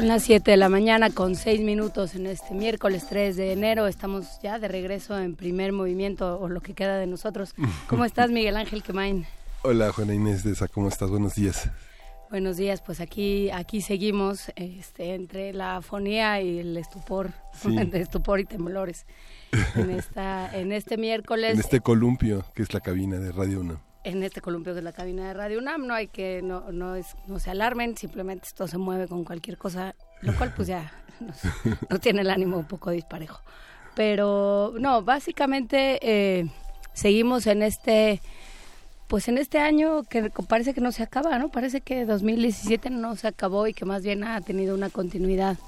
Son las 7 de la mañana con 6 minutos en este miércoles 3 de enero. Estamos ya de regreso en primer movimiento o lo que queda de nosotros. ¿Cómo estás, Miguel Ángel Quemain? Hola, Juana Inés de ¿cómo estás? Buenos días. Buenos días, pues aquí aquí seguimos este, entre la afonía y el estupor, de estupor y temblores. En esta en este miércoles en este columpio que es la cabina de Radio UNAM en este columpio es la cabina de Radio UNAM. No hay que, no, no, es, no se alarmen, simplemente esto se mueve con cualquier cosa, lo cual pues ya no tiene el ánimo un poco disparejo. Pero no, básicamente eh, seguimos en este, pues en este año que parece que no se acaba, ¿no? Parece que 2017 no se acabó y que más bien ha tenido una continuidad.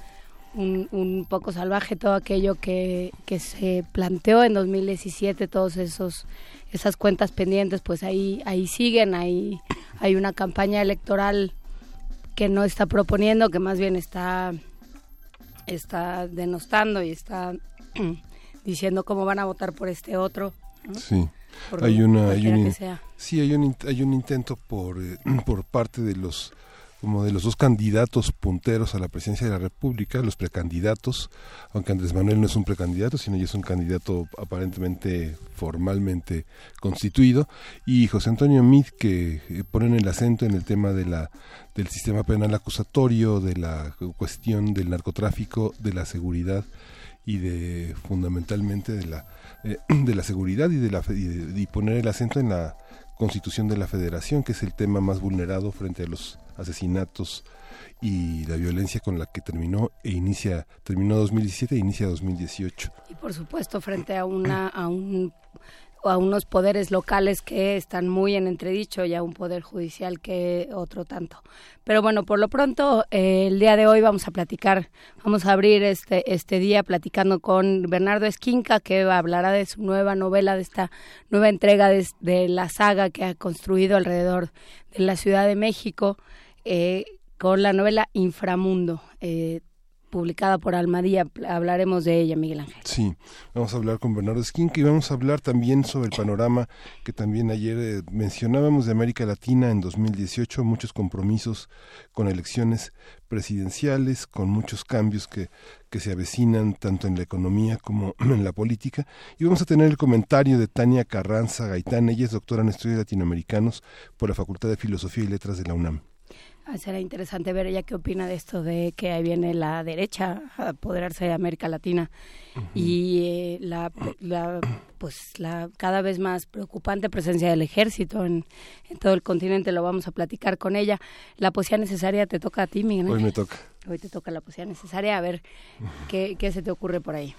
Un, un poco salvaje todo aquello que, que se planteó en 2017, todos esos esas cuentas pendientes pues ahí ahí siguen ahí hay una campaña electoral que no está proponiendo que más bien está está denostando y está diciendo cómo van a votar por este otro sí. Hay una hay un, sí hay un hay un intento por eh, por parte de los como de los dos candidatos punteros a la presidencia de la República, los precandidatos, aunque Andrés Manuel no es un precandidato, sino ya es un candidato aparentemente formalmente constituido, y José Antonio Mid, que eh, ponen el acento en el tema de la, del sistema penal acusatorio, de la cuestión del narcotráfico, de la seguridad y de fundamentalmente de la eh, de la seguridad y de la y poner el acento en la constitución de la federación que es el tema más vulnerado frente a los asesinatos y la violencia con la que terminó e inicia terminó 2017 e inicia 2018 y por supuesto frente a una a un a unos poderes locales que están muy en entredicho y a un poder judicial que otro tanto. Pero bueno, por lo pronto, eh, el día de hoy vamos a platicar, vamos a abrir este, este día platicando con Bernardo Esquinca, que hablará de su nueva novela, de esta nueva entrega de, de la saga que ha construido alrededor de la Ciudad de México. Eh, con la novela Inframundo, eh, publicada por Almadía. Hablaremos de ella, Miguel Ángel. Sí, vamos a hablar con Bernardo Esquinca y vamos a hablar también sobre el panorama que también ayer eh, mencionábamos de América Latina en 2018, muchos compromisos con elecciones presidenciales, con muchos cambios que, que se avecinan tanto en la economía como en la política. Y vamos a tener el comentario de Tania Carranza Gaitán, ella es doctora en estudios latinoamericanos por la Facultad de Filosofía y Letras de la UNAM. Ah, será interesante ver ella qué opina de esto de que ahí viene la derecha a apoderarse de América Latina. Y eh, la, pues la cada vez más preocupante presencia del ejército en, todo el continente. Lo vamos a platicar con ella. La poesía necesaria te toca a ti Miguel hoy me toca. Hoy te toca la poesía necesaria. A ver qué, qué se te ocurre por ahí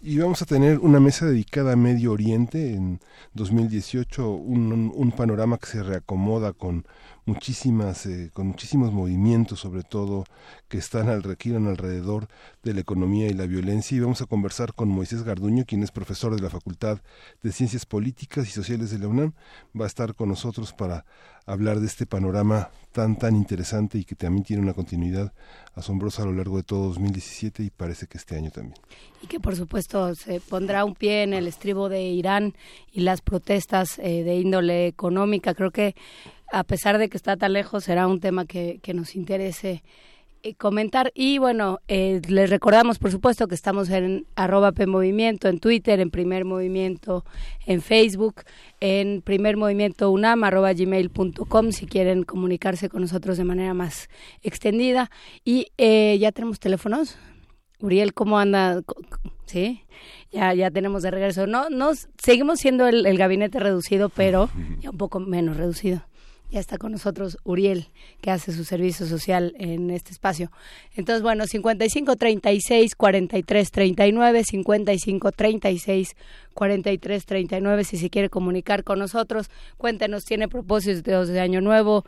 y vamos a tener una mesa dedicada a Medio Oriente en 2018, un, un panorama que se reacomoda con muchísimas, eh, con muchísimos movimientos, sobre todo que están al, giran alrededor de la economía y la violencia. Y vamos a conversar con Moisés Garduño, quien es profesor de la Facultad de Ciencias Políticas y Sociales de la UNAM. Va a estar con nosotros para hablar de este panorama tan, tan interesante y que también tiene una continuidad asombrosa a lo largo de todo 2017 y parece que este año también. Y que por supuesto se pondrá un pie en el estribo de Irán y las protestas eh, de índole económica. Creo que a pesar de que está tan lejos, será un tema que, que nos interese eh, comentar. Y bueno, eh, les recordamos, por supuesto, que estamos en arroba PMovimiento, en Twitter, en Primer Movimiento, en Facebook, en Primer Movimiento UNAM, arroba gmail.com, si quieren comunicarse con nosotros de manera más extendida. Y eh, ya tenemos teléfonos. Uriel, ¿cómo anda? ¿Sí? Ya, ya tenemos de regreso. No, no, seguimos siendo el, el gabinete reducido, pero ya un poco menos reducido ya está con nosotros Uriel, que hace su servicio social en este espacio. Entonces, bueno, 55 36 43 39, 55 36 43 39, si se quiere comunicar con nosotros, cuéntenos, tiene propósitos de año nuevo,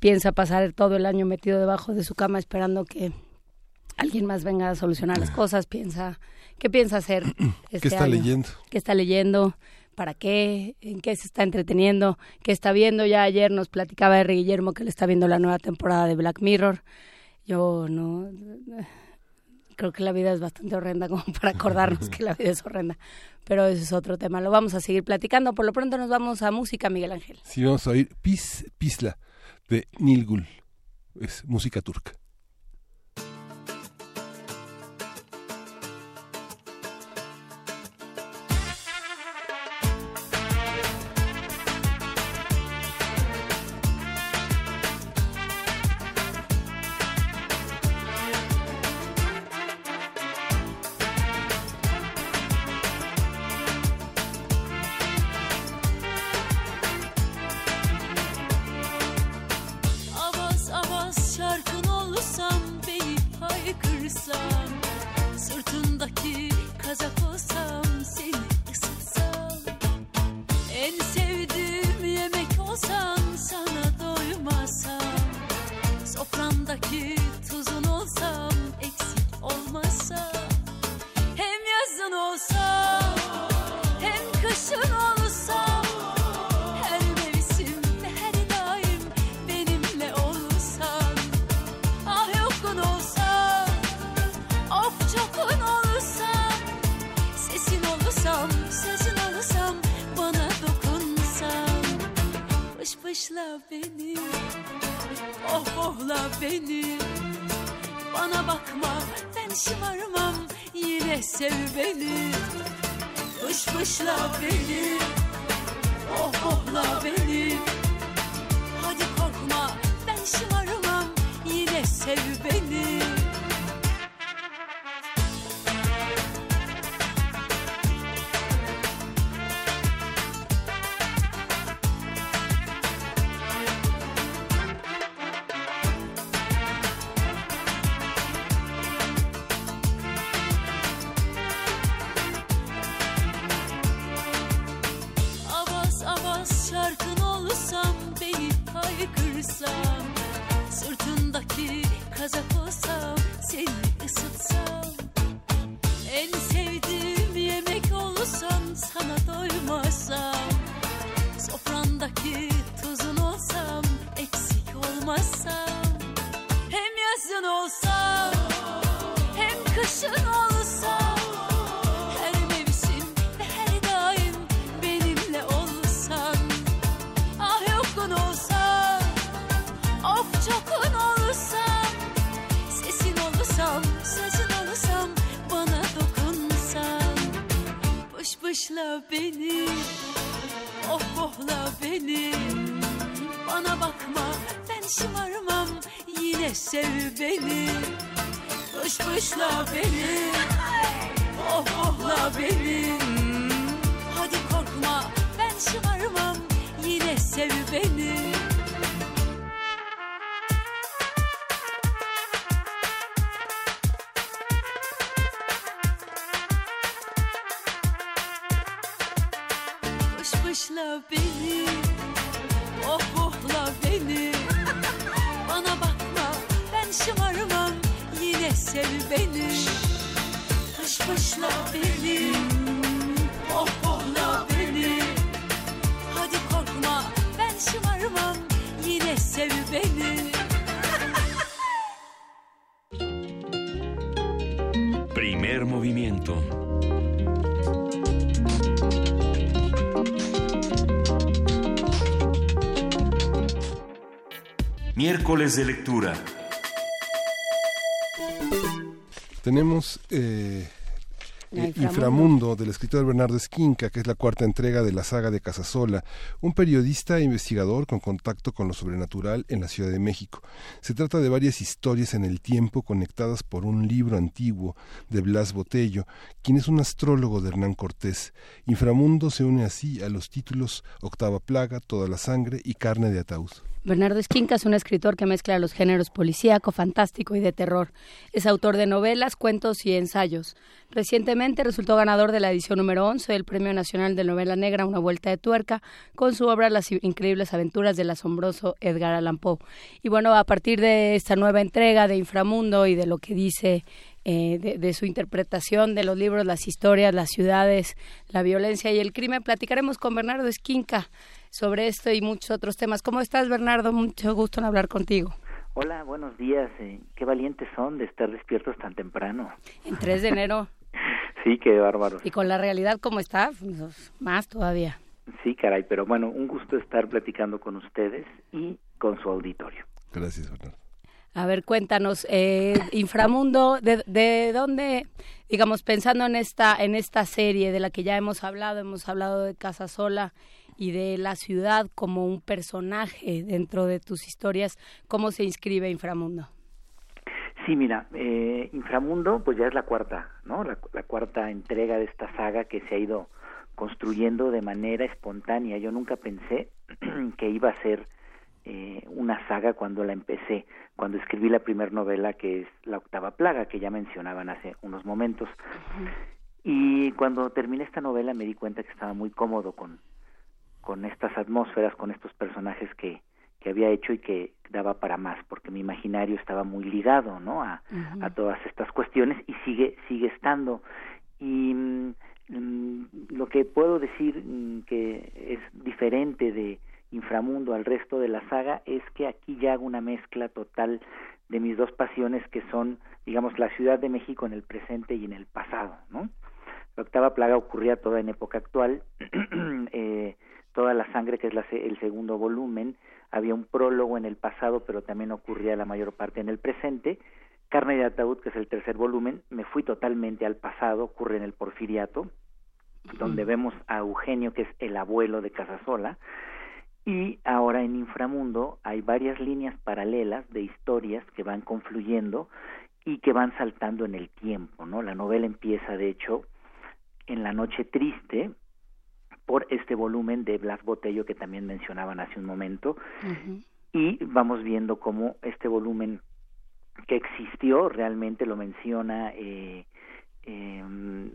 piensa pasar todo el año metido debajo de su cama esperando que alguien más venga a solucionar las cosas, piensa, ¿qué piensa hacer? Este ¿Qué está leyendo? ¿Qué está leyendo? Para qué, en qué se está entreteniendo, qué está viendo. Ya ayer nos platicaba R. Guillermo que le está viendo la nueva temporada de Black Mirror. Yo no creo que la vida es bastante horrenda como para acordarnos que la vida es horrenda. Pero ese es otro tema. Lo vamos a seguir platicando. Por lo pronto nos vamos a música, Miguel Ángel. Sí, vamos a oír Pis, Pisla de Nilgul. Es música turca. Miércoles de lectura. Tenemos eh, eh, Inframundo. del escritor Bernardo Esquinca, que es la cuarta entrega de la saga de Casasola, un periodista e investigador con contacto con lo sobrenatural en la Ciudad de México. Se trata de varias historias en el tiempo conectadas por un libro antiguo de Blas Botello, quien es un astrólogo de Hernán Cortés. Inframundo se une así a los títulos Octava Plaga, Toda la Sangre y Carne de Ataúd. Bernardo Esquinca es un escritor que mezcla los géneros policíaco, fantástico y de terror. Es autor de novelas, cuentos y ensayos. Recientemente resultó ganador de la edición número 11 del Premio Nacional de Novela Negra Una Vuelta de Tuerca con su obra Las increíbles aventuras del asombroso Edgar Allan Poe. Y bueno, a partir de esta nueva entrega de Inframundo y de lo que dice eh, de, de, su interpretación de los libros, las historias, las ciudades, la violencia y el crimen. Platicaremos con Bernardo Esquinca sobre esto y muchos otros temas. ¿Cómo estás, Bernardo? Mucho gusto en hablar contigo. Hola, buenos días. Eh, qué valientes son de estar despiertos tan temprano. En 3 de enero. sí, qué bárbaro. Y con la realidad como está, pues, más todavía. Sí, caray, pero bueno, un gusto estar platicando con ustedes y con su auditorio. Gracias, Bernardo. A ver, cuéntanos, eh, Inframundo, de, de, dónde, digamos, pensando en esta, en esta serie de la que ya hemos hablado, hemos hablado de Casa Sola, y de la ciudad como un personaje dentro de tus historias, ¿cómo se inscribe Inframundo? Sí, mira, eh, Inframundo pues ya es la cuarta, ¿no? La, cuarta entrega de esta saga que se ha ido construyendo de manera espontánea. Yo nunca pensé que iba a ser eh, una saga cuando la empecé, cuando escribí la primera novela que es La octava plaga, que ya mencionaban hace unos momentos. Y cuando terminé esta novela me di cuenta que estaba muy cómodo con, con estas atmósferas, con estos personajes que, que había hecho y que daba para más, porque mi imaginario estaba muy ligado, ¿no? A, a todas estas cuestiones y sigue, sigue estando. Y mm, lo que puedo decir mm, que es diferente de Inframundo al resto de la saga es que aquí ya hago una mezcla total de mis dos pasiones que son, digamos, la Ciudad de México en el presente y en el pasado, ¿no? La octava plaga ocurría toda en época actual, eh, Toda la sangre, que es el segundo volumen, había un prólogo en el pasado, pero también ocurría la mayor parte en el presente. Carne de ataúd, que es el tercer volumen, me fui totalmente al pasado, ocurre en el Porfiriato, donde vemos a Eugenio, que es el abuelo de Casasola, y ahora en Inframundo hay varias líneas paralelas de historias que van confluyendo y que van saltando en el tiempo, ¿no? La novela empieza, de hecho, en la noche triste, por este volumen de Blas Botello que también mencionaban hace un momento. Y vamos viendo cómo este volumen que existió realmente lo menciona eh, em,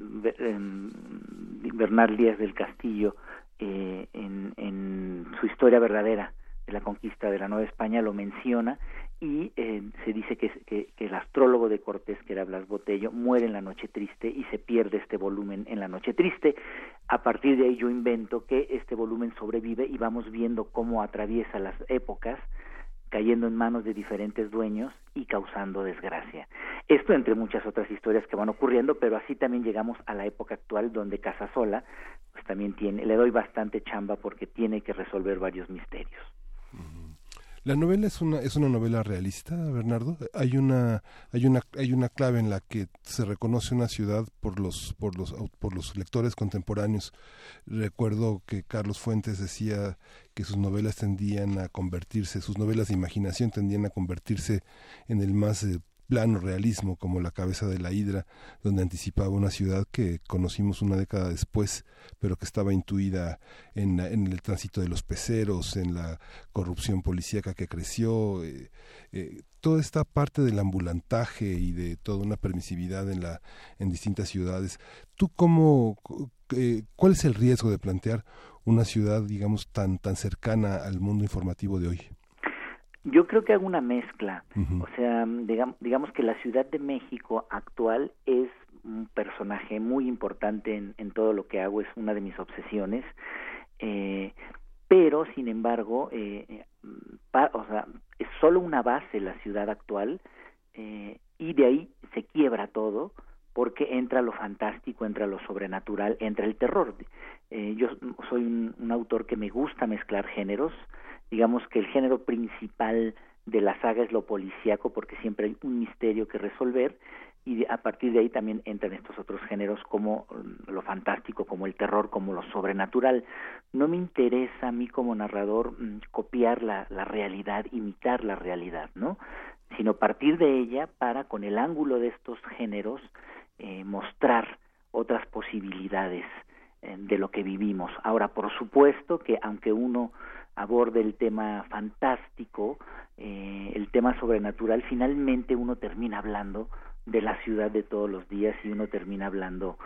Bernal Díaz del Castillo eh, en, en su historia verdadera de la conquista de la Nueva España lo menciona y eh, se dice que, que, el astrólogo de Cortés, que era Blas Botello, muere en la noche triste y se pierde este volumen en la noche triste. A partir de ahí yo invento que este volumen sobrevive y vamos viendo cómo atraviesa las épocas, cayendo en manos de diferentes dueños y causando desgracia. Esto entre muchas otras historias que van ocurriendo, pero así también llegamos a la época actual donde Casasola pues también tiene, le doy bastante chamba porque tiene que resolver varios misterios. La novela es una es una novela realista, Bernardo. Hay una hay una hay una clave en la que se reconoce una ciudad por los por los por los lectores contemporáneos. Recuerdo que Carlos Fuentes decía que sus novelas tendían a convertirse, sus novelas de imaginación tendían a convertirse en el más eh, plano realismo como La cabeza de la hidra, donde anticipaba una ciudad que conocimos una década después, pero que estaba intuida en, en el tránsito de los peceros, en la corrupción policíaca que creció, eh, eh, toda esta parte del ambulantaje y de toda una permisividad en, la, en distintas ciudades. ¿Tú cómo, eh, cuál es el riesgo de plantear una ciudad, digamos, tan, tan cercana al mundo informativo de hoy? Yo creo que hago una mezcla. O sea, digamos, digamos que la Ciudad de México actual es un personaje muy importante en, en todo lo que hago, es una de mis obsesiones. Eh, pero, sin embargo, eh, o sea, es solo una base la ciudad actual eh, y de ahí se quiebra todo porque entra lo fantástico, entra lo sobrenatural, entra el terror. Eh, yo soy un, un, autor que me gusta mezclar géneros, digamos que el género principal de la saga es lo policíaco porque siempre hay un misterio que resolver y a partir de ahí también entran estos otros géneros como mm, lo fantástico, como el terror, como lo sobrenatural. No me interesa a mí como narrador mm, copiar la, la realidad, imitar la realidad, ¿no? Sino partir de ella para, con el ángulo de estos géneros, eh, mostrar otras posibilidades eh, de lo que vivimos. Ahora, por supuesto que aunque uno aborde el tema fantástico, eh, el tema sobrenatural, finalmente uno termina hablando de la ciudad de todos los días y uno termina hablando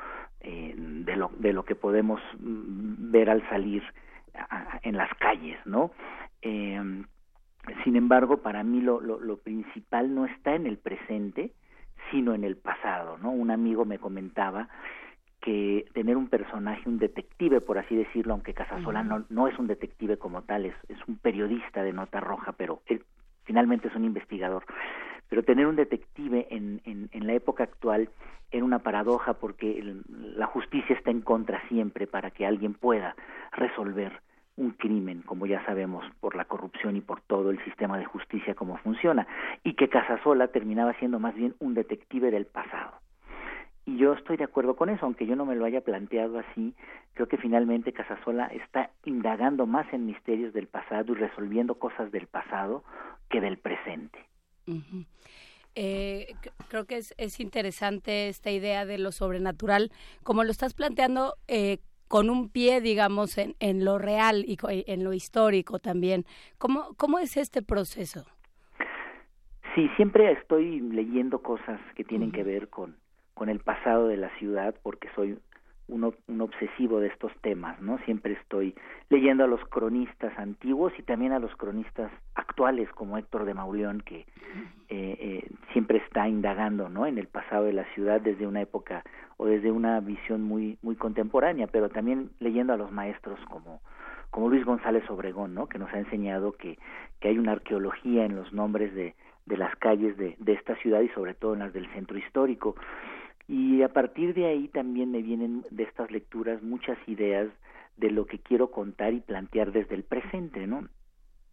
eh, de, lo, de lo que podemos mm, ver al salir en las calles, ¿no? Eh, sin embargo, para mí lo, lo, lo, principal no está en el presente, sino en el pasado, ¿no? Un amigo me comentaba que tener un personaje, un detective, por así decirlo, aunque Casasola no, no es un detective como tal, es, es un periodista de nota roja, pero él finalmente es un investigador. Pero tener un detective en, en, en la época actual era una paradoja porque la justicia está en contra siempre para que alguien pueda resolver un crimen, como ya sabemos, por la corrupción y por todo el sistema de justicia como funciona, y que Casasola terminaba siendo más bien un detective del pasado. Y yo estoy de acuerdo con eso, aunque yo no me lo haya planteado así, creo que finalmente Casasola está indagando más en misterios del pasado y resolviendo cosas del pasado que del presente. Eh, creo que es, es, interesante esta idea de lo sobrenatural, como lo estás planteando, eh, con un pie, digamos, en, en lo real y en lo histórico también. ¿Cómo, ¿Cómo es este proceso? Sí, siempre estoy leyendo cosas que tienen que ver con, con el pasado de la ciudad porque soy un, un, obsesivo de estos temas, ¿no? Siempre estoy leyendo a los cronistas antiguos y también a los cronistas actuales como Héctor de Mauleón que eh, eh, siempre está indagando, ¿no? En el pasado de la ciudad desde una época o desde una visión muy muy contemporánea, pero también leyendo a los maestros como como Luis González Obregón, ¿no? Que nos ha enseñado que que hay una arqueología en los nombres de de las calles de, de esta ciudad y sobre todo en las del centro histórico y a partir de ahí también me vienen de estas lecturas muchas ideas de lo que quiero contar y plantear desde el presente, ¿no?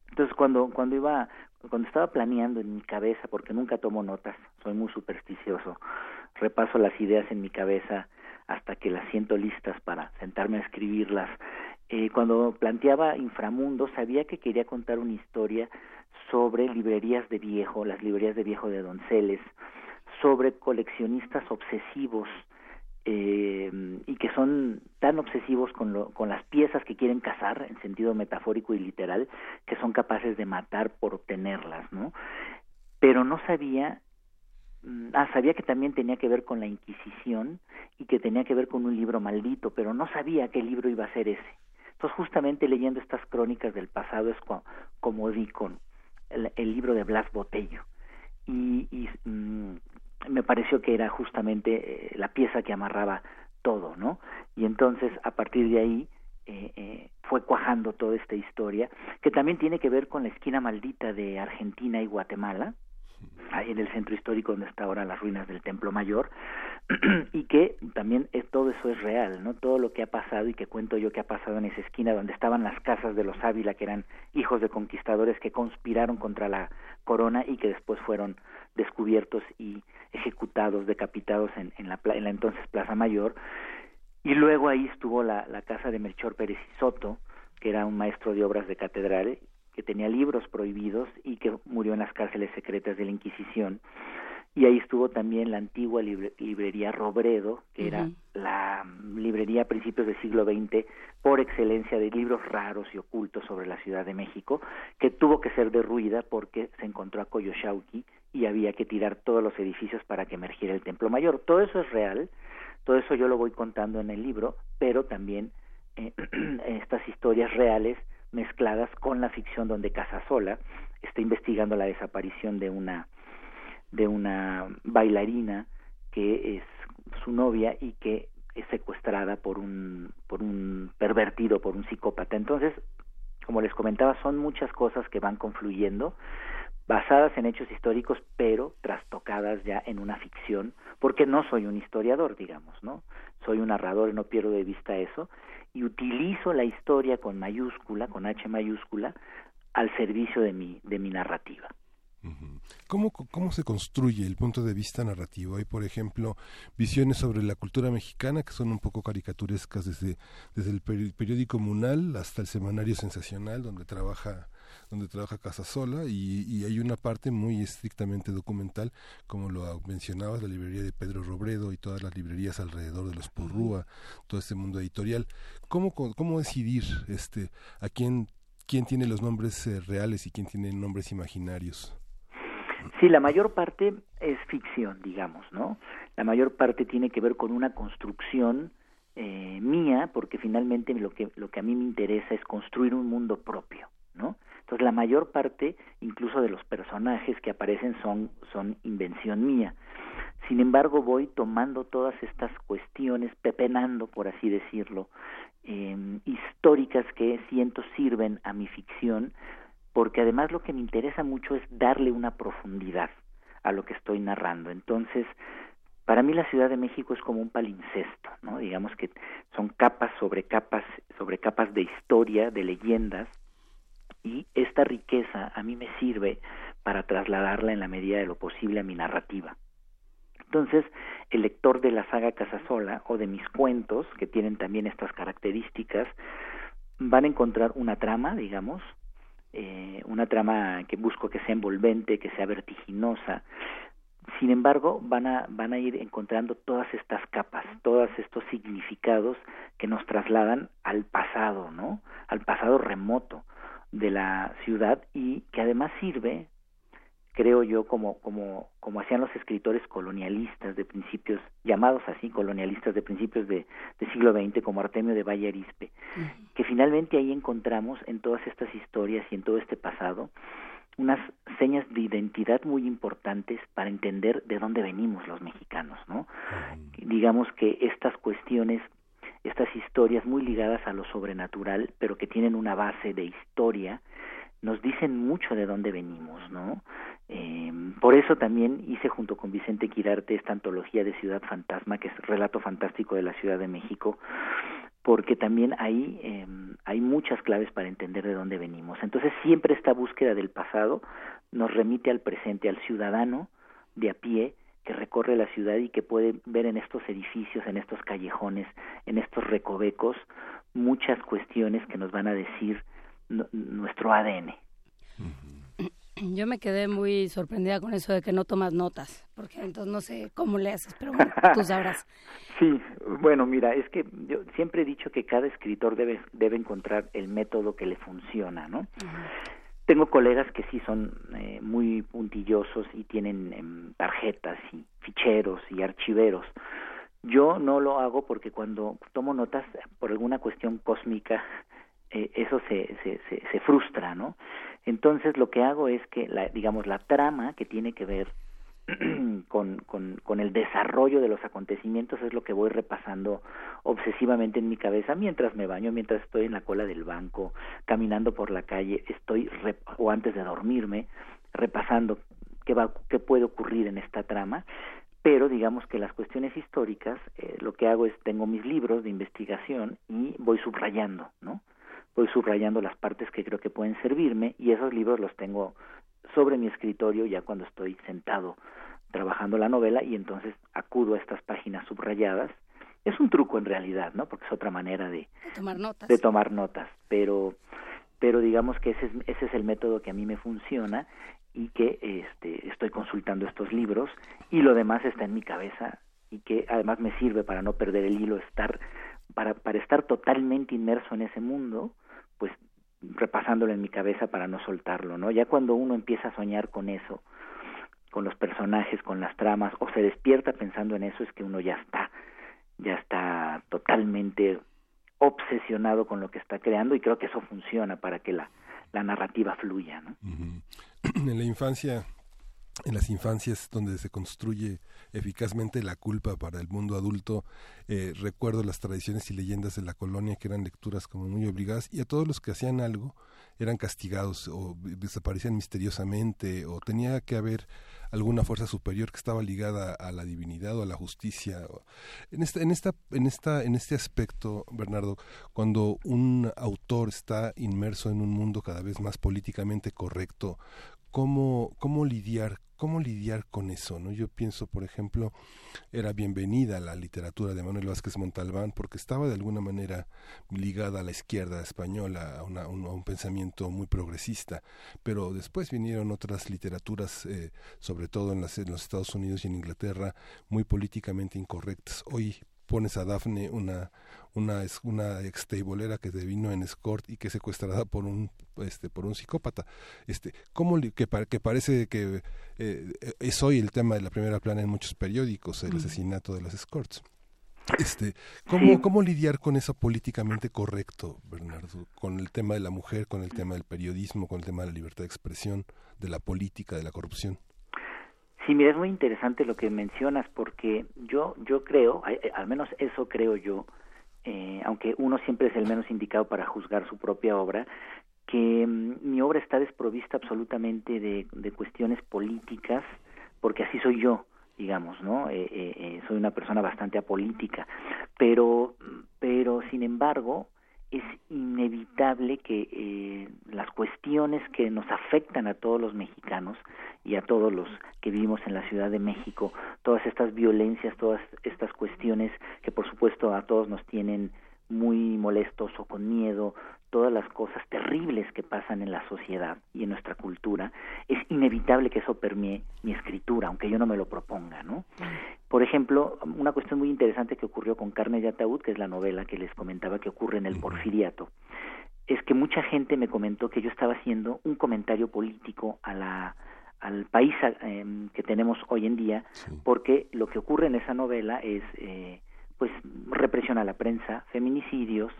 Entonces cuando cuando iba cuando estaba planeando en mi cabeza, porque nunca tomo notas, soy muy supersticioso, repaso las ideas en mi cabeza hasta que las siento listas para sentarme a escribirlas. Eh, cuando planteaba Inframundo, sabía que quería contar una historia sobre librerías de viejo, las librerías de viejo de Donceles, sobre coleccionistas obsesivos eh, y que son tan obsesivos con, lo, con las piezas que quieren cazar en sentido metafórico y literal que son capaces de matar por obtenerlas, ¿no? Pero no sabía, mm, ah, sabía que también tenía que ver con la Inquisición y que tenía que ver con un libro maldito, pero no sabía qué libro iba a ser ese. Entonces justamente leyendo estas crónicas del pasado es como di con el, el libro de Blas Botello y, y mm, me pareció que era justamente eh, la pieza que amarraba todo, ¿no? Y entonces a partir de ahí eh, eh, fue cuajando toda esta historia, que también tiene que ver con la esquina maldita de Argentina y Guatemala, ahí en el centro histórico donde está ahora las ruinas del Templo Mayor, y que también todo eso es real, ¿no? Todo lo que ha pasado y que cuento yo que ha pasado en esa esquina donde estaban las casas de los Ávila, que eran hijos de conquistadores que conspiraron contra la corona y que después fueron descubiertos y ejecutados, decapitados en, en, la, en la entonces Plaza Mayor. Y luego ahí estuvo la, la casa de Melchor Pérez y Soto, que era un maestro de obras de catedral, que tenía libros prohibidos y que murió en las cárceles secretas de la Inquisición. Y ahí estuvo también la antigua librería Robredo, que era la librería a principios del siglo XX por excelencia de libros raros y ocultos sobre la Ciudad de México, que tuvo que ser derruida porque se encontró a Coyoshauqui y había que tirar todos los edificios para que emergiera el Templo Mayor. Todo eso es real, todo eso yo lo voy contando en el libro, pero también eh, estas historias reales mezcladas con la ficción donde Casasola está investigando la desaparición de una de una bailarina que es su novia y que es secuestrada por un por un pervertido, por un psicópata. Entonces, como les comentaba, son muchas cosas que van confluyendo basadas en hechos históricos, pero trastocadas ya en una ficción, porque no soy un historiador, digamos, ¿no? Soy un narrador y no pierdo de vista eso, y utilizo la historia con mayúscula, con H mayúscula, al servicio de mi, de mi narrativa. ¿Cómo, ¿Cómo se construye el punto de vista narrativo? Hay, por ejemplo, visiones sobre la cultura mexicana que son un poco caricaturescas desde, desde el periódico Munal hasta el semanario sensacional donde trabaja donde trabaja Casasola y, y hay una parte muy estrictamente documental, como lo mencionabas, la librería de Pedro Robredo y todas las librerías alrededor de los Porrúa, todo este mundo editorial. ¿Cómo, cómo decidir este, a quién, quién tiene los nombres eh, reales y quién tiene nombres imaginarios? Sí, la mayor parte es ficción, digamos, ¿no? La mayor parte tiene que ver con una construcción eh, mía, porque finalmente lo que, lo que a mí me interesa es construir un mundo propio, ¿no? Entonces la mayor parte, incluso de los personajes que aparecen, son, son invención mía. Sin embargo, voy tomando todas estas cuestiones, pepenando, por así decirlo, eh, históricas que siento sirven a mi ficción, porque además lo que me interesa mucho es darle una profundidad a lo que estoy narrando. Entonces, para mí la Ciudad de México es como un palincesto, ¿no? Digamos que son capas sobre capas sobre capas de historia, de leyendas, y esta riqueza a mí me sirve para trasladarla en la medida de lo posible a mi narrativa. Entonces, el lector de la saga Casasola o de mis cuentos, que tienen también estas características, van a encontrar una trama, digamos, eh, una trama que busco que sea envolvente, que sea vertiginosa. Sin embargo, van a, van a ir encontrando todas estas capas, todos estos significados que nos trasladan al pasado, ¿no? Al pasado remoto de la ciudad y que además sirve creo yo, como, como, como hacían los escritores colonialistas de principios, llamados así, colonialistas de principios de, siglo XX, como Artemio de Valle Arispe, que finalmente ahí encontramos en todas estas historias y en todo este pasado unas señas de identidad muy importantes para entender de dónde venimos los mexicanos, ¿no? Digamos que estas cuestiones, estas historias muy ligadas a lo sobrenatural, pero que tienen una base de historia, nos dicen mucho de dónde venimos, ¿no? Eh, por eso también hice junto con Vicente Quirarte esta antología de Ciudad Fantasma, que es relato fantástico de la Ciudad de México, porque también ahí eh, hay muchas claves para entender de dónde venimos. Entonces siempre esta búsqueda del pasado nos remite al presente, al ciudadano de a pie que recorre la ciudad y que puede ver en estos edificios, en estos callejones, en estos recovecos, muchas cuestiones que nos van a decir nuestro ADN. Yo me quedé muy sorprendida con eso de que no tomas notas, porque entonces no sé cómo le haces, pero bueno, tú sabrás. sí, bueno, mira, es que yo siempre he dicho que cada escritor debe, debe encontrar el método que le funciona, ¿no? Tengo colegas que sí son eh, muy puntillosos y tienen em, tarjetas y ficheros y archiveros. Yo no lo hago porque cuando tomo notas, por alguna cuestión cósmica, eh, eso se, se, se, frustra, ¿no? Entonces lo que hago es que, la, digamos, la trama que tiene que ver con, con, con, el desarrollo de los acontecimientos es lo que voy repasando obsesivamente en mi cabeza mientras me baño, mientras estoy en la cola del banco, caminando por la calle, estoy, o antes de dormirme, repasando qué, va, qué puede ocurrir en esta trama pero digamos que las cuestiones históricas eh, lo que hago es tengo mis libros de investigación y voy subrayando no voy subrayando las partes que creo que pueden servirme y esos libros los tengo sobre mi escritorio ya cuando estoy sentado trabajando la novela y entonces acudo a estas páginas subrayadas. Es un truco en realidad, ¿no? Porque es otra manera de, tomar notas. De tomar notas, pero pero digamos que ese es, ese es el método que a mí me funciona y que este, estoy consultando estos libros y lo demás está en mi cabeza y que además me sirve para no perder el hilo, estar para, para estar totalmente inmerso en ese mundo pues repasándolo en mi cabeza para no soltarlo, ¿no? Ya cuando uno empieza a soñar con eso, con los personajes, con las tramas, o se despierta pensando en eso, es que uno ya está, ya está totalmente obsesionado con lo que está creando y creo que eso funciona para que la, la narrativa fluya, ¿no? En la infancia en las infancias donde se construye eficazmente la culpa para el mundo adulto. Eh, recuerdo las tradiciones y leyendas de la colonia que eran lecturas como muy obligadas y a todos los que hacían algo eran castigados o desaparecían misteriosamente o tenía que haber alguna fuerza superior que estaba ligada a la divinidad o a la justicia. En esta, en esta, en esta, en este aspecto, Bernardo, cuando un autor está inmerso en un mundo cada vez más políticamente correcto, cómo, cómo lidiar cómo lidiar con eso, ¿no? Yo pienso, por ejemplo, era bienvenida la literatura de Manuel Vázquez Montalbán porque estaba de alguna manera ligada a la izquierda española, a, un, pensamiento muy progresista, pero después vinieron otras literaturas, eh, sobre todo en, las, en los Estados Unidos y en Inglaterra, muy políticamente incorrectas. Hoy pones a Daphne una una una exteibolera que vino en escort y que es secuestrada por un este por un psicópata este cómo que, que parece que eh, es hoy el tema de la primera plana en muchos periódicos el asesinato de las escorts este, ¿cómo, ¿Cómo lidiar con eso políticamente correcto, Bernardo? Con el tema de la mujer, con el tema del periodismo, con el tema de la libertad de expresión, de la política, de la corrupción. Sí, mira, es muy interesante lo que mencionas porque yo, yo creo, eh, al menos eso creo yo, eh, aunque uno siempre es el menos indicado para juzgar su propia obra, que mm, mi obra está desprovista absolutamente de, de, cuestiones políticas, porque así soy yo, digamos, ¿no? Eh, eh, soy una persona bastante apolítica, pero, pero sin embargo, es inevitable que las cuestiones que nos afectan a todos los mexicanos y a todos los que vivimos en la Ciudad de México, todas estas violencias, todas estas cuestiones que por supuesto a todos nos tienen muy molestos o con miedo, todas las cosas terribles que pasan en la sociedad y en nuestra cultura, es inevitable que eso permee mi escritura, aunque yo no me lo proponga, ¿no? Por ejemplo, una cuestión muy interesante que ocurrió con Carne de Ataúd, que es la novela que les comentaba que ocurre en el Porfiriato, es que mucha gente me comentó que yo estaba haciendo un comentario político a la al país em, que tenemos hoy en día, porque lo que ocurre en esa novela es eh, pues represión a la prensa, feminicidios,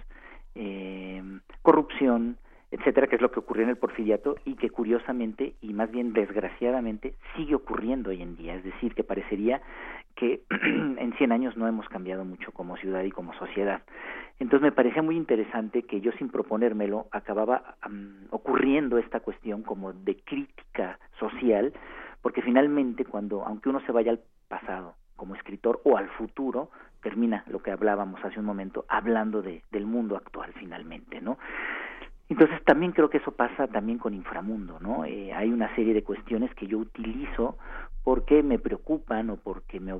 eh, corrupción, etcétera, que es lo que ocurrió en el porfiriato y que curiosamente y más bien desgraciadamente sigue ocurriendo hoy en día. Es decir, que parecería que en 100 años no hemos cambiado mucho como ciudad y como sociedad. Entonces me parecía muy interesante que yo sin proponérmelo acababa ocurriendo esta cuestión como de crítica social, porque finalmente cuando, aunque uno se vaya al pasado, como escritor o al futuro, termina lo que hablábamos hace un momento, hablando de, del mundo actual finalmente, ¿no? Entonces también creo que eso pasa también con inframundo, ¿no? Eh, hay una serie de cuestiones que yo utilizo porque me preocupan o porque me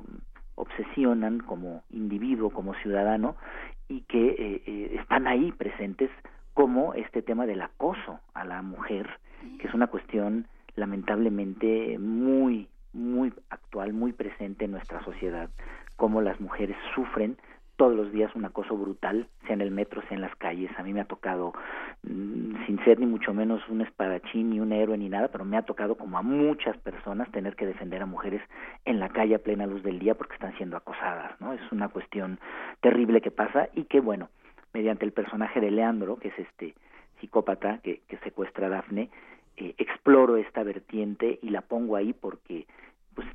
obsesionan como individuo, como ciudadano, y que eh, eh, están ahí presentes como este tema del acoso a la mujer, que es una cuestión lamentablemente muy muy actual, muy presente en nuestra sociedad, cómo las mujeres sufren todos los días un acoso brutal, sea en el metro, sea en las calles. A mí me ha tocado, mm, sin ser ni mucho menos un espadachín, ni un héroe, ni nada, pero me ha tocado como a muchas personas tener que defender a mujeres en la calle a plena luz del día porque están siendo acosadas, ¿no? Es una cuestión terrible que pasa y que, bueno, mediante el personaje de Leandro, que es este psicópata que, que secuestra a Dafne, eh, exploro esta vertiente y la pongo ahí porque pues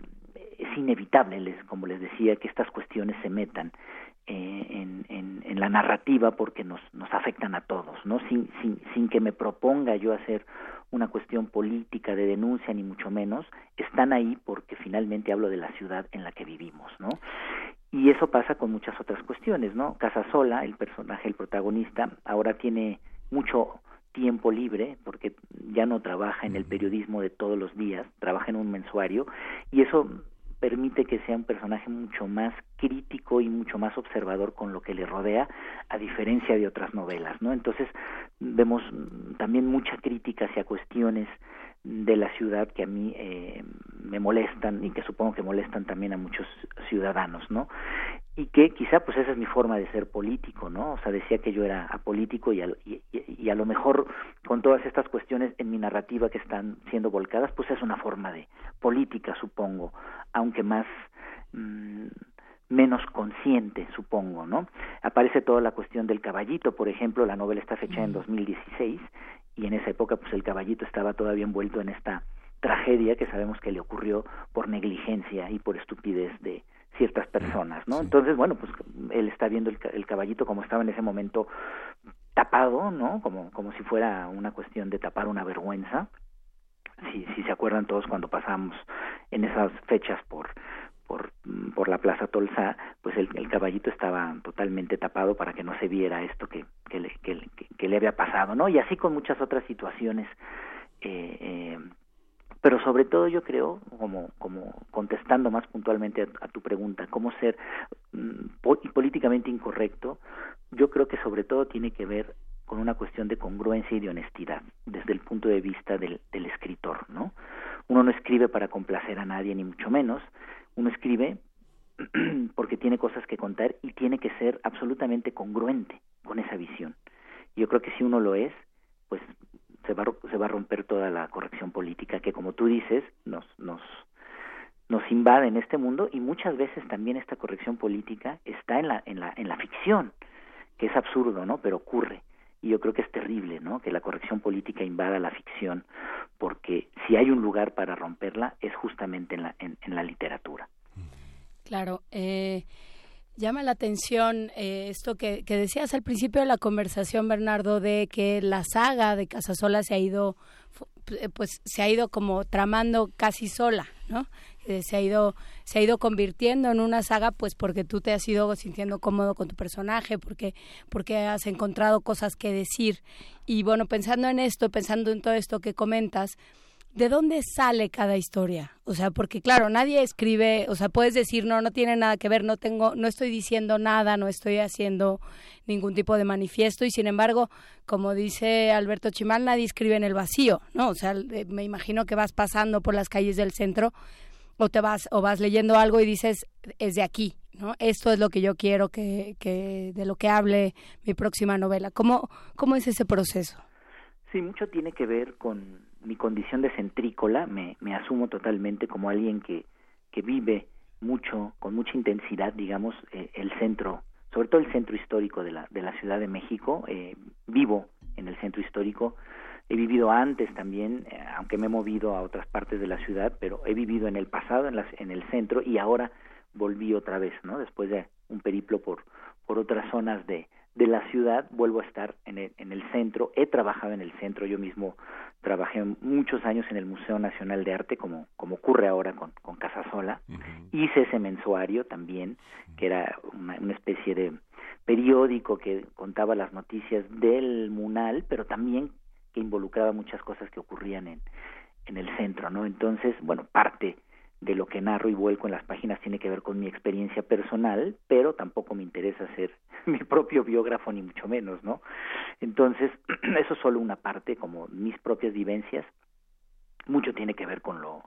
es inevitable, como les decía, que estas cuestiones se metan en, en, en, la narrativa porque nos, nos afectan a todos, ¿no? Sin, sin, sin que me proponga yo hacer una cuestión política de denuncia ni mucho menos, están ahí porque finalmente hablo de la ciudad en la que vivimos, ¿no? Y eso pasa con muchas otras cuestiones, ¿no? Casasola, el personaje, el protagonista, ahora tiene mucho tiempo libre, porque ya no trabaja en el periodismo de todos los días, trabaja en un mensuario, y eso permite que sea un personaje mucho más crítico y mucho más observador con lo que le rodea, a diferencia de otras novelas, ¿no? Entonces vemos también mucha crítica hacia cuestiones de la ciudad que a mí eh, me molestan y que supongo que molestan también a muchos ciudadanos, ¿no? Y que quizá pues esa es mi forma de ser político, ¿no? O sea, decía que yo era apolítico y a, y, a lo mejor con todas estas cuestiones en mi narrativa que están siendo volcadas, pues es una forma de política, supongo, aunque más mm, menos consciente, supongo, ¿no? Aparece toda la cuestión del caballito, por ejemplo, la novela está fechada en 2016 y en esa época pues el caballito estaba todavía envuelto en esta tragedia que sabemos que le ocurrió por negligencia y por estupidez de ciertas personas, ¿no? Entonces, bueno, pues él está viendo el, caballito como estaba en ese momento tapado, ¿no? Como, como si fuera una cuestión de tapar una vergüenza. Si, si se acuerdan todos cuando pasamos en esas fechas por por, por la Plaza Tolsa, pues el, el, caballito estaba totalmente tapado para que no se viera esto que, que, le, que, que le había pasado, ¿no? Y así con muchas otras situaciones eh, eh, Pero sobre todo yo creo, como, como contestando más puntualmente a, tu pregunta, cómo ser mm, políticamente incorrecto, yo creo que sobre todo tiene que ver con una cuestión de congruencia y de honestidad desde el punto de vista del, del escritor, ¿no? Uno no escribe para complacer a nadie ni mucho menos, uno escribe porque tiene cosas que contar y tiene que ser absolutamente congruente con esa visión. Yo creo que si uno lo es, pues se va, se va a romper toda la corrección política que, como tú dices, nos, nos, nos invade en este mundo y muchas veces también esta corrección política está en la, en la, en la ficción, que es absurdo, ¿no? Pero ocurre. Y yo creo que es terrible, ¿no? Que la corrección política invada la ficción, porque si hay un lugar para romperla es justamente en la, en, en la literatura. Claro. Eh, llama la atención eh, esto que, decías al principio de la conversación, Bernardo, de que la saga de Casasola se ha ido, eh, pues se ha ido como tramando casi sola, ¿no? se ha ido se ha ido convirtiendo en una saga pues porque tú te has ido sintiendo cómodo con tu personaje porque porque has encontrado cosas que decir y bueno pensando en esto pensando en todo esto que comentas ¿de dónde sale cada historia? O sea, porque claro, nadie escribe, o sea, puedes decir, no, no tiene nada que ver, no tengo, no estoy diciendo nada, no estoy haciendo ningún tipo de manifiesto y sin embargo, como dice Alberto Chimal, nadie escribe en el vacío, ¿no? O sea, eh, me imagino que vas pasando por las calles del centro o te vas o vas leyendo algo y dices, es de aquí, ¿no? Esto es lo que yo quiero que, que de lo que hable mi próxima novela. ¿Cómo, cómo es ese proceso? Sí, mucho tiene que ver con mi condición de centrícola, me, me asumo totalmente como alguien que, que vive mucho, con mucha intensidad, digamos, eh, el centro, sobre todo el centro histórico de la, de la Ciudad de México. Eh, vivo en el centro histórico, he vivido antes también, eh, aunque me he movido a otras partes de la ciudad, pero he vivido en el pasado, en, en el centro, y ahora volví otra vez, ¿no? Después de un periplo por, por otras zonas de, de la ciudad, vuelvo a estar en el, en el centro, he trabajado en el centro, yo mismo trabajé muchos años en el Museo Nacional de Arte, como, como ocurre ahora con, con Casasola, hice ese mensuario también, que era una, una, especie de periódico que contaba las noticias del Munal, pero también que involucraba muchas cosas que ocurrían en, en el centro, ¿no? Entonces, bueno, parte de lo que narro y vuelco en las páginas tiene que ver con mi experiencia personal, pero tampoco me interesa ser mi propio biógrafo ni mucho menos, ¿no? Entonces, eso es solo una parte, como mis propias vivencias, mucho tiene que ver con lo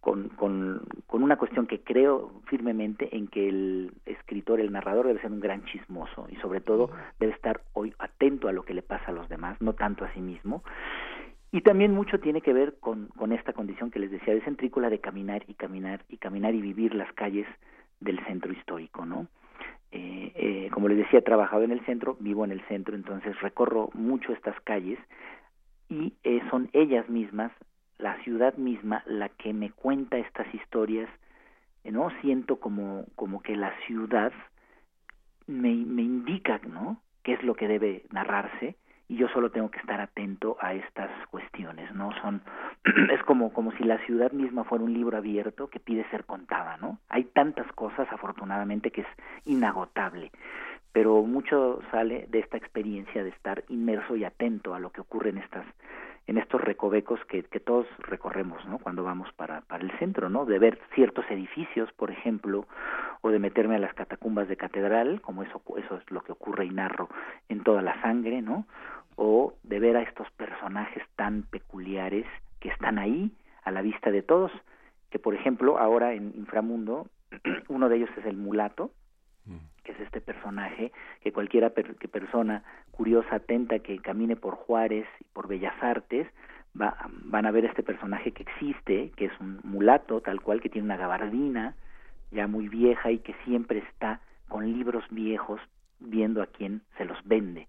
con, con, con una cuestión que creo firmemente en que el escritor, el narrador debe ser un gran chismoso y sobre todo debe estar hoy atento a lo que le pasa a los demás, no tanto a sí mismo. Y también mucho tiene que ver con, con esta condición que les decía de centrícula de caminar y caminar y caminar y vivir las calles del centro histórico, ¿no? Eh, eh, como les decía, he trabajado en el centro, vivo en el centro, entonces recorro mucho estas calles y eh, son ellas mismas, la ciudad misma, la que me cuenta estas historias, ¿no? Siento como, como que la ciudad me, me indica, ¿no? qué es lo que debe narrarse y yo solo tengo que estar atento a estas cuestiones, ¿no? Son es como como si la ciudad misma fuera un libro abierto que pide ser contada, ¿no? Hay tantas cosas afortunadamente que es inagotable, pero mucho sale de esta experiencia de estar inmerso y atento a lo que ocurre en estas en estos recovecos que, que todos recorremos, ¿no? Cuando vamos para, para el centro, ¿no? De ver ciertos edificios, por ejemplo, o de meterme a las catacumbas de catedral, como eso, eso es lo que ocurre y narro en toda la sangre, ¿no? O de ver a estos personajes tan peculiares que están ahí, a la vista de todos, que por ejemplo, ahora en Inframundo, uno de ellos es el mulato, que es este personaje que cualquiera que persona curiosa, atenta, que camine por Juárez y por Bellas Artes, va, van a ver este personaje que existe, que es un mulato tal cual, que tiene una gabardina ya muy vieja y que siempre está con libros viejos viendo a quién se los vende.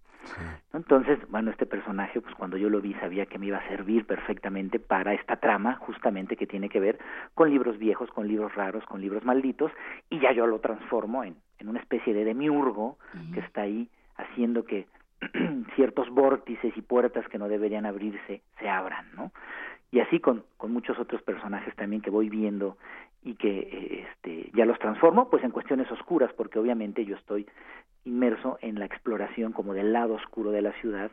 Entonces, bueno, este personaje, pues cuando yo lo vi sabía que me iba a servir perfectamente para esta trama, justamente que tiene que ver con libros viejos, con libros raros, con libros malditos, y ya yo lo transformo en, en una especie de demiurgo que está ahí haciendo que ciertos vórtices y puertas que no deberían abrirse se abran, ¿no? Y así con, con muchos otros personajes también que voy viendo y que este, ya los transformo pues en cuestiones oscuras porque obviamente yo estoy inmerso en la exploración como del lado oscuro de la ciudad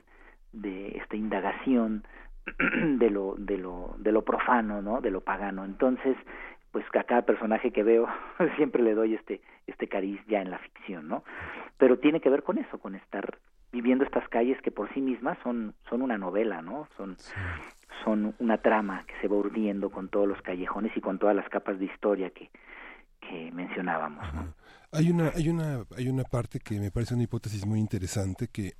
de esta indagación de lo de lo de lo profano no de lo pagano. Entonces pues a cada personaje que veo siempre le doy este este cariz ya en la ficción no pero tiene que ver con eso con estar viviendo estas calles que por sí mismas son son una novela no son son una trama que se va urdiendo con todos los callejones y con todas las capas de historia que que mencionábamos ¿no? hay una hay una hay una parte que me parece una hipótesis muy interesante que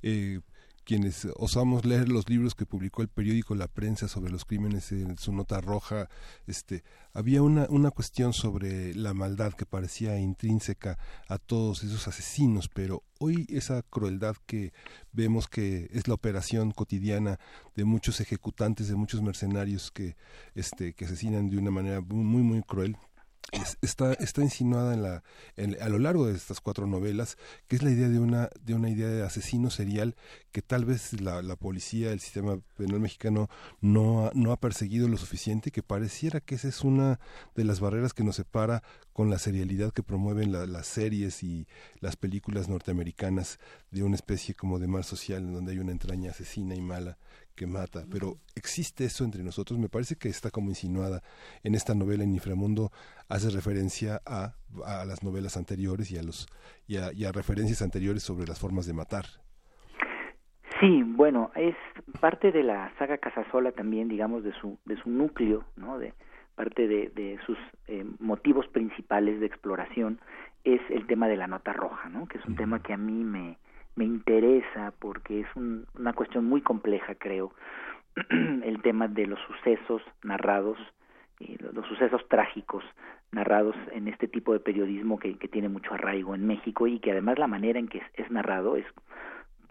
eh, quienes osamos leer los libros que publicó el periódico La Prensa sobre los crímenes en su nota roja, este, había una, una cuestión sobre la maldad que parecía intrínseca a todos esos asesinos, pero hoy esa crueldad que vemos que es la operación cotidiana de muchos ejecutantes, de muchos mercenarios que, este, que asesinan de una manera muy, muy cruel, está, está insinuada en la, a lo largo de estas cuatro novelas, que es la idea de una, de una idea de asesino serial que tal vez la, la policía, el sistema penal mexicano no ha, no ha perseguido lo suficiente, que pareciera que esa es una de las barreras que nos separa con la serialidad que promueven las series y las películas norteamericanas de una especie como de mal social, en donde hay una entraña asesina y mala que mata, pero existe eso entre nosotros, me parece que está como insinuada en esta novela en Inframundo, hace referencia a, a las novelas anteriores y a, los, y a, referencias anteriores sobre las formas de matar. Sí, bueno, es parte de la saga Casasola también, digamos, de su, de su núcleo, ¿no? De parte de, de sus eh, motivos principales de exploración es el tema de la nota roja, ¿no? Que es un tema que a mí me, me interesa porque es una cuestión muy compleja, creo, el tema de los sucesos narrados, y los sucesos trágicos narrados en este tipo de periodismo que, que, tiene mucho arraigo en México y que además la manera en que es, narrado es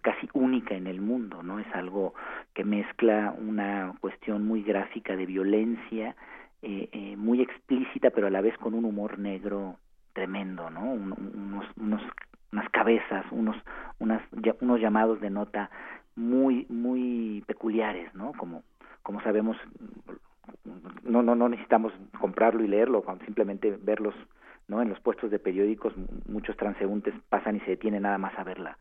casi única en el mundo, ¿no? Es algo que mezcla una cuestión muy gráfica de violencia, eh, eh, muy explícita, pero a la vez con un humor negro tremendo, ¿no? unos, unos unas cabezas, unos, unas, unos llamados de nota muy, muy peculiares, ¿no? Como, como sabemos, no, no, no necesitamos comprarlo y leerlo, simplemente verlos, ¿no? En los puestos de periódicos, muchos transeúntes pasan y se detienen nada más a ver la,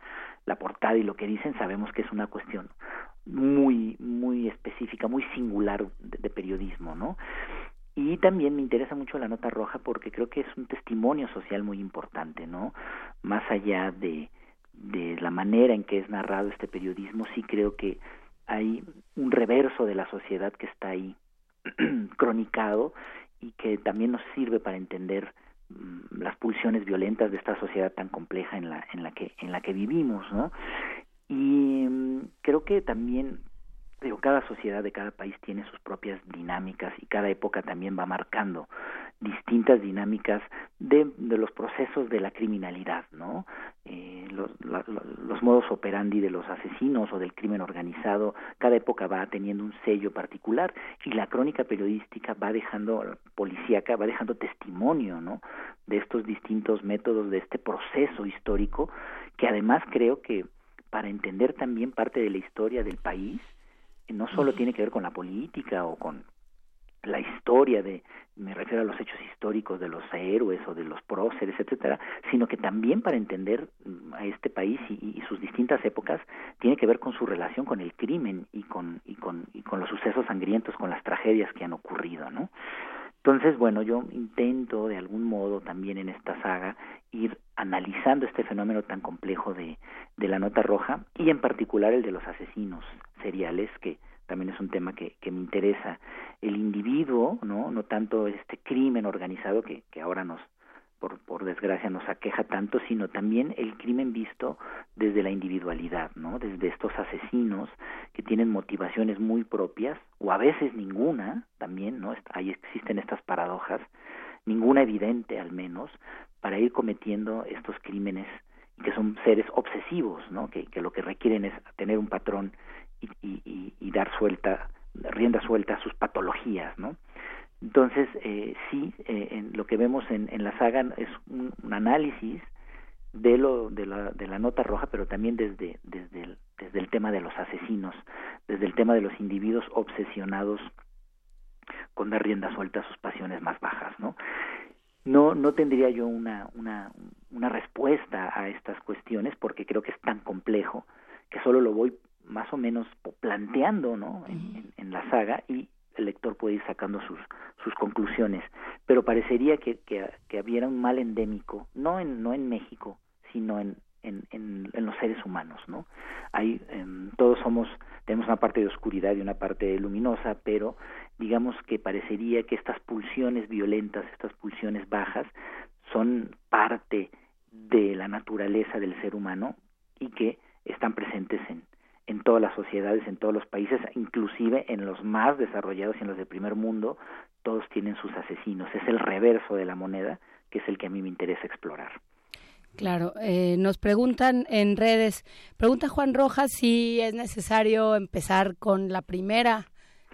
la portada y lo que dicen, sabemos que es una cuestión muy, muy específica, muy singular de, de periodismo, ¿no? Y también me interesa mucho la nota roja porque creo que es un testimonio social muy importante, ¿no? Más allá de, de la manera en que es narrado este periodismo, sí creo que hay un reverso de la sociedad que está ahí cronicado y que también nos sirve para entender mm, las pulsiones violentas de esta sociedad tan compleja en la en la que en la que vivimos, ¿no? Y mm, creo que también pero cada sociedad de cada país tiene sus propias dinámicas y cada época también va marcando distintas dinámicas de, de los procesos de la criminalidad, ¿no? Eh, los, los modos operandi de los asesinos o del crimen organizado, cada época va teniendo un sello particular y la crónica periodística va dejando, policíaca, va dejando testimonio, ¿no? De estos distintos métodos, de este proceso histórico, que además creo que para entender también parte de la historia del país, no solo tiene que ver con la política o con la historia de me refiero a los hechos históricos de los héroes o de los próceres etcétera sino que también para entender mm, a este país y, sus distintas épocas tiene que ver con su relación con el crimen y con y con y con los sucesos sangrientos con las tragedias que han ocurrido no entonces bueno yo intento de algún modo también en esta saga ir analizando este fenómeno tan complejo de de la nota roja y en particular el de los asesinos seriales que también es un tema que, que me interesa. El individuo no no tanto este crimen organizado que, que ahora nos por, por desgracia nos aqueja tanto sino también el crimen visto desde la individualidad no desde estos asesinos que tienen motivaciones muy propias o a veces ninguna también no ahí existen estas paradojas ninguna evidente al menos para ir cometiendo estos crímenes que son seres obsesivos no que, lo que requieren es tener un patrón y, y, dar suelta, rienda suelta a sus patologías, ¿no? Entonces, eh, sí, eh, en lo que vemos en, en la saga es un, análisis de lo de la, de la nota roja, pero también desde desde el, desde el tema de los asesinos, desde el tema de los individuos obsesionados con dar rienda suelta a sus pasiones más bajas, ¿no? No no tendría yo una una una respuesta a estas cuestiones porque creo que es tan complejo que solo lo voy más o menos planteando ¿no? en, la saga y el lector puede ir sacando sus, sus conclusiones. Pero parecería que, que, hubiera un mal endémico, no en, no en México, sino en, en, en, los seres humanos, ¿no? Hay, em, todos somos, tenemos una parte de oscuridad y una parte luminosa, pero digamos que parecería que estas pulsiones violentas, estas pulsiones bajas, son parte de la naturaleza del ser humano y que están presentes en, en todas las sociedades, en todos los países, inclusive en los más desarrollados y en los de primer mundo, todos tienen sus asesinos. Es el reverso de la moneda, que es el que a mí me interesa explorar. Claro, eh, nos preguntan en redes, pregunta Juan Rojas si es necesario empezar con la primera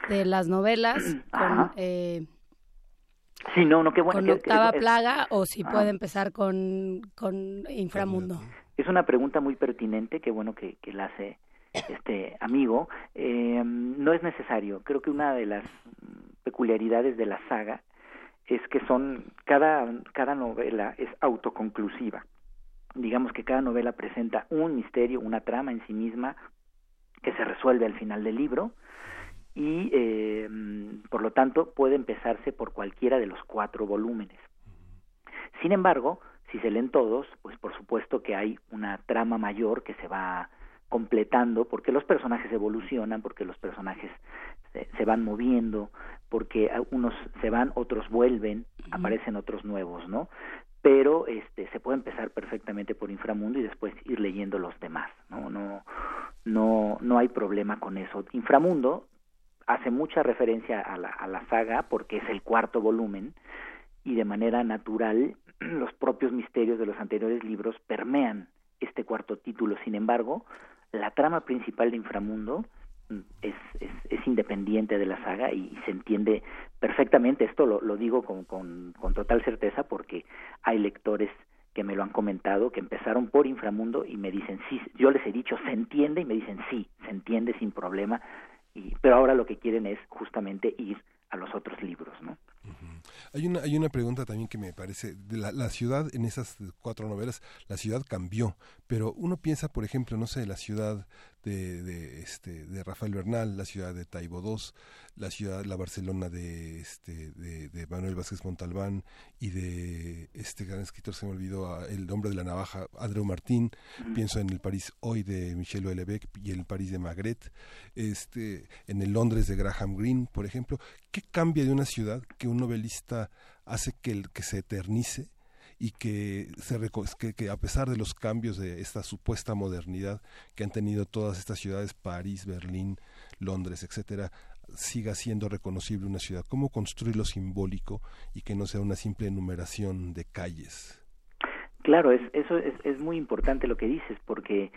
de las novelas, con, eh, sí, no, no, qué bueno, con Octava Plaga, o si puede empezar con, con Inframundo. Es una pregunta muy pertinente, qué bueno que, que la hace este amigo. Eh, no es necesario, creo que una de las peculiaridades de la saga es que son cada cada novela es autoconclusiva digamos que cada novela presenta un misterio, una trama en sí misma que se resuelve al final del libro y eh, por lo tanto puede empezarse por cualquiera de los cuatro volúmenes. Sin embargo, si se leen todos, pues por supuesto que hay una trama mayor que se va completando porque los personajes evolucionan, porque los personajes se, se van moviendo, porque unos se van, otros vuelven, aparecen otros nuevos, ¿no? pero este se puede empezar perfectamente por inframundo y después ir leyendo los demás no no no no hay problema con eso. Inframundo hace mucha referencia a la, a la saga porque es el cuarto volumen y de manera natural los propios misterios de los anteriores libros permean este cuarto título. Sin embargo la trama principal de inframundo es, es, es, independiente de la saga y se entiende perfectamente. Esto lo, lo digo con, con, con, total certeza porque hay lectores que me lo han comentado, que empezaron por Inframundo y me dicen, sí, yo les he dicho, se entiende y me dicen, sí, se entiende sin problema, y, pero ahora lo que quieren es justamente ir a los otros libros, ¿no? Hay una, hay una pregunta también que me parece, de la, la, ciudad en esas cuatro novelas, la ciudad cambió, pero uno piensa, por ejemplo, no sé, la ciudad de, de, este, de Rafael Bernal, la ciudad de Taibo II, la ciudad, la Barcelona de, este, de, Manuel Vázquez Montalbán y de este gran escritor, se me olvidó, el hombre de la navaja, Andrew Martín, pienso en el París hoy de Michel Houellebecq y el París de Magret, este, en el Londres de Graham Greene, por ejemplo, ¿qué cambia de una ciudad que un novelista hace que, el, que se eternice? Y que, se, que, que, a pesar de los cambios de esta supuesta modernidad que han tenido todas estas ciudades, París, Berlín, Londres, etcétera, siga siendo reconocible una ciudad. ¿Cómo construir lo simbólico y que no sea una simple enumeración de calles? Claro, es, eso es, es muy importante lo que dices, porque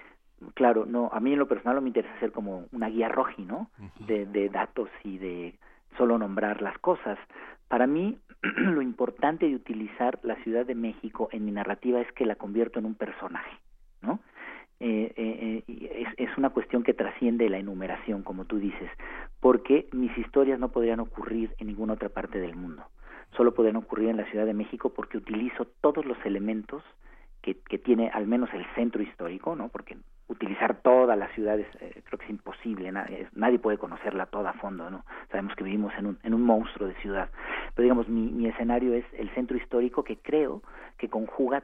claro, no, a mí en lo personal no me interesa ser como una guía roji, ¿no? de, de datos y de solo nombrar las cosas. Para mí, lo importante de utilizar la Ciudad de México en mi narrativa es que la convierto en un personaje, ¿no? Eh, eh, eh, es, es, una cuestión que trasciende la enumeración, como tú dices, porque mis historias no podrían ocurrir en ninguna otra parte del mundo. Solo podrían ocurrir en la Ciudad de México porque utilizo todos los elementos que, que tiene al menos el centro histórico, ¿no? Porque utilizar todas las ciudades eh, creo que es imposible, nadie, nadie, puede conocerla toda a fondo, ¿no? Sabemos que vivimos en un, en un monstruo de ciudad, pero digamos, mi, mi escenario es el centro histórico que creo que conjuga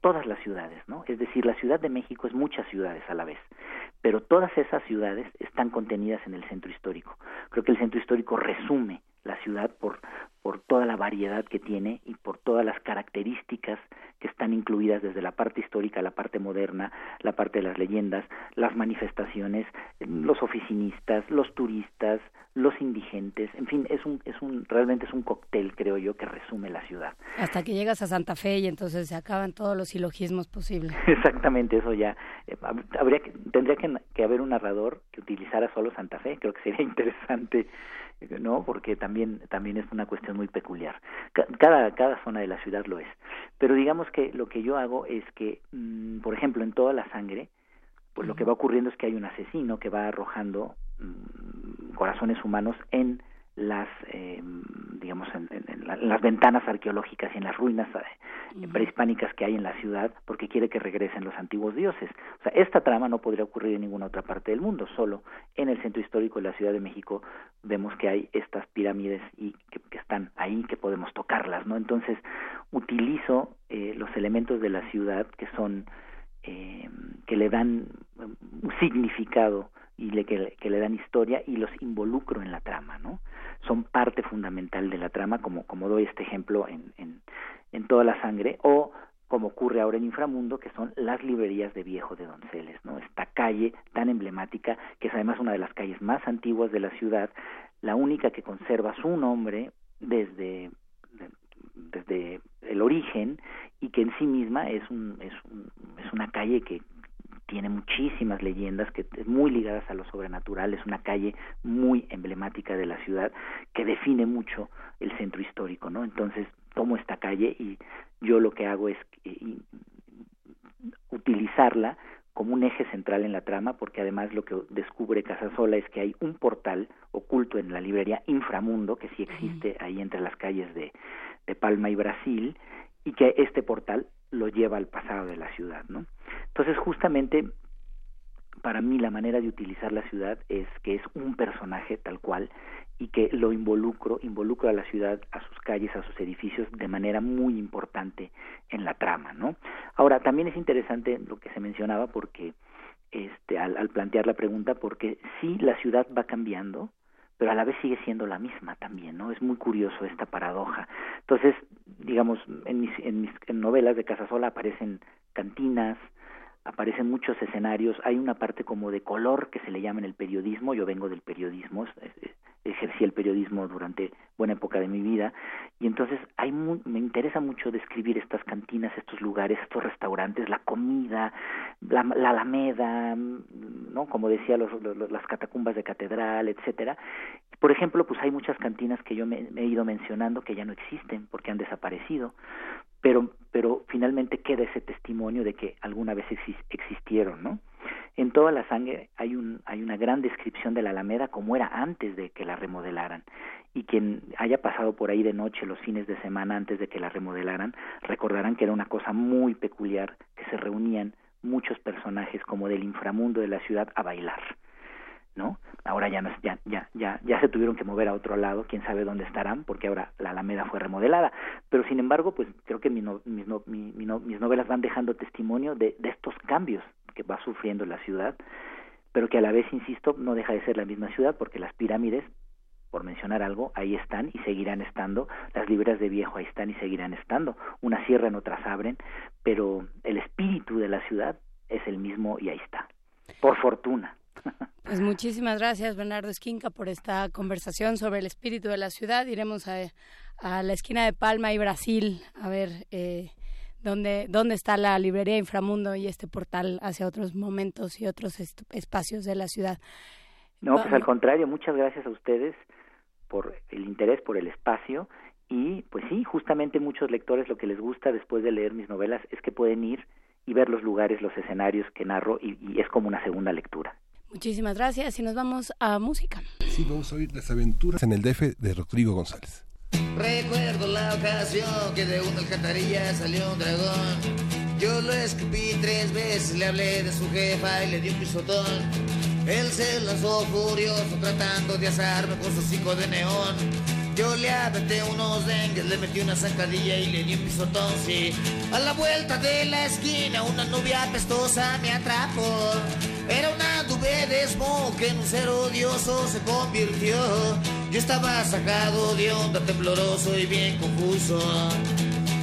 todas las ciudades, ¿no? Es decir, la Ciudad de México es muchas ciudades a la vez, pero todas esas ciudades están contenidas en el centro histórico. Creo que el centro histórico resume la ciudad por, por toda la variedad que tiene y por todas las características que están incluidas desde la parte histórica, la parte moderna, la parte de las leyendas, las manifestaciones, los oficinistas, los turistas, los indigentes, en fin, es un, es un, realmente es un cóctel, creo yo, que resume la ciudad. Hasta que llegas a Santa Fe y entonces se acaban todos los silogismos posibles. Exactamente, eso ya, eh, habría que, tendría que, que haber un narrador que utilizara solo Santa Fe, creo que sería interesante no porque también también es una cuestión muy peculiar cada cada zona de la ciudad lo es pero digamos que lo que yo hago es que mm, por ejemplo en toda la sangre pues lo que va ocurriendo es que hay un asesino que va arrojando mm, corazones humanos en las eh, digamos, en, las ventanas arqueológicas y en las ruinas eh, prehispánicas que hay en la ciudad, porque quiere que regresen los antiguos dioses. O sea, esta trama no podría ocurrir en ninguna otra parte del mundo, solo en el centro histórico de la Ciudad de México vemos que hay estas pirámides y que, están ahí, que podemos tocarlas, ¿no? Entonces, utilizo eh, los elementos de la ciudad que son, eh, que le dan un significado y le, que, le dan historia y los involucro en la trama, ¿no? Son parte fundamental de la trama, como, como doy este ejemplo en, en, en toda la sangre, o como ocurre ahora en Inframundo, que son las librerías de Viejo de Donceles, ¿no? Esta calle tan emblemática, que es además una de las calles más antiguas de la ciudad, la única que conserva su nombre desde, desde el origen y que en sí misma es, un, es, un, es una calle que tiene muchísimas leyendas que muy ligadas a lo sobrenatural, es una calle muy emblemática de la ciudad que define mucho el centro histórico, ¿no? Entonces tomo esta calle y yo lo que hago es eh, utilizarla como un eje central en la trama, porque además lo que descubre Casasola es que hay un portal oculto en la librería Inframundo, que sí existe ahí entre las calles de, de Palma y Brasil, y que este portal lo lleva al pasado de la ciudad, ¿no? Entonces, justamente para mí la manera de utilizar la ciudad es que es un personaje tal cual y que lo involucro, involucro a la ciudad, a sus calles, a sus edificios de manera muy importante en la trama, ¿no? Ahora, también es interesante lo que se mencionaba porque este al, plantear la pregunta porque sí la ciudad va cambiando, pero a la vez sigue siendo la misma también, ¿no? Es muy curioso esta paradoja. Entonces, digamos, en mis, en mis novelas de Casasola aparecen cantinas, aparecen muchos escenarios, hay una parte como de color que se le llama en el periodismo, yo vengo del periodismo, ejercí el periodismo durante buena época de mi vida. Y entonces hay me interesa mucho describir estas cantinas, estos lugares, estos restaurantes, la comida, la, alameda, no, como decía los, las catacumbas de catedral, etcétera. Por ejemplo, pues hay muchas cantinas que yo me, he ido mencionando que ya no existen porque han desaparecido, pero pero finalmente queda ese testimonio de que alguna vez existieron, ¿no? En toda la sangre hay, un, hay una gran descripción de la Alameda como era antes de que la remodelaran. Y quien haya pasado por ahí de noche los fines de semana antes de que la remodelaran, recordarán que era una cosa muy peculiar, que se reunían muchos personajes como del inframundo de la ciudad a bailar. ¿No? Ahora ya, no, ya, se tuvieron que mover a otro lado, quién sabe dónde estarán, porque ahora la Alameda fue remodelada. Pero sin embargo, pues creo que mis, mis, mis novelas van dejando testimonio de, de estos cambios que va sufriendo la ciudad, pero que a la vez, insisto, no deja de ser la misma ciudad, porque las pirámides, por mencionar algo, ahí están y seguirán estando, las librerías de viejo ahí están y seguirán estando, unas cierran, otras abren, pero el espíritu de la ciudad es el mismo y ahí está, por fortuna. Pues muchísimas gracias, Bernardo Esquinca, por esta conversación sobre el espíritu de la ciudad. Iremos a, a la esquina de Palma y Brasil a ver eh, dónde, dónde está la librería Inframundo y este portal hacia otros momentos y otros espacios de la ciudad. No, pues al contrario, muchas gracias a ustedes por el interés, por el espacio y pues sí, justamente muchos lectores lo que les gusta después de leer mis novelas es que pueden ir y ver los lugares, los escenarios que narro y es como una segunda lectura. Muchísimas gracias y nos vamos a música. Sí, vamos a oír las aventuras en el DF de Rodrigo González. Recuerdo la ocasión que de una alcantarilla salió un dragón. Yo lo escupí tres veces, le hablé de su jefa y le di un pisotón. Él se lanzó furioso tratando de asarme con su hocico de neón. Yo le aventé unos dengues, le metí una zancadilla y le di un pisotón, sí. A la vuelta de la esquina una nubia apestosa me atrapó. Era una nube de que en un ser odioso se convirtió. Yo estaba sacado de onda, tembloroso y bien confuso.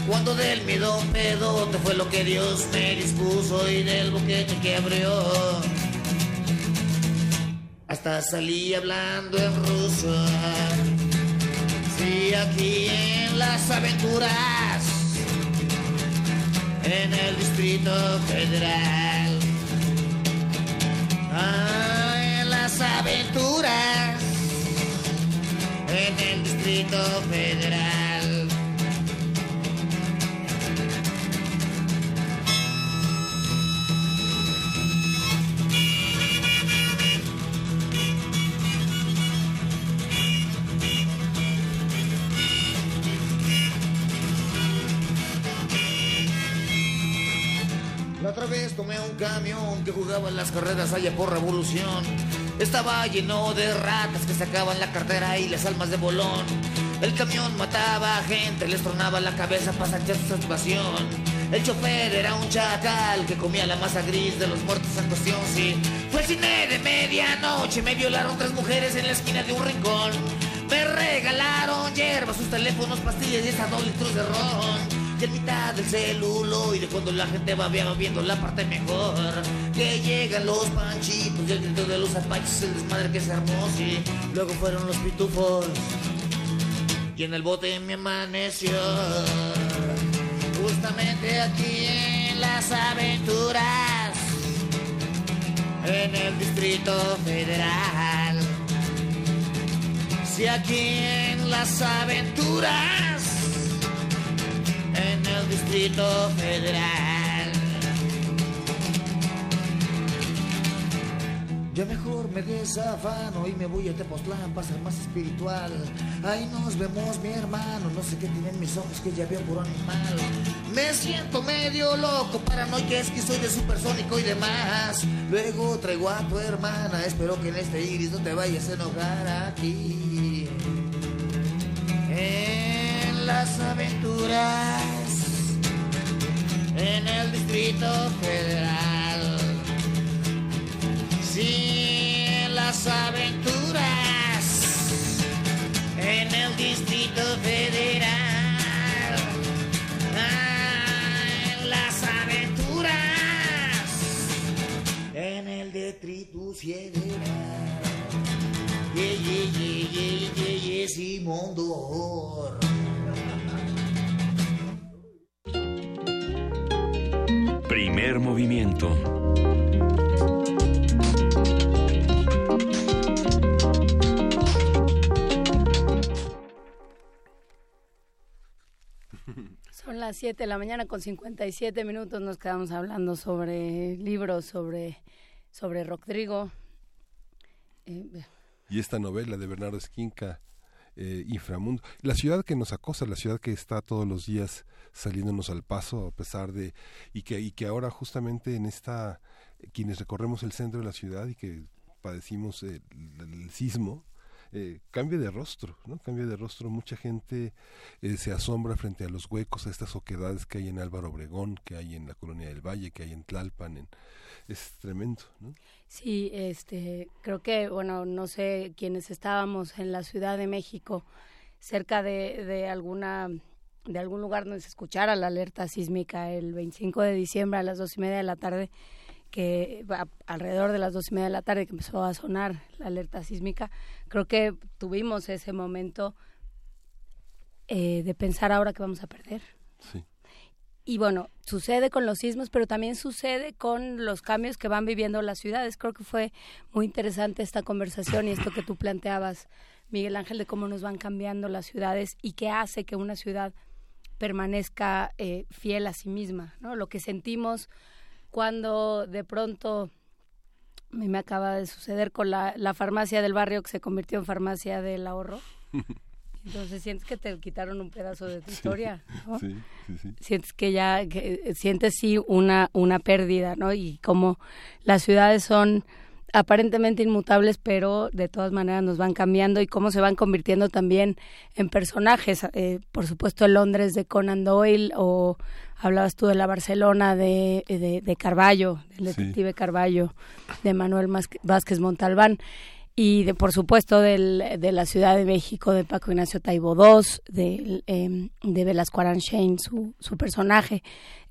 Cuando del miedo pedo te fue lo que Dios me dispuso y del boquete que abrió. Hasta salí hablando en ruso aquí en las aventuras, en el Distrito Federal. Ah, en las aventuras, en el Distrito Federal. Otra vez tomé un camión que jugaba en las carreras allá por revolución. Estaba lleno de ratas que sacaban la cartera y las almas de bolón. El camión mataba a gente, les tronaba la cabeza para sacar su satisfacción. El chofer era un chacal que comía la masa gris de los muertos en cuestión. Fue el cine de medianoche, me violaron tres mujeres en la esquina de un rincón. Me regalaron hierbas, sus teléfonos, pastillas y hasta dos litros de ron. Y en mitad del celuloide cuando la gente va viendo la parte mejor. Que llegan los panchitos y el grito de los apaches El desmadre que se armó, sí Luego fueron los pitufos Y en el bote me amaneció. Justamente aquí en las aventuras En el Distrito Federal. Si aquí en las aventuras en Distrito Federal. Yo mejor me desafano y me voy a Tepoztlán para ser más espiritual. Ahí nos vemos, mi hermano. No sé qué tienen mis ojos que ya veo por animal. Me siento medio loco, paranoico, es que soy de supersónico y demás. Luego traigo a tu hermana. Espero que en este iris no te vayas a enojar aquí. Eh las aventuras en el Distrito Federal. Sí, las aventuras en el Distrito Federal. Ah, las aventuras en el Distrito Federal. Yeah, yeah, yeah, yeah, yeah, yeah, Simón Primer movimiento. Son las 7 de la mañana con 57 minutos. Nos quedamos hablando sobre libros, sobre, sobre Rodrigo. Eh, y esta novela de Bernardo Esquinca, eh, inframundo. La ciudad que nos acosa, la ciudad que está todos los días saliéndonos al paso a pesar de y que y que ahora justamente en esta quienes recorremos el centro de la ciudad y que padecimos el, sismo eh, cambia de rostro, ¿no? Cambia de rostro. Mucha gente eh, se asombra frente a los huecos, a estas oquedades que hay en Álvaro Obregón, que hay en la Colonia del Valle, que hay en Tlalpan. En, es tremendo, ¿no? Sí, este, creo que, bueno, no sé, quienes estábamos en la Ciudad de México, cerca de, de alguna de algún lugar donde se escuchara la alerta sísmica el 25 de diciembre a las dos y media de la tarde, que alrededor de las dos y media de la tarde que empezó a sonar la alerta sísmica, creo que tuvimos ese momento eh, de pensar ahora que vamos a perder. Sí. Y bueno, sucede con los sismos, pero también sucede con los cambios que van viviendo las ciudades. Creo que fue muy interesante esta conversación y esto que tú planteabas, Miguel Ángel, de cómo nos van cambiando las ciudades y qué hace que una ciudad permanezca eh, fiel a sí misma, ¿no? Lo que sentimos cuando de pronto mí me acaba de suceder con la, la farmacia del barrio que se convirtió en farmacia del ahorro. Entonces sientes que te quitaron un pedazo de tu historia, ¿no? Sí, sí, sí. Sientes que ya, que, sientes sí una, una pérdida, ¿no? Y como las ciudades son aparentemente inmutables, pero de todas maneras nos van cambiando y cómo se van convirtiendo también en personajes. Eh, por supuesto, el Londres de Conan Doyle o hablabas tú de la Barcelona de, de, de Carballo, del detective Carballo, de Manuel Vázquez Montalbán y de, por supuesto del, de la Ciudad de México de Paco Ignacio Taibo II, de, eh, de Velasco Shane, su, su personaje,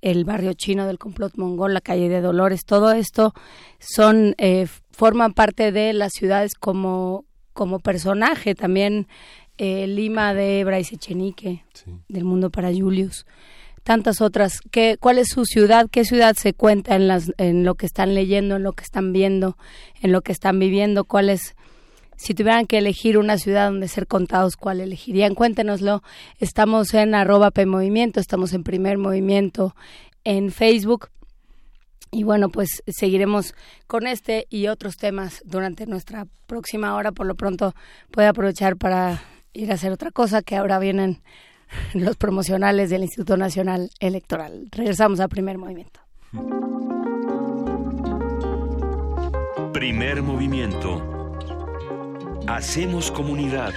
el barrio chino del complot mongol, la calle de Dolores, todo esto son eh, forman parte de las ciudades como, como personaje, también eh, Lima de Bryce Echenique, del Mundo para Julius tantas otras. ¿Qué, ¿Cuál es su ciudad? ¿Qué ciudad se cuenta en, las, en lo que están leyendo, en lo que están viendo, en lo que están viviendo? ¿Cuál es, si tuvieran que elegir una ciudad donde ser contados, cuál elegirían? Cuéntenoslo. Estamos en arroba P Movimiento, estamos en Primer Movimiento en Facebook. Y bueno, pues seguiremos con este y otros temas durante nuestra próxima hora. Por lo pronto, puede aprovechar para ir a hacer otra cosa que ahora vienen los promocionales del Instituto Nacional Electoral. Regresamos a primer movimiento. Primer movimiento. Hacemos comunidad.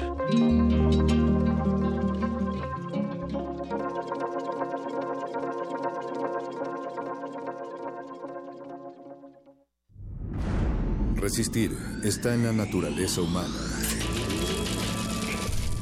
Resistir está en la naturaleza humana.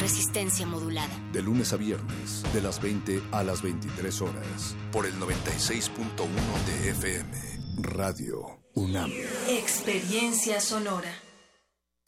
Resistencia modulada. De lunes a viernes, de las 20 a las 23 horas, por el 96.1 de FM, Radio UNAM. Experiencia sonora.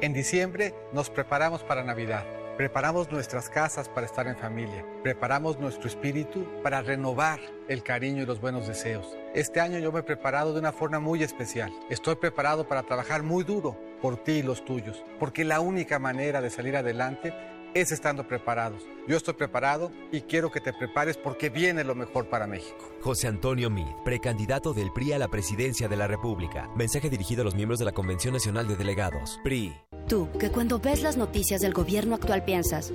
En diciembre nos preparamos para Navidad. Preparamos nuestras casas para estar en familia. Preparamos nuestro espíritu para renovar el cariño y los buenos deseos. Este año yo me he preparado de una forma muy especial. Estoy preparado para trabajar muy duro por ti y los tuyos, porque la única manera de salir adelante es estando preparados. Yo estoy preparado y quiero que te prepares porque viene lo mejor para México. José Antonio Mid, precandidato del PRI a la presidencia de la República. Mensaje dirigido a los miembros de la Convención Nacional de Delegados. PRI. Tú, que cuando ves las noticias del gobierno actual piensas,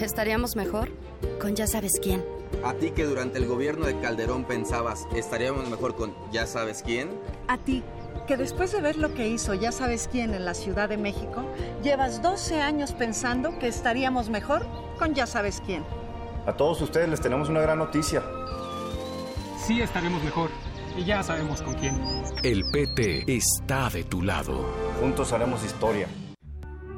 ¿estaríamos mejor? Con ya sabes quién. A ti que durante el gobierno de Calderón pensabas, ¿estaríamos mejor con ya sabes quién? A ti que después de ver lo que hizo ya sabes quién en la Ciudad de México, llevas 12 años pensando que estaríamos mejor con ya sabes quién. A todos ustedes les tenemos una gran noticia. Sí estaremos mejor y ya sabemos con quién. El PT está de tu lado. Juntos haremos historia.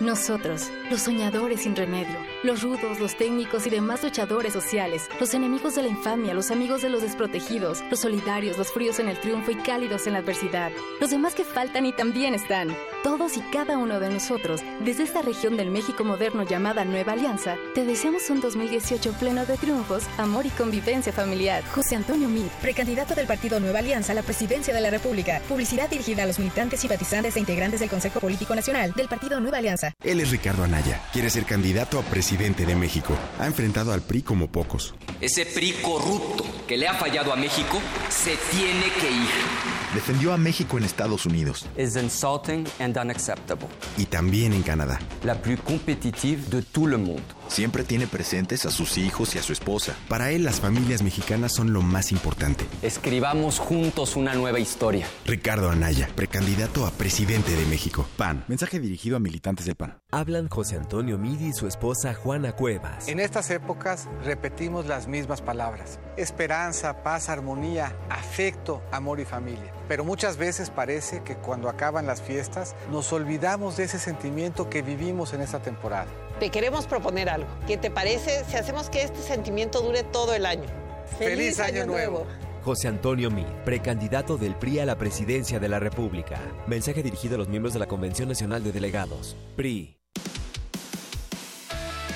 Nosotros, los soñadores sin remedio, los rudos, los técnicos y demás luchadores sociales, los enemigos de la infamia, los amigos de los desprotegidos, los solidarios, los fríos en el triunfo y cálidos en la adversidad, los demás que faltan y también están. Todos y cada uno de nosotros, desde esta región del México moderno llamada Nueva Alianza, te deseamos un 2018 pleno de triunfos, amor y convivencia familiar. José Antonio Mid, precandidato del Partido Nueva Alianza a la presidencia de la República. Publicidad dirigida a los militantes, simpatizantes e integrantes del Consejo Político Nacional del Partido Nueva Alianza. Él es Ricardo Anaya. Quiere ser candidato a presidente de México. Ha enfrentado al PRI como pocos. Ese PRI corrupto que le ha fallado a México se tiene que ir. Defendió a México en Estados Unidos. Es insulting and unacceptable. Y también en Canadá. La plus competitive de todo el mundo. Siempre tiene presentes a sus hijos y a su esposa. Para él, las familias mexicanas son lo más importante. Escribamos juntos una nueva historia. Ricardo Anaya, precandidato a presidente de México. PAN. Mensaje dirigido a militantes del PAN. Hablan José Antonio Midi y su esposa Juana Cuevas. En estas épocas repetimos las mismas palabras. Esperanza, paz, armonía, afecto, amor y familia. Pero muchas veces parece que cuando acaban las fiestas nos olvidamos de ese sentimiento que vivimos en esta temporada. Te queremos proponer algo. ¿Qué te parece si hacemos que este sentimiento dure todo el año? ¡Feliz, año, nuevo. José Antonio Mid, precandidato del PRI a la presidencia de la República. Mensaje dirigido a los miembros de la Convención Nacional de Delegados. PRI.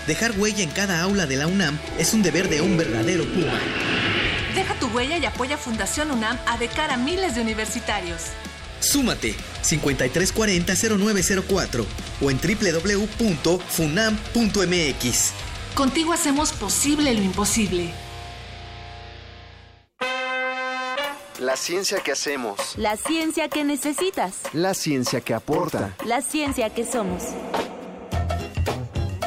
Dejar huella en cada aula de la UNAM es un deber de un verdadero Puma. Deja tu huella y apoya Fundación UNAM a de cara a miles de universitarios. Súmate 5340-0904 o en www.funam.mx. Contigo hacemos posible lo imposible. La ciencia que hacemos. La ciencia que necesitas. La ciencia que aporta. La ciencia que somos.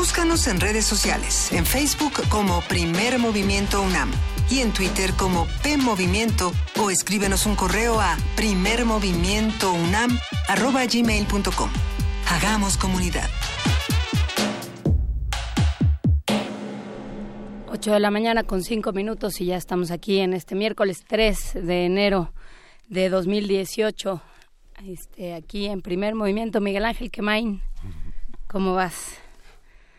Búscanos en redes sociales, en Facebook como Primer Movimiento UNAM y en Twitter como P Movimiento o escríbenos un correo a primermovimientounam@gmail.com. Hagamos comunidad. 8 de la mañana con 5 minutos y ya estamos aquí en este miércoles 3 de enero de 2018. Este, aquí en Primer Movimiento, Miguel Ángel Quemain. ¿Cómo vas?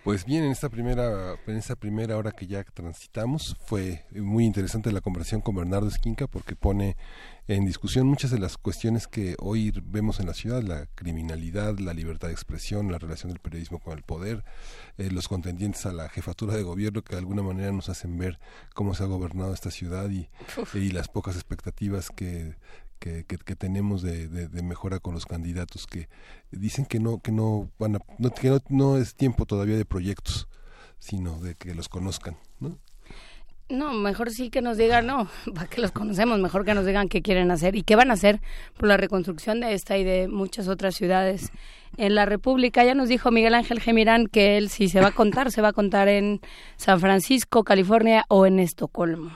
Pues bien, en esta primera, en esta primera hora que ya transitamos, fue muy interesante la conversación con Bernardo Esquinca porque pone en discusión muchas de las cuestiones que hoy vemos en la ciudad, la criminalidad, la libertad de expresión, la relación del periodismo con el poder, eh, los contendientes a la jefatura de gobierno que de alguna manera nos hacen ver cómo se ha gobernado esta ciudad y, y las pocas expectativas que, que, tenemos de, mejora con los candidatos que dicen que no que no van a, no, que no, no, es tiempo todavía de proyectos sino de que los conozcan no no mejor sí que nos digan no para que los conocemos mejor que nos digan qué quieren hacer y qué van a hacer por la reconstrucción de esta y de muchas otras ciudades en la República. Ya nos dijo Miguel Ángel Gemirán que él si se va a contar se va a contar en San Francisco California o en Estocolmo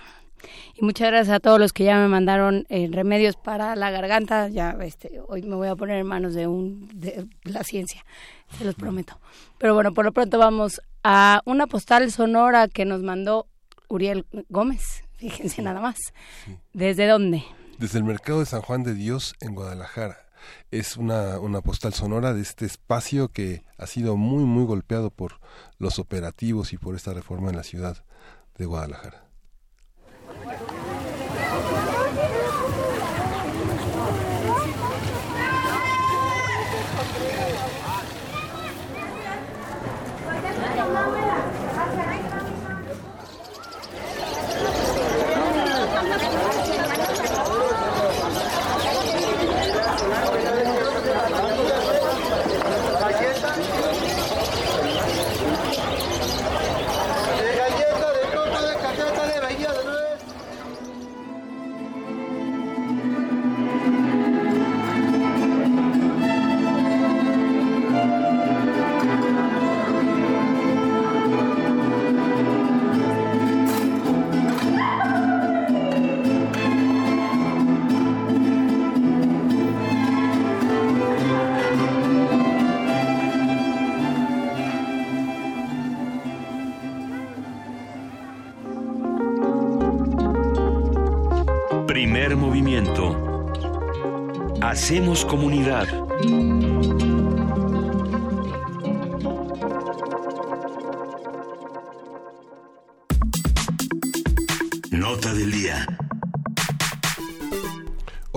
y muchas gracias a todos los que ya me mandaron eh, remedios para la garganta. Ya este, hoy me voy a poner en manos de, un, de la ciencia, se los prometo. Pero bueno, por lo pronto vamos a una postal sonora que nos mandó Uriel Gómez. Fíjense nada más. ¿Desde dónde? Desde el Mercado de San Juan de Dios en Guadalajara. Es una, una postal sonora de este espacio que ha sido muy, muy golpeado por los operativos y por esta reforma en la ciudad de Guadalajara.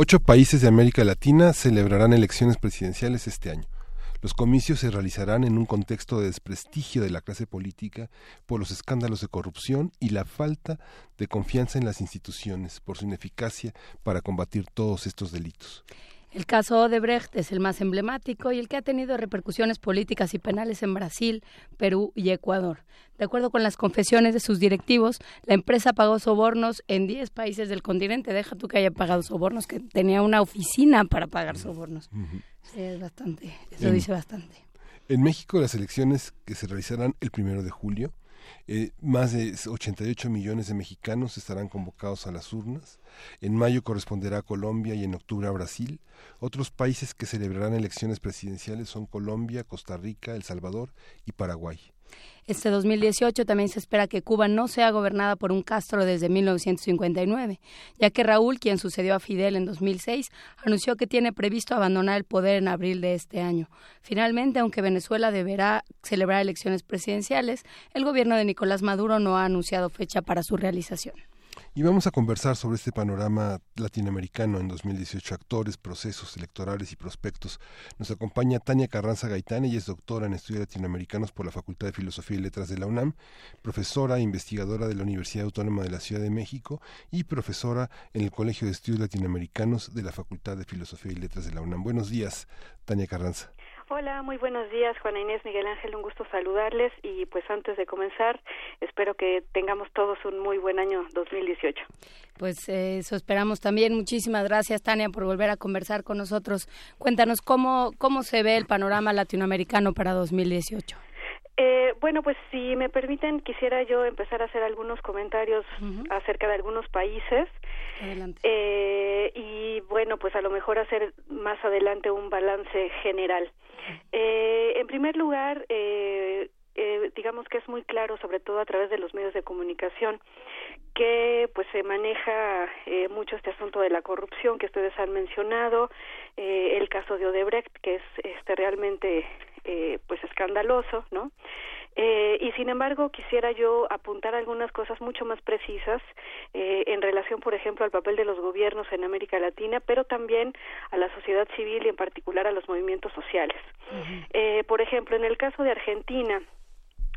Ocho países de América Latina celebrarán elecciones presidenciales este año. Los comicios se realizarán en un contexto de desprestigio de la clase política por los escándalos de corrupción y la falta de confianza en las instituciones por su ineficacia para combatir todos estos delitos. El caso Odebrecht es el más emblemático y el que ha tenido repercusiones políticas y penales en Brasil, Perú y Ecuador. De acuerdo con las confesiones de sus directivos, la empresa pagó sobornos en 10 países del continente. Deja tú que haya pagado sobornos, que tenía una oficina para pagar sobornos. Sí, es bastante, eso dice bastante. En México las elecciones que se realizarán el primero de julio, eh, más de 88 millones de mexicanos estarán convocados a las urnas. En mayo corresponderá a Colombia y en octubre a Brasil. Otros países que celebrarán elecciones presidenciales son Colombia, Costa Rica, El Salvador y Paraguay. Este 2018 también se espera que Cuba no sea gobernada por un Castro desde 1959, ya que Raúl, quien sucedió a Fidel en 2006, anunció que tiene previsto abandonar el poder en abril de este año. Finalmente, aunque Venezuela deberá celebrar elecciones presidenciales, el gobierno de Nicolás Maduro no ha anunciado fecha para su realización. Y vamos a conversar sobre este panorama latinoamericano en 2018, actores, procesos electorales y prospectos. Nos acompaña Tania Carranza Gaitán, ella es doctora en estudios latinoamericanos por la Facultad de Filosofía y Letras de la UNAM, profesora e investigadora de la Universidad Autónoma de la Ciudad de México y profesora en el Colegio de Estudios Latinoamericanos de la Facultad de Filosofía y Letras de la UNAM. Buenos días, Tania Carranza. Hola, muy buenos días, Juana Inés, Miguel Ángel, un gusto saludarles y pues antes de comenzar, espero que tengamos todos un muy buen año 2018. Pues eh, eso esperamos también. Muchísimas gracias, Tania, por volver a conversar con nosotros. Cuéntanos cómo, cómo se ve el panorama latinoamericano para 2018. Eh, bueno, pues si me permiten, quisiera yo empezar a hacer algunos comentarios acerca de algunos países. Adelante. Eh, y bueno, pues a lo mejor hacer más adelante un balance general. Eh, en primer lugar, eh, eh, digamos que es muy claro, sobre todo a través de los medios de comunicación, que pues se maneja eh, mucho este asunto de la corrupción que ustedes han mencionado, eh, el caso de Odebrecht, que es este realmente eh, pues escandaloso, ¿no? Eh, y sin embargo, quisiera yo apuntar algunas cosas mucho más precisas eh, en relación, por ejemplo, al papel de los gobiernos en América Latina, pero también a la sociedad civil y en particular a los movimientos sociales. eh, por ejemplo, en el caso de Argentina,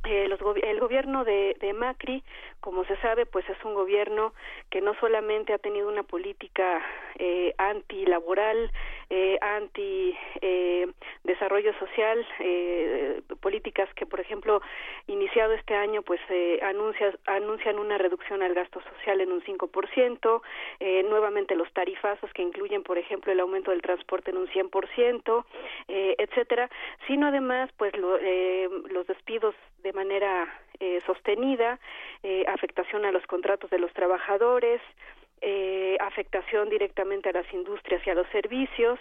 eh, los el gobierno de, de, Macri, como se sabe, pues es un gobierno que no solamente ha tenido una política eh, antilaboral, eh, anti eh, desarrollo social, eh, políticas que, por ejemplo, iniciado este año, pues eh, anuncia, anuncian una reducción al gasto social en un 5%, eh, nuevamente los tarifazos que incluyen, por ejemplo, el aumento del transporte en un 100%, eh, etcétera, sino además, pues lo, eh, los despidos de manera eh, sostenida, eh, afectación a los contratos de los trabajadores, eh, afectación directamente a las industrias y a los servicios,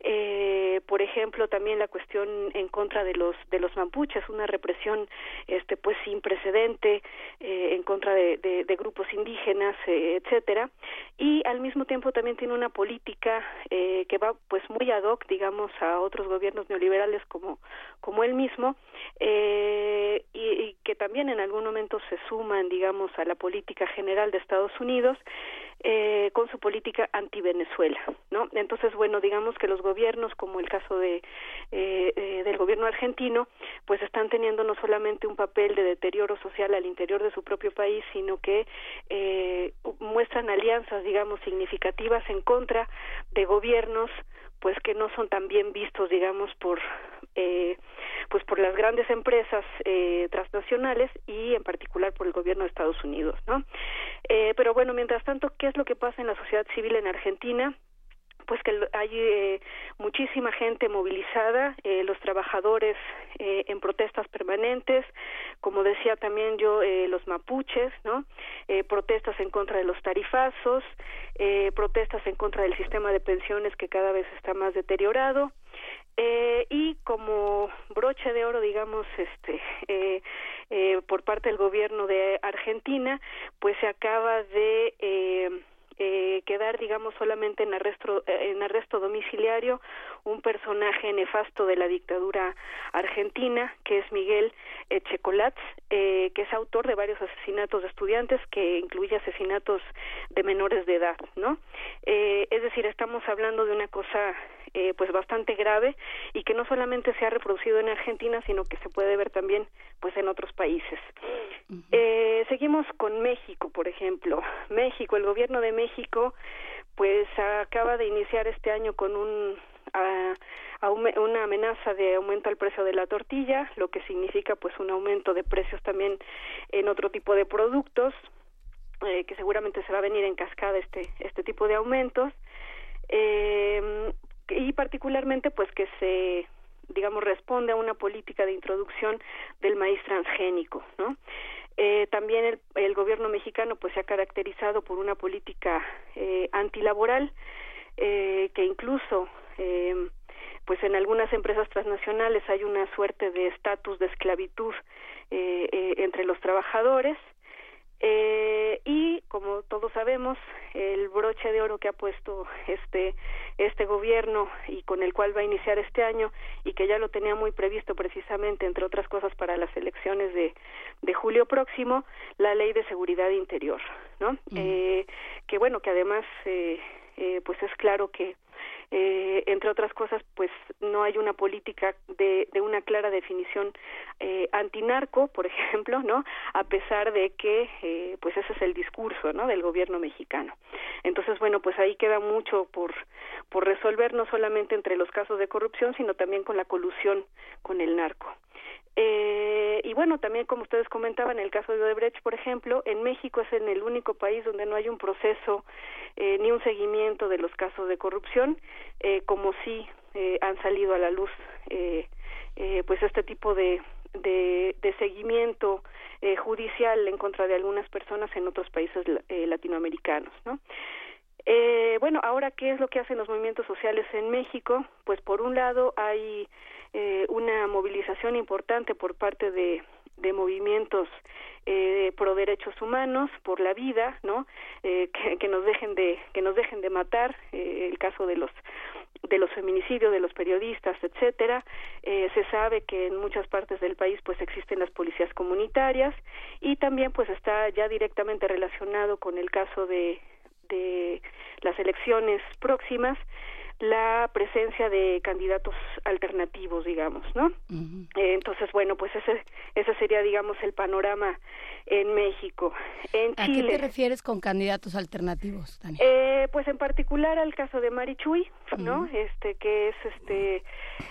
eh, por ejemplo también la cuestión en contra de los de los mapuches una represión este pues sin precedente eh, en contra de, de, de grupos indígenas eh, etcétera. Y al mismo tiempo también tiene una política eh, que va pues muy ad hoc digamos a otros gobiernos neoliberales como como él mismo eh, y, y que también en algún momento se suman digamos a la política general de Estados Unidos eh, con su política anti Venezuela no entonces bueno digamos que los gobiernos como el caso de eh, eh, del gobierno argentino pues están teniendo no solamente un papel de deterioro social al interior de su propio país sino que eh, muestran alianzas digamos significativas en contra de gobiernos pues que no son tan bien vistos digamos por eh, pues por las grandes empresas eh, transnacionales y en particular por el gobierno de Estados Unidos no eh, pero bueno mientras tanto qué es lo que pasa en la sociedad civil en Argentina pues que hay eh, muchísima gente movilizada, eh, los trabajadores eh, en protestas permanentes, como decía también yo, eh, los mapuches, ¿no? Eh, protestas en contra de los tarifazos, eh, protestas en contra del sistema de pensiones que cada vez está más deteriorado. Y como broche de oro, digamos, este, por parte del gobierno de Argentina, pues se acaba de eh, quedar, digamos, solamente en arresto, eh, en arresto domiciliario un personaje nefasto de la dictadura argentina, que es Miguel Echecolatz, eh, que es autor de varios asesinatos de estudiantes, que incluye asesinatos de menores de edad, ¿no? Eh, es decir, estamos hablando de una cosa eh, pues bastante grave y que no solamente se ha reproducido en Argentina, sino que se puede ver también pues en otros países. Uh -huh. eh, seguimos con México, por ejemplo. México, el gobierno de México pues acaba de iniciar este año con un a, una amenaza de aumento al precio de la tortilla, lo que significa pues un aumento de precios también en otro tipo de productos, eh, que seguramente se va a venir en cascada este este tipo de aumentos eh, y particularmente pues que se digamos responde a una política de introducción del maíz transgénico, ¿no? Eh, también el, el, gobierno mexicano pues se ha caracterizado por una política eh, antilaboral eh, que incluso eh, pues en algunas empresas transnacionales hay una suerte de estatus de esclavitud eh, eh, entre los trabajadores Eh, y como todos sabemos, el broche de oro que ha puesto este este gobierno y con el cual va a iniciar este año y que ya lo tenía muy previsto precisamente entre otras cosas para las elecciones de de julio próximo, la ley de seguridad interior, ¿no? Eh, que bueno, que además eh, pues es claro que eh, entre otras cosas, pues no hay una política de, de una clara definición eh, antinarco, por ejemplo, ¿no? A pesar de que, eh, pues ese es el discurso, ¿no? Del gobierno mexicano. Entonces, bueno, pues ahí queda mucho por, por resolver, no solamente entre los casos de corrupción, sino también con la colusión con el narco. Eh, y bueno, también como ustedes comentaban, en el caso de Odebrecht, por ejemplo, en México es en el único país donde no hay un proceso eh, ni un seguimiento de los casos de corrupción, eh, como sí eh, han salido a la luz, eh, eh, pues este tipo de, de, de seguimiento judicial en contra de algunas personas en otros países latinoamericanos, ¿no? Bueno, ahora, ¿qué es lo que hacen los movimientos sociales en México? Pues por un lado hay eh, una movilización importante por parte de, de movimientos eh, pro derechos humanos, por la vida, ¿no? Eh, que, nos dejen de que nos dejen de matar, eh, el caso de los de los feminicidios de los periodistas, etcétera. Eh, se sabe que en muchas partes del país pues existen las policías comunitarias y también pues está ya directamente relacionado con el caso de de las elecciones próximas la presencia de candidatos alternativos, digamos, ¿no? Uh -huh. eh, entonces, bueno, pues ese ese sería, digamos, el panorama en México. En ¿A Chile, qué te refieres con candidatos alternativos, Tania? Eh, pues en particular al caso de Marichuy, ¿no? Uh -huh. Este que es este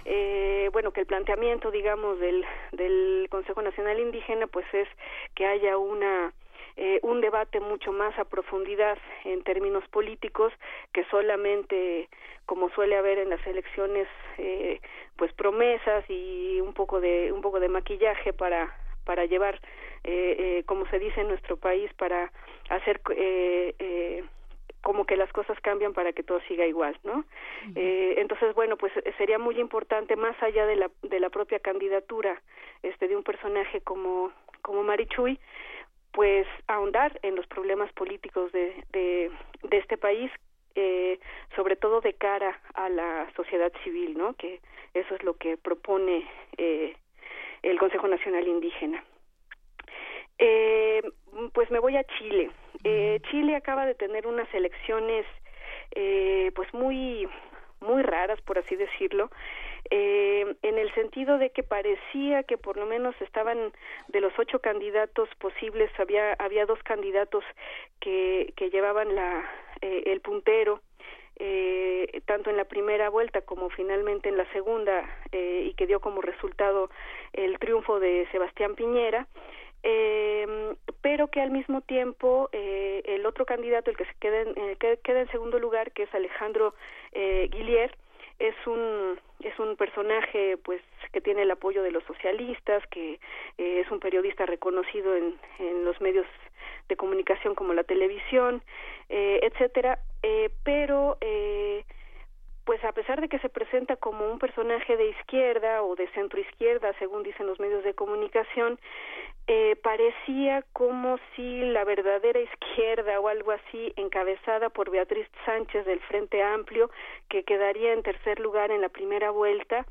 eh, bueno, que el planteamiento, digamos, del del Consejo Nacional Indígena pues es que haya una eh, un debate mucho más a profundidad en términos políticos que solamente como suele haber en las elecciones eh, pues promesas y un poco de un poco de maquillaje para para llevar eh, eh, como se dice en nuestro país para hacer eh, eh, como que las cosas cambian para que todo siga igual, ¿no? Uh -huh. eh, entonces, bueno, pues sería muy importante más allá de la de la propia candidatura, este, de un personaje como como Marichuy, pues ahondar en los problemas políticos de, de, de este país, eh, sobre todo de cara a la sociedad civil, ¿no? Que eso es lo que propone eh, el Consejo Nacional Indígena. Eh, pues me voy a Chile. Eh, Chile acaba de tener unas elecciones, eh, pues muy muy raras, por así decirlo, eh, en el sentido de que parecía que por lo menos estaban de los ocho candidatos posibles había había dos candidatos que que llevaban la eh, el puntero eh, tanto en la primera vuelta como finalmente en la segunda eh, y que dio como resultado el triunfo de Sebastián Piñera eh, pero que al mismo tiempo eh, el otro candidato, el que se queda en, eh, que queda en segundo lugar, que es Alejandro eh, Guillier, es un es un personaje pues que tiene el apoyo de los socialistas que eh, es un periodista reconocido en, en los medios de comunicación como la televisión eh, etcétera. Eh, pero eh, pues a pesar de que se presenta como un personaje de izquierda o de centro izquierda, según dicen los medios de comunicación, eh, parecía como si la verdadera izquierda o algo así, encabezada por Beatriz Sánchez del Frente Amplio, que quedaría en tercer lugar en la primera vuelta,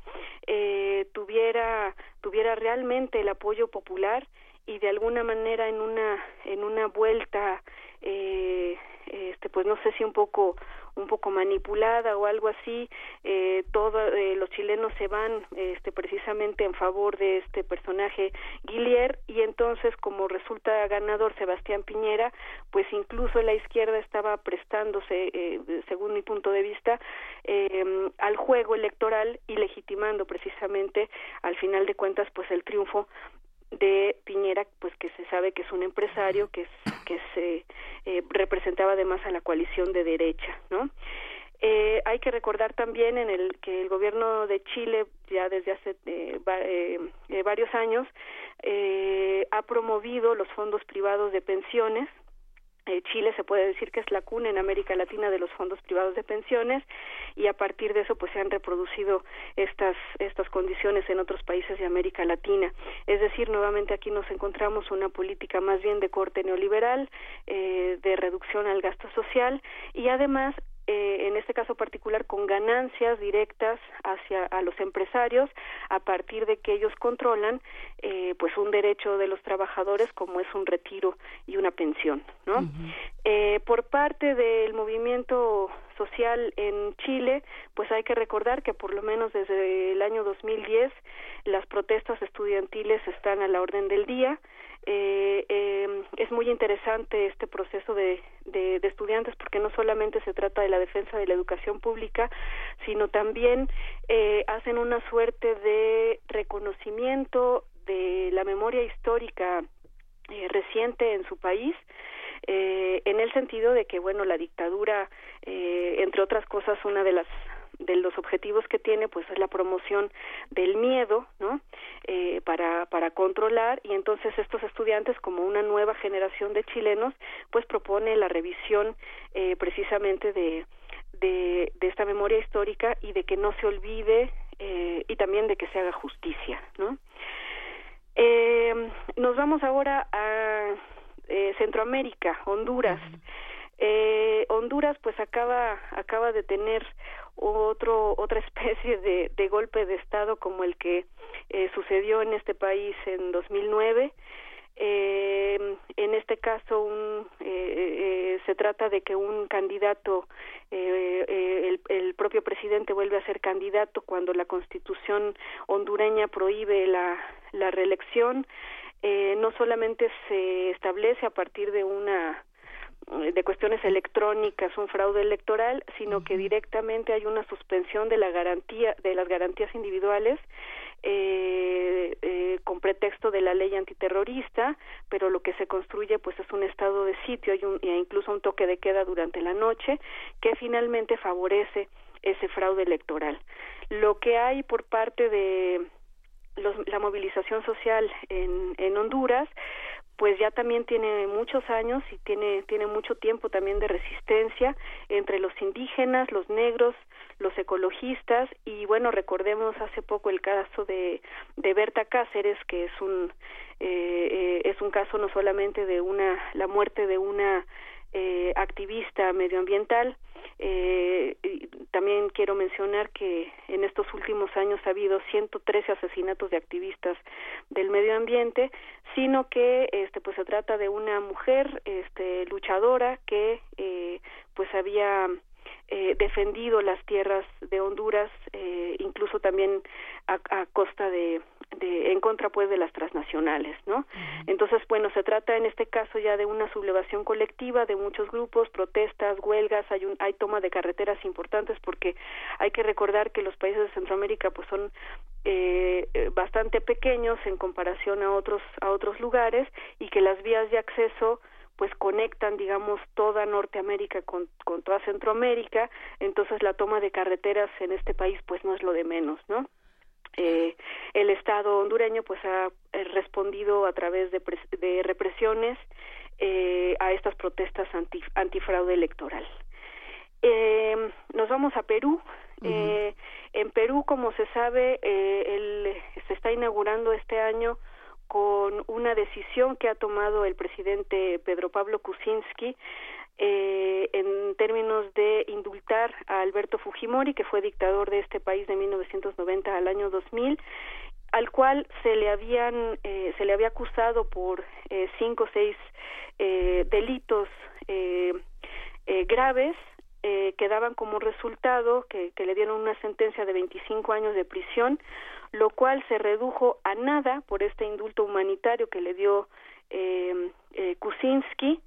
eh, tuviera tuviera realmente el apoyo popular y de alguna manera en una en una vuelta eh, este pues no sé si un poco un poco manipulada o algo así eh, todos eh, los chilenos se van este precisamente en favor de este personaje Guillier y entonces como resulta ganador Sebastián Piñera pues incluso la izquierda estaba prestándose eh, según mi punto de vista eh, al juego electoral y legitimando precisamente al final de cuentas pues el triunfo de Piñera, pues que se sabe que es un empresario que que se eh, representaba además a la coalición de derecha, ¿no? Eh, hay que recordar también en el que el gobierno de Chile ya desde hace eh, va, eh, varios años ha promovido los fondos privados de pensiones eh, Chile se puede decir que es la cuna en América Latina de los fondos privados de pensiones y a partir de eso pues se han reproducido estas estas condiciones en otros países de América Latina. Es decir, nuevamente aquí nos encontramos una política más bien de corte neoliberal, eh, de reducción al gasto social y además eh, en este caso particular con ganancias directas hacia a los empresarios a partir de que ellos controlan eh, pues un derecho de los trabajadores como es un retiro y una pensión no eh, por parte del movimiento social en Chile pues hay que recordar que por lo menos desde el año 2010 las protestas estudiantiles están a la orden del día eh, eh, es muy interesante este proceso de, de, estudiantes porque no solamente se trata de la defensa de la educación pública, sino también eh, hacen una suerte de reconocimiento de la memoria histórica eh, reciente en su país. Eh, en el sentido de que bueno la dictadura eh, entre otras cosas una de las de los objetivos que tiene pues es la promoción del miedo no eh, para para controlar y entonces estos estudiantes como una nueva generación de chilenos pues propone la revisión eh, precisamente de, de de esta memoria histórica y de que no se olvide eh, y también de que se haga justicia no eh, nos vamos ahora a eh, Centroamérica Honduras. Eh, Honduras pues acaba acaba de tener otro otra especie de, golpe de estado como el que eh, sucedió en este país en 2009 eh, en este caso un, eh, eh, se trata de que un candidato eh, el, el propio presidente vuelve a ser candidato cuando la constitución hondureña prohíbe la, la reelección. No solamente se establece a partir de una de cuestiones electrónicas un fraude electoral sino que directamente hay una suspensión de la garantía de las garantías individuales eh, eh, con pretexto de la ley antiterrorista pero lo que se construye pues es un estado de sitio y un, e incluso un toque de queda durante la noche que finalmente favorece ese fraude electoral. Lo que hay por parte de los, la movilización social en, en Honduras pues ya también tiene muchos años y tiene tiene mucho tiempo también de resistencia entre los indígenas, los negros, los ecologistas. Y bueno recordemos hace poco el caso de de Berta Cáceres que es un eh, eh, es un caso no solamente de una la muerte de una eh, activista medioambiental. Eh, también quiero mencionar que en estos últimos años ha habido 113 asesinatos de activistas del medio ambiente, sino que este pues se trata de una mujer este luchadora que eh, pues había eh, defendido las tierras de Honduras, eh, incluso también a, a costa de, de, en contra pues de las transnacionales, ¿no? Entonces, bueno, se trata en este caso ya de una sublevación colectiva de muchos grupos, protestas, huelgas, hay un, hay toma de carreteras importantes porque hay que recordar que los países de Centroamérica pues son eh, bastante pequeños en comparación a otros a otros lugares y que las vías de acceso pues conectan digamos toda Norteamérica con, con toda Centroamérica entonces la toma de carreteras en este país pues no es lo de menos no eh, el Estado hondureño pues ha eh, respondido a través de, de represiones eh, a estas protestas anti, antifraude electoral. Eh, nos vamos a Perú. Uh -huh. eh, en Perú, como se sabe, eh, el, se está inaugurando este año con una decisión que ha tomado el presidente Pedro Pablo Kuczynski eh, en términos de indultar a Alberto Fujimori, que fue dictador de este país de 1990 al año 2000, al cual se le habían eh, se le había acusado por eh, cinco o seis eh, delitos eh, eh, graves que daban como resultado que le dieron una sentencia de 25 años de prisión, lo cual se redujo a nada por este indulto humanitario que le dio eh, eh, Kuczynski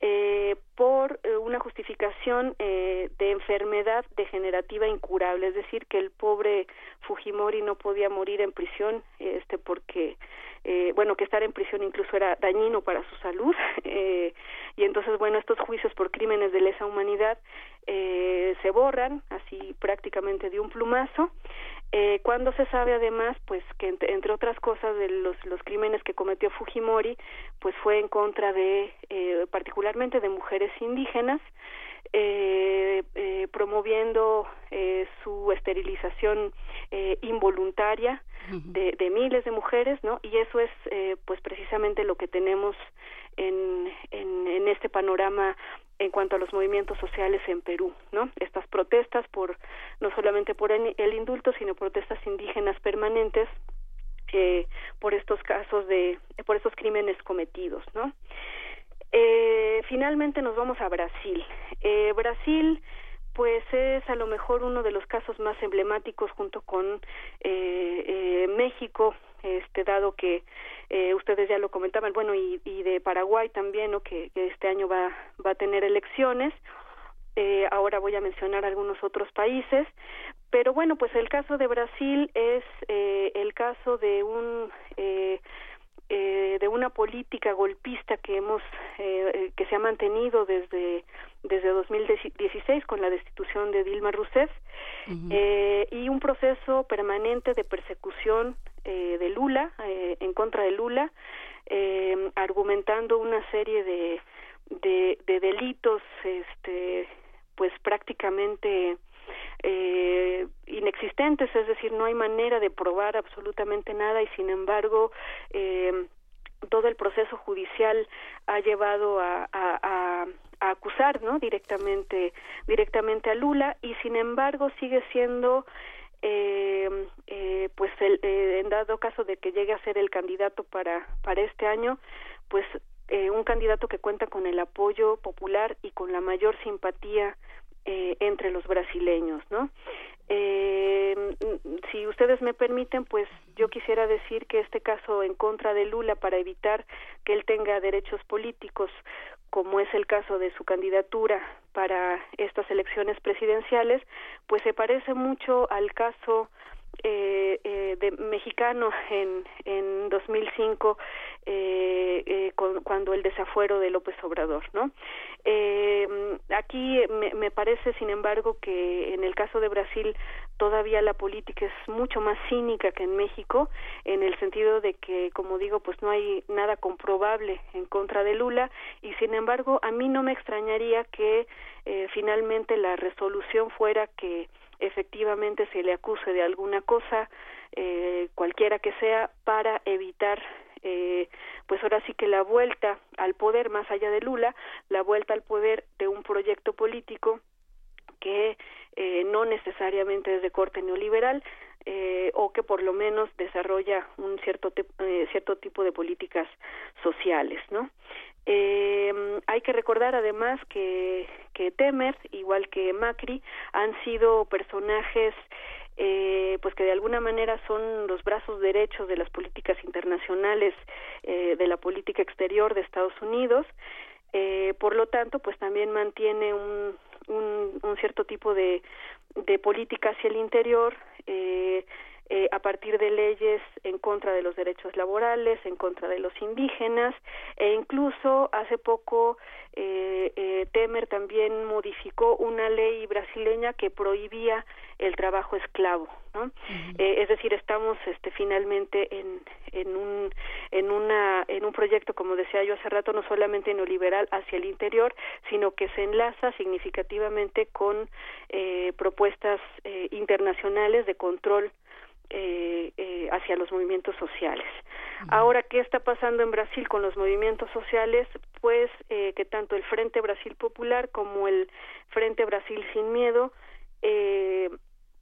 eh, por eh, una justificación eh, de enfermedad degenerativa incurable, es decir, que el pobre Fujimori no podía morir en prisión, este, porque, eh, bueno, que estar en prisión incluso era dañino para su salud, y entonces, bueno, estos juicios por crímenes de lesa humanidad se borran así prácticamente de un plumazo Eh, cuando se sabe además, pues que entre, otras cosas de los, los crímenes que cometió Fujimori, pues fue en contra de, eh, particularmente de mujeres indígenas, eh, eh, promoviendo eh, su esterilización eh, involuntaria de, de, miles de mujeres, ¿no? Y eso es, eh, pues, precisamente lo que tenemos en, en, en este panorama en cuanto a los movimientos sociales en Perú, ¿no? Estas protestas por no solamente por el, indulto, sino protestas indígenas permanentes eh, por estos casos de por estos crímenes cometidos, ¿no? Eh, finalmente nos vamos a Brasil. Eh, Brasil pues es a lo mejor uno de los casos más emblemáticos junto con eh, eh, México, este dado que eh, ustedes ya lo comentaban, bueno y, y de Paraguay también, ¿no? que, que este año va va a tener elecciones. Eh, ahora voy a mencionar algunos otros países, pero bueno, pues el caso de Brasil es el caso de un eh, eh, de una política golpista que hemos eh, que se ha mantenido desde desde 2016 con la destitución de Dilma Rousseff eh, y un proceso permanente de persecución eh, de Lula eh, en contra de Lula eh, argumentando una serie de, de de delitos este pues prácticamente eh, inexistentes, es decir, no hay manera de probar absolutamente nada y sin embargo eh, todo el proceso judicial ha llevado a, acusar no directamente directamente a Lula y sin embargo sigue siendo eh, eh, pues el, eh, en dado caso de que llegue a ser el candidato para para este año pues eh, un candidato que cuenta con el apoyo popular y con la mayor simpatía eh, entre los brasileños, ¿no? Eh, si ustedes me permiten, pues yo quisiera decir que este caso en contra de Lula para evitar que él tenga derechos políticos, como es el caso de su candidatura para estas elecciones presidenciales, pues se parece mucho al caso eh, eh, de mexicano en en 2005 eh, eh, con, cuando el desafuero de López Obrador no eh, aquí me, me parece sin embargo que en el caso de Brasil todavía la política es mucho más cínica que en México en el sentido de que como digo pues no hay nada comprobable en contra de Lula y sin embargo a mí no me extrañaría que eh, finalmente la resolución fuera que efectivamente se le acuse de alguna cosa, eh, cualquiera que sea, para evitar eh, pues ahora sí que la vuelta al poder más allá de Lula, la vuelta al poder de un proyecto político que eh, no necesariamente es de corte neoliberal eh, o que por lo menos desarrolla un cierto eh, cierto tipo de políticas sociales, ¿no? Eh, hay que recordar además que, que Temer, igual que Macri, han sido personajes eh, pues que de alguna manera son los brazos derechos de las políticas internacionales, eh, de la política exterior de Estados Unidos. Eh, por lo tanto, pues también mantiene un, un, un cierto tipo de, de política hacia el interior, eh, eh, a partir de leyes en contra de los derechos laborales, en contra de los indígenas e incluso hace poco eh, eh, Temer también modificó una ley brasileña que prohibía el trabajo esclavo, ¿no? eh, es decir, estamos este finalmente en en un en una en un proyecto como decía yo hace rato no solamente neoliberal hacia el interior, sino que se enlaza significativamente con eh, propuestas eh, internacionales de control eh, eh, hacia los movimientos sociales. Ahora, ¿qué está pasando en Brasil con los movimientos sociales? Pues eh, que tanto el Frente Brasil Popular como el Frente Brasil Sin Miedo eh,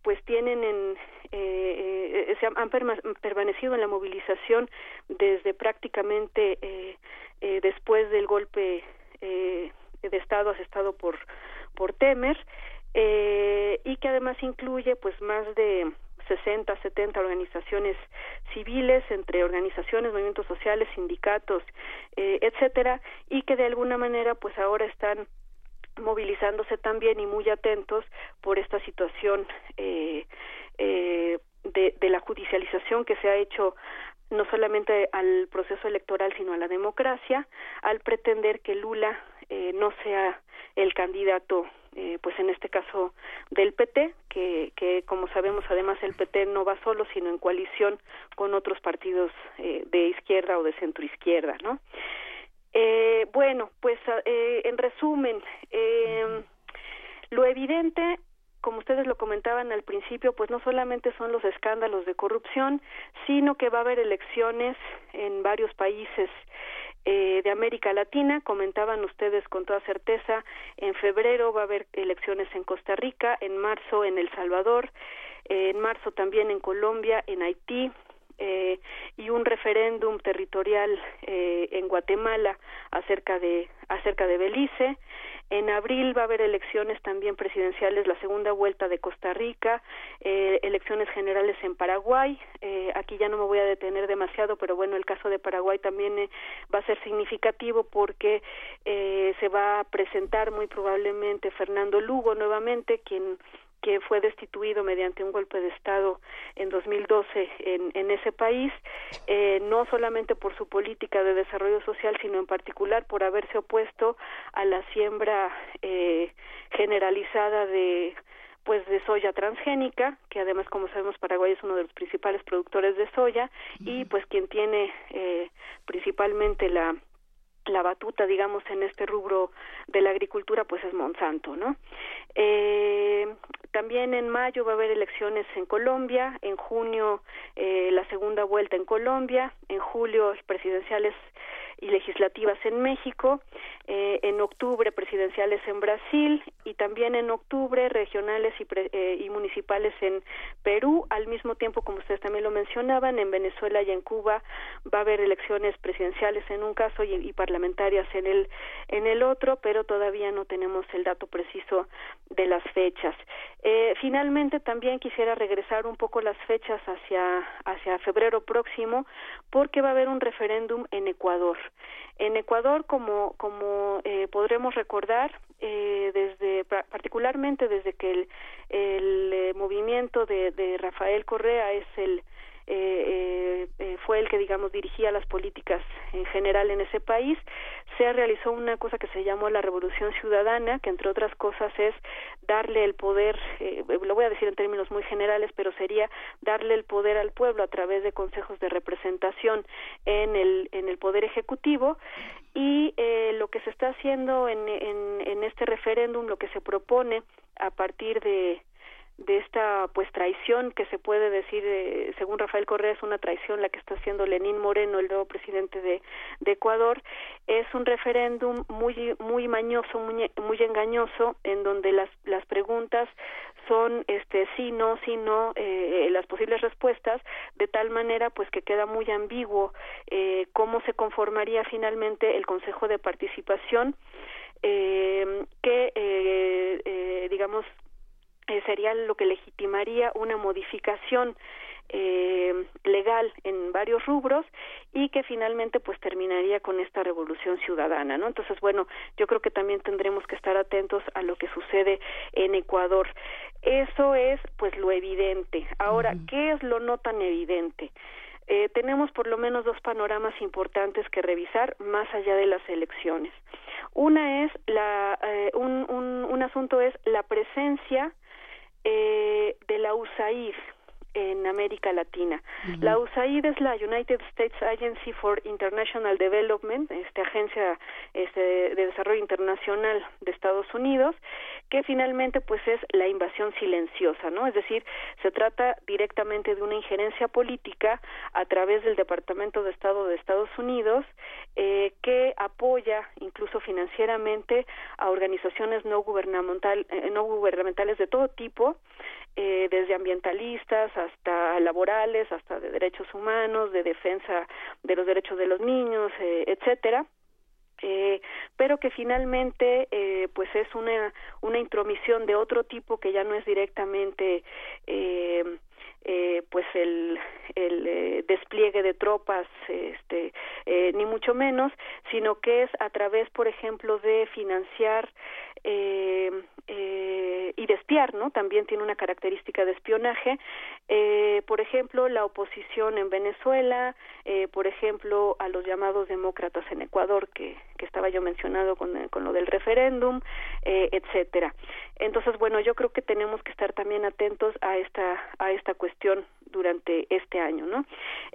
pues tienen en eh, eh, se han, han permanecido en la movilización desde prácticamente después del golpe eh, de estado asestado por por Temer eh, y que además incluye pues más de 60, 70 organizaciones civiles, entre organizaciones, movimientos sociales, sindicatos, eh, etcétera, y que de alguna manera, pues ahora están movilizándose también y muy atentos por esta situación eh, eh, de, de la judicialización que se ha hecho no solamente al proceso electoral sino a la democracia al pretender que Lula eh, no sea el candidato eh, pues en este caso del PT, que, que como sabemos además el PT no va solo, sino en coalición con otros partidos eh, de izquierda o de centro izquierda, ¿no? Eh, bueno, pues eh, en resumen, eh, lo evidente como ustedes lo comentaban al principio, pues no solamente son los escándalos de corrupción, sino que va a haber elecciones en varios países eh, de América Latina. Comentaban ustedes con toda certeza, en febrero va a haber elecciones en Costa Rica, en marzo en El Salvador, eh, en marzo también en Colombia, en Haití, eh, y un referéndum territorial eh, en Guatemala acerca de acerca de Belice en abril va a haber elecciones también presidenciales, la segunda vuelta de Costa Rica, eh, elecciones generales en Paraguay. Eh, aquí ya no me voy a detener demasiado, pero bueno, el caso de Paraguay también eh, va a ser significativo porque eh, se va a presentar muy probablemente Fernando Lugo nuevamente, quien que fue destituido mediante un golpe de Estado en 2012 en, en ese país, eh, no solamente por su política de desarrollo social, sino en particular por haberse opuesto a la siembra eh, generalizada de pues de soya transgénica, que además como sabemos Paraguay es uno de los principales productores de soya y pues quien tiene eh, principalmente la la batuta, digamos, en este rubro de la agricultura, pues es Monsanto, ¿no? Eh, también en mayo va a haber elecciones en Colombia, en junio eh, la segunda vuelta en Colombia, en julio presidenciales y legislativas en México, eh, en octubre presidenciales en Brasil y también en octubre regionales y, eh, y, municipales en Perú. Al mismo tiempo, como ustedes también lo mencionaban, en Venezuela y en Cuba va a haber elecciones presidenciales en un caso y, y parlamentarias en el en el otro, pero todavía no tenemos el dato preciso de las fechas. Eh, finalmente, también quisiera regresar un poco las fechas hacia hacia febrero próximo, porque va a haber un referéndum en Ecuador. En Ecuador, como, como eh, podremos recordar, eh, desde particularmente desde que el, el eh, movimiento de, de Rafael Correa es el eh, eh, fue el que digamos dirigía las políticas en general en ese país se realizó una cosa que se llamó la revolución ciudadana que entre otras cosas es darle el poder eh, lo voy a decir en términos muy generales pero sería darle el poder al pueblo a través de consejos de representación en el en el poder ejecutivo. Y eh, lo que se está haciendo en, en, en este referéndum lo que se propone a partir de de esta pues traición que se puede decir eh, según Rafael Correa es una traición la que está haciendo Lenín Moreno el nuevo presidente de, de Ecuador. Es un referéndum muy muy mañoso muy, muy engañoso en donde las las preguntas son este sí no sí no eh, las posibles respuestas de tal manera pues que queda muy ambiguo eh, cómo se conformaría finalmente el Consejo de Participación eh, que eh, eh, digamos eh, sería lo que legitimaría una modificación eh, legal en varios rubros y que finalmente pues terminaría con esta revolución ciudadana, ¿no? Entonces, bueno, yo creo que también tendremos que estar atentos a lo que sucede en Ecuador. Eso es pues lo evidente. Ahora, ¿qué es lo no tan evidente? Eh, tenemos por lo menos dos panoramas importantes que revisar más allá de las elecciones. Una es la, eh, un, un, un asunto es la presencia eh, de la USAID en América Latina. Uh -huh. La USAID es la United States Agency for International Development, esta agencia este, de desarrollo internacional de Estados Unidos, que finalmente pues es la invasión silenciosa, ¿no? Es decir, se trata directamente de una injerencia política a través del Departamento de Estado de Estados Unidos eh, que apoya incluso financieramente a organizaciones no gubernamental eh, no gubernamentales de todo tipo eh, desde ambientalistas hasta laborales, hasta de derechos humanos, de defensa de los derechos de los niños, eh, etcétera. Eh, pero que finalmente eh, pues es una una intromisión de otro tipo que ya no es directamente eh, eh, pues el, el eh, despliegue de tropas este ni mucho menos sino que es a través por ejemplo de financiar eh, eh, y de espiar, ¿no? También tiene una característica de espionaje. Eh, por ejemplo, la oposición en Venezuela, eh, por ejemplo, a los llamados demócratas en Ecuador, que, que estaba yo mencionado con, con lo del referéndum, eh, etcétera. Entonces, bueno, yo creo que tenemos que estar también atentos a esta a esta cuestión durante este año, ¿no?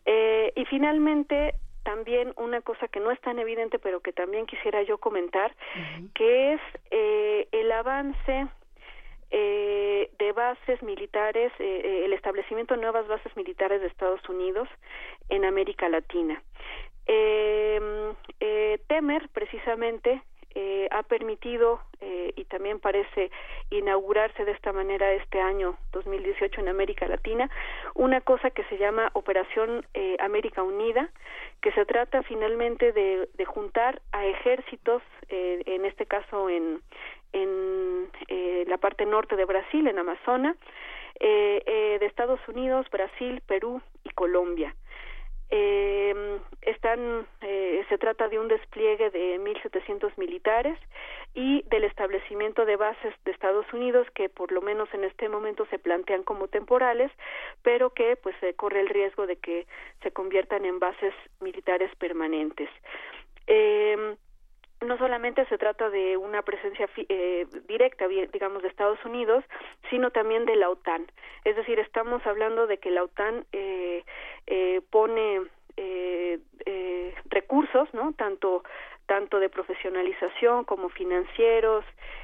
Eh, y finalmente también una cosa que no es tan evidente, pero que también quisiera yo comentar, que es eh, el avance eh, de bases militares, eh, eh, el establecimiento de nuevas bases militares de Estados Unidos en América Latina. Eh, eh, Temer, precisamente, eh, ha permitido eh, y también parece inaugurarse de esta manera este año 2018 en América Latina una cosa que se llama Operación eh, América Unida que se trata finalmente de, juntar a ejércitos eh, en este caso en en eh, la parte norte de Brasil en Amazonas eh, de Estados Unidos Brasil Perú y Colombia eh, están eh, se trata de un despliegue de 1.700 militares y del establecimiento de bases de Estados Unidos que por lo menos en este momento se plantean como temporales pero que pues se corre el riesgo de que se conviertan en bases militares permanentes. Eh, no solamente se trata de una presencia eh, directa, digamos, de Estados Unidos, sino también de la OTAN. Es decir, estamos hablando de que la OTAN eh, eh, pone eh, eh, recursos, ¿no? Tanto tanto de profesionalización como financieros,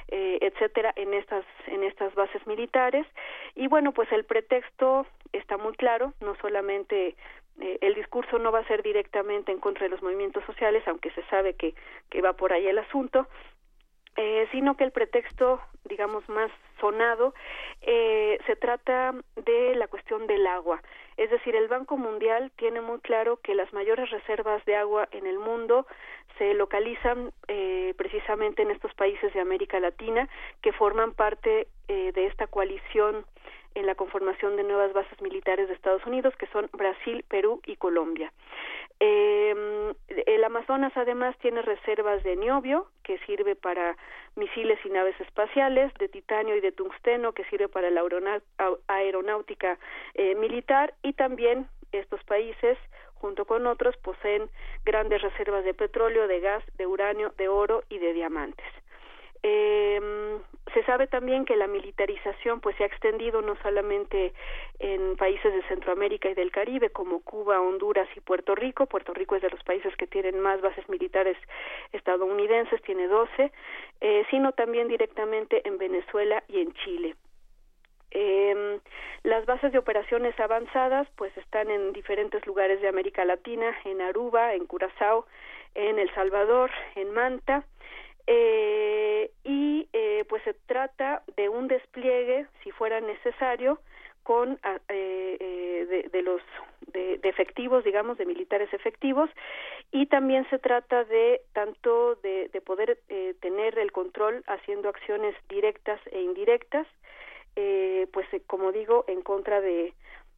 eh, etcétera, en estas en estas bases militares y bueno, pues el pretexto está muy claro, no solamente eh, el discurso no va a ser directamente en contra de los movimientos sociales, aunque se sabe que, que va por ahí el asunto, eh, sino que el pretexto, digamos, más sonado, eh, se trata de la cuestión del agua. Es decir, el Banco Mundial tiene muy claro que las mayores reservas de agua en el mundo se localizan eh, precisamente en estos países de América Latina que forman parte eh, de esta coalición en la conformación de nuevas bases militares de Estados Unidos, que son Brasil, Perú y Colombia. Eh, el Amazonas además tiene reservas de niobio, que sirve para misiles y naves espaciales, de titanio y de tungsteno, que sirve para la aeronáutica eh, militar, y también estos países junto con otros poseen grandes reservas de petróleo, de gas, de uranio, de oro y de diamantes. Eh, se sabe también que la militarización pues se ha extendido no solamente en países de Centroamérica y del Caribe como Cuba, Honduras y Puerto Rico. Puerto Rico es de los países que tienen más bases militares estadounidenses, tiene 12, eh, sino también directamente en Venezuela y en Chile. Eh, las bases de operaciones avanzadas pues están en diferentes lugares de América Latina, en Aruba, en Curazao, en El Salvador, en Manta, eh, y eh, pues se trata de un despliegue, si fuera necesario, con ah, eh, eh, de, de, los de, efectivos, digamos, de militares efectivos, y también se trata de tanto de, de poder eh, tener el control haciendo acciones directas e indirectas, eh, pues como digo, en contra de,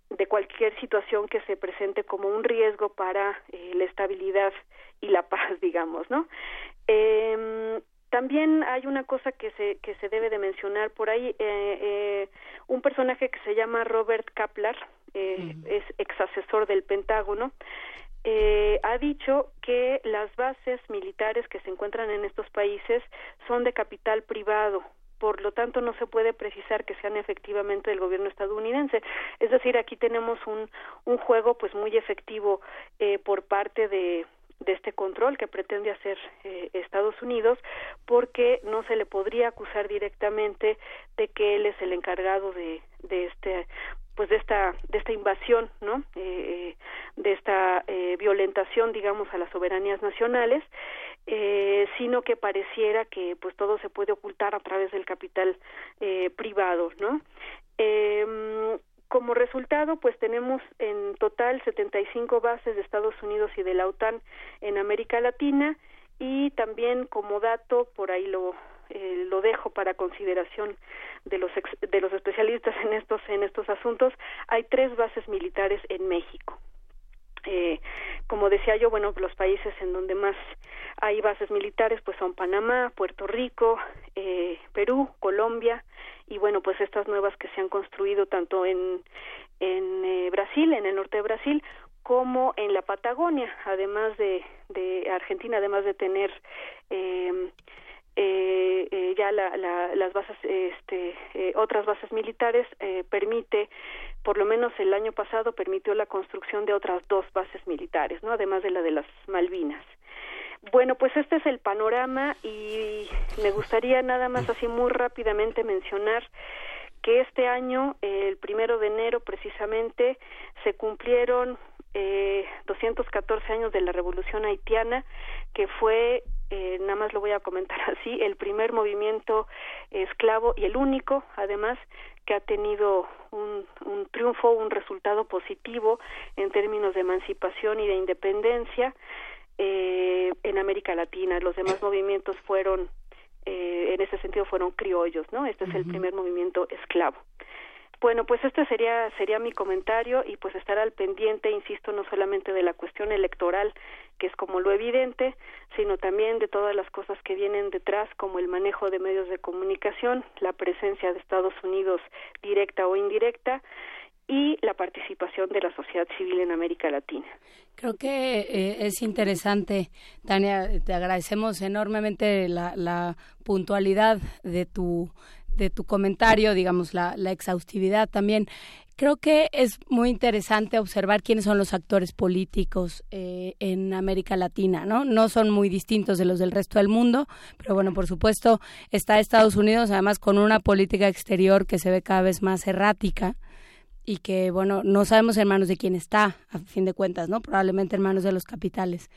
de cualquier situación que se presente como un riesgo para eh, la estabilidad y la paz, digamos, ¿no? Eh, también hay una cosa que se que se debe de mencionar por ahí eh, eh, un personaje que se llama Robert Kaplar eh, uh -huh. es ex asesor del Pentágono eh, ha dicho que las bases militares que se encuentran en estos países son de capital privado por lo tanto no se puede precisar que sean efectivamente del gobierno estadounidense es decir aquí tenemos un un juego pues muy efectivo eh, por parte de de este control que pretende hacer eh, Estados Unidos porque no se le podría acusar directamente de que él es el encargado de, de este pues de esta de esta invasión no eh, de esta eh, violentación digamos a las soberanías nacionales eh, sino que pareciera que pues todo se puede ocultar a través del capital eh, privado no eh, como resultado, pues tenemos en total 75 bases de Estados Unidos y de la OTAN en América Latina y también como dato, por ahí lo eh, lo dejo para consideración de los ex, de los especialistas en estos en estos asuntos, hay tres bases militares en México. Eh, como decía yo, bueno, los países en donde más hay bases militares pues son Panamá, Puerto Rico, eh, Perú, Colombia y bueno, pues estas nuevas que se han construido tanto en, en eh, Brasil, en el norte de Brasil, como en la Patagonia, además de, de Argentina, además de tener eh, eh, eh, ya la, la, las bases, este, eh, otras bases militares, permite, por lo menos el año pasado, permitió la construcción de otras dos bases militares, ¿no? Además de la de las Malvinas. Bueno, pues este es el panorama y me gustaría nada más así muy rápidamente mencionar que este año, el primero de enero precisamente, se cumplieron eh, 214 años de la Revolución Haitiana, que fue, eh, nada más lo voy a comentar así, el primer movimiento esclavo y el único, además, que ha tenido un, un triunfo, un resultado positivo en términos de emancipación y de independencia eh, en América Latina. Los demás movimientos fueron, eh, en ese sentido, fueron criollos, ¿no? Este es el primer movimiento esclavo. Bueno, pues este sería sería mi comentario y pues estar al pendiente, insisto, no solamente de la cuestión electoral, que es como lo evidente, sino también de todas las cosas que vienen detrás, como el manejo de medios de comunicación, la presencia de Estados Unidos directa o indirecta, y la participación de la sociedad civil en América Latina. Creo que eh, es interesante, Tania, te agradecemos enormemente la, la puntualidad de tu de tu comentario, digamos, la, la exhaustividad también. Creo que es muy interesante observar quiénes son los actores políticos eh, en América Latina, ¿no? No son muy distintos de los del resto del mundo, pero bueno, por supuesto está Estados Unidos, además con una política exterior que se ve cada vez más errática y que, bueno, no sabemos en manos de quién está, a fin de cuentas, ¿no? Probablemente en manos de los capitales.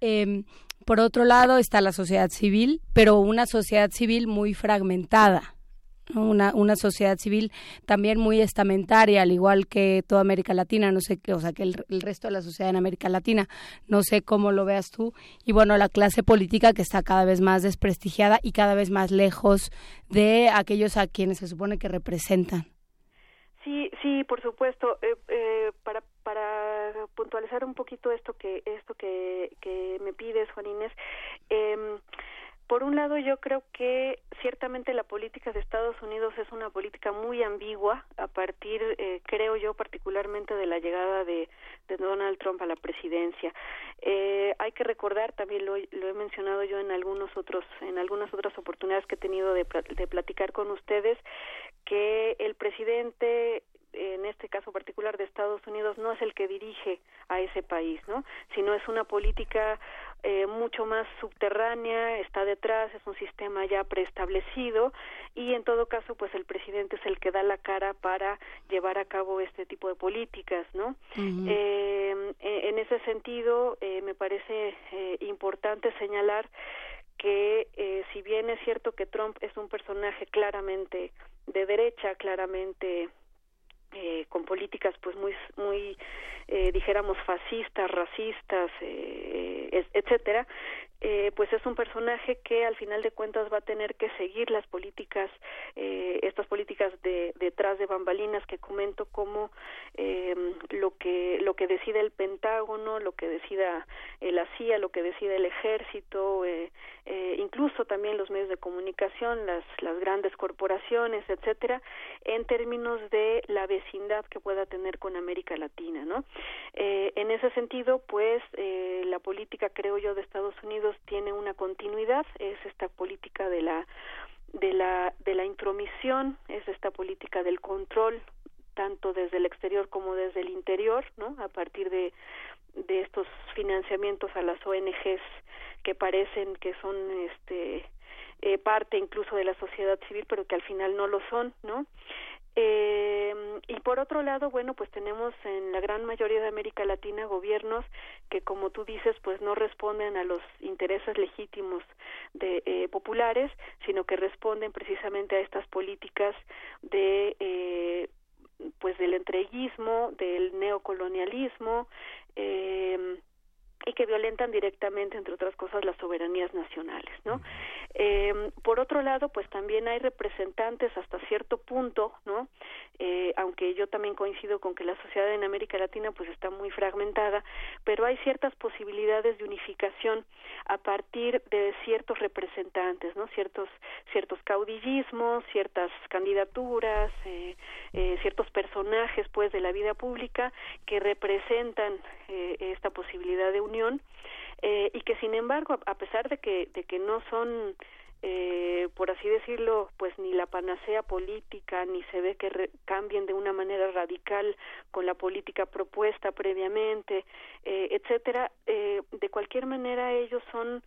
Eh, por otro lado está la sociedad civil, pero una sociedad civil muy fragmentada. Una, una sociedad civil también muy estamentaria, al igual que toda América Latina, no sé, o sea, que el, el, resto de la sociedad en América Latina, no sé cómo lo veas tú, y bueno, la clase política que está cada vez más desprestigiada y cada vez más lejos de aquellos a quienes se supone que representan. Sí, sí, por supuesto. Eh, eh, para para puntualizar un poquito esto que esto que, que me pides, Juan Inés, eh, por un lado, yo creo que ciertamente la política de Estados Unidos es una política muy ambigua a partir, eh, creo yo, particularmente de la llegada de, de Donald Trump a la presidencia. Eh, hay que recordar, también lo, he mencionado yo en algunos otros, en algunas otras oportunidades que he tenido de, de platicar con ustedes, que el presidente en este caso particular de Estados Unidos no es el que dirige a ese país, ¿no? Sino es una política eh, mucho más subterránea, está detrás, es un sistema ya preestablecido y en todo caso pues el presidente es el que da la cara para llevar a cabo este tipo de políticas, ¿no? Uh -huh. eh, en ese sentido eh, me parece eh, importante señalar que eh, si bien es cierto que Trump es un personaje claramente de derecha, claramente eh, con políticas pues muy muy eh, dijéramos fascistas racistas eh, etcétera eh, pues es un personaje que al final de cuentas va a tener que seguir las políticas eh, estas políticas de detrás de bambalinas que comento como eh, lo que lo que decide el Pentágono lo que decida la CIA lo que decide el Ejército eh, eh, incluso también los medios de comunicación las las grandes corporaciones etcétera en términos de la vecindad que pueda tener con América Latina no eh, en ese sentido pues eh, la política creo yo de Estados Unidos tiene una continuidad es esta política de la de la de la intromisión es esta política del control tanto desde el exterior como desde el interior no a partir de de estos financiamientos a las ONGs que parecen que son este eh, parte incluso de la sociedad civil pero que al final no lo son no eh, y por otro lado, bueno, pues tenemos en la gran mayoría de América Latina gobiernos que, como tú dices, pues no responden a los intereses legítimos de eh, populares, sino que responden precisamente a estas políticas de eh, pues del entreguismo, del neocolonialismo, eh, y que violentan directamente, entre otras cosas, las soberanías nacionales, ¿no? Eh, por otro lado, pues también hay representantes hasta cierto punto, ¿no? Eh, aunque yo también coincido con que la sociedad en América Latina pues está muy fragmentada, pero hay ciertas posibilidades de unificación a partir de ciertos representantes, ¿no? Ciertos ciertos caudillismos, ciertas candidaturas, eh, eh, ciertos personajes, pues, de la vida pública que representan eh, esta posibilidad de unión eh, y que sin embargo a pesar de que de que no son eh, por así decirlo, pues ni la panacea política, ni se ve que cambien de una manera radical con la política propuesta previamente, eh, etcétera. Eh, de cualquier manera, ellos son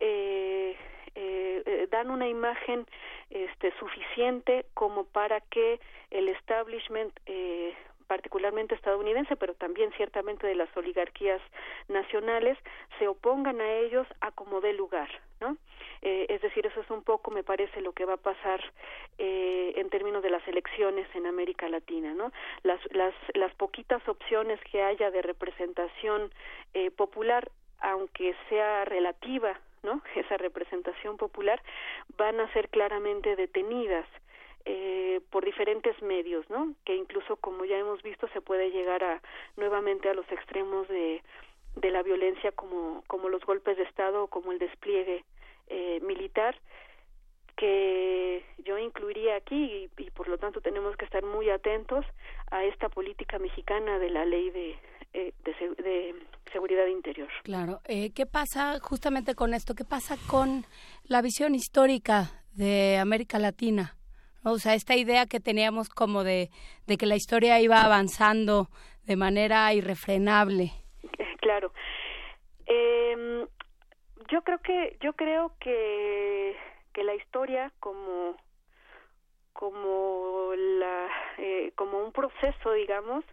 eh, eh, dan una imagen este, suficiente como para que el establishment eh, particularmente estadounidense, pero también ciertamente de las oligarquías nacionales, se opongan a ellos a como dé lugar, ¿no? Eh, es decir, eso es un poco, me parece, lo que va a pasar eh, en términos de las elecciones en América Latina, ¿no? Las, las, las poquitas opciones que haya de representación eh, popular, aunque sea relativa, ¿no? Esa representación popular, van a ser claramente detenidas eh, por diferentes medios, ¿no? Que incluso, como ya hemos visto, se puede llegar a nuevamente a los extremos de, de la violencia, como, como los golpes de Estado o como el despliegue eh, militar, que yo incluiría aquí y, por lo tanto tenemos que estar muy atentos a esta política mexicana de la ley de, eh, de, de, seguridad interior. Claro. Eh, ¿Qué pasa justamente con esto? ¿Qué pasa con la visión histórica de América Latina? O sea, esta idea que teníamos como de, de que la historia iba avanzando de manera irrefrenable. Claro. Eh, yo creo que yo creo que que la historia como como la eh, como un proceso digamos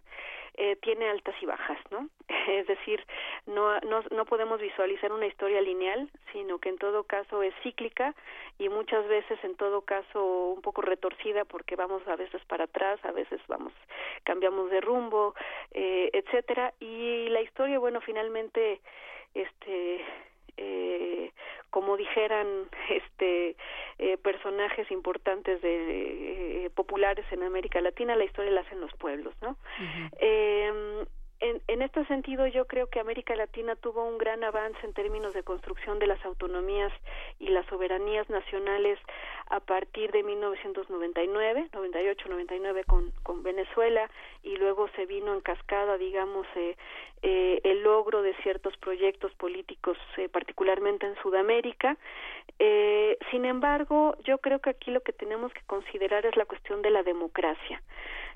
eh, tiene altas y bajas, ¿no? Es decir, no, no, no podemos visualizar una historia lineal, sino que en todo caso es cíclica y muchas veces en todo caso un poco retorcida porque vamos a veces para atrás, a veces vamos, cambiamos de rumbo, eh, etcétera. Y la historia, bueno, finalmente, este, eh, como dijeran este eh, personajes importantes de eh, populares en América Latina la historia la hacen los pueblos no eh, en, en este sentido, yo creo que América Latina tuvo un gran avance en términos de construcción de las autonomías y las soberanías nacionales a partir de 1999, 98, 99 con, con Venezuela y luego se vino en cascada, digamos, eh, eh, el logro de ciertos proyectos políticos, eh, particularmente en Sudamérica. Eh, sin embargo, yo creo que aquí lo que tenemos que considerar es la cuestión de la democracia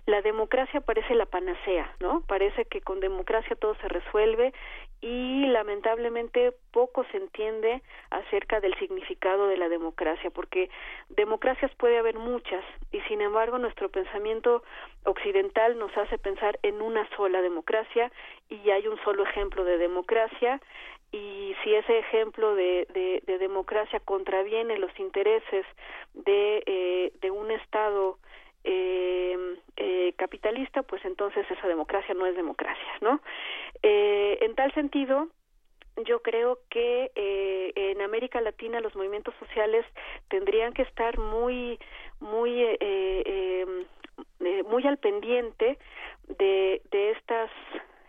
la democracia parece la panacea, ¿no? Parece que con democracia todo se resuelve y lamentablemente poco se entiende acerca del significado de la democracia, porque democracias puede haber muchas y sin embargo nuestro pensamiento occidental nos hace pensar en una sola democracia y hay un solo ejemplo de democracia y si ese ejemplo de, de, de democracia contraviene los intereses de, eh, de un Estado eh, eh, capitalista, pues entonces esa democracia no es democracia, ¿no? Eh, en tal sentido, yo creo que eh, en América Latina los movimientos sociales tendrían que estar muy, muy, eh, eh, eh muy al pendiente de, de estas,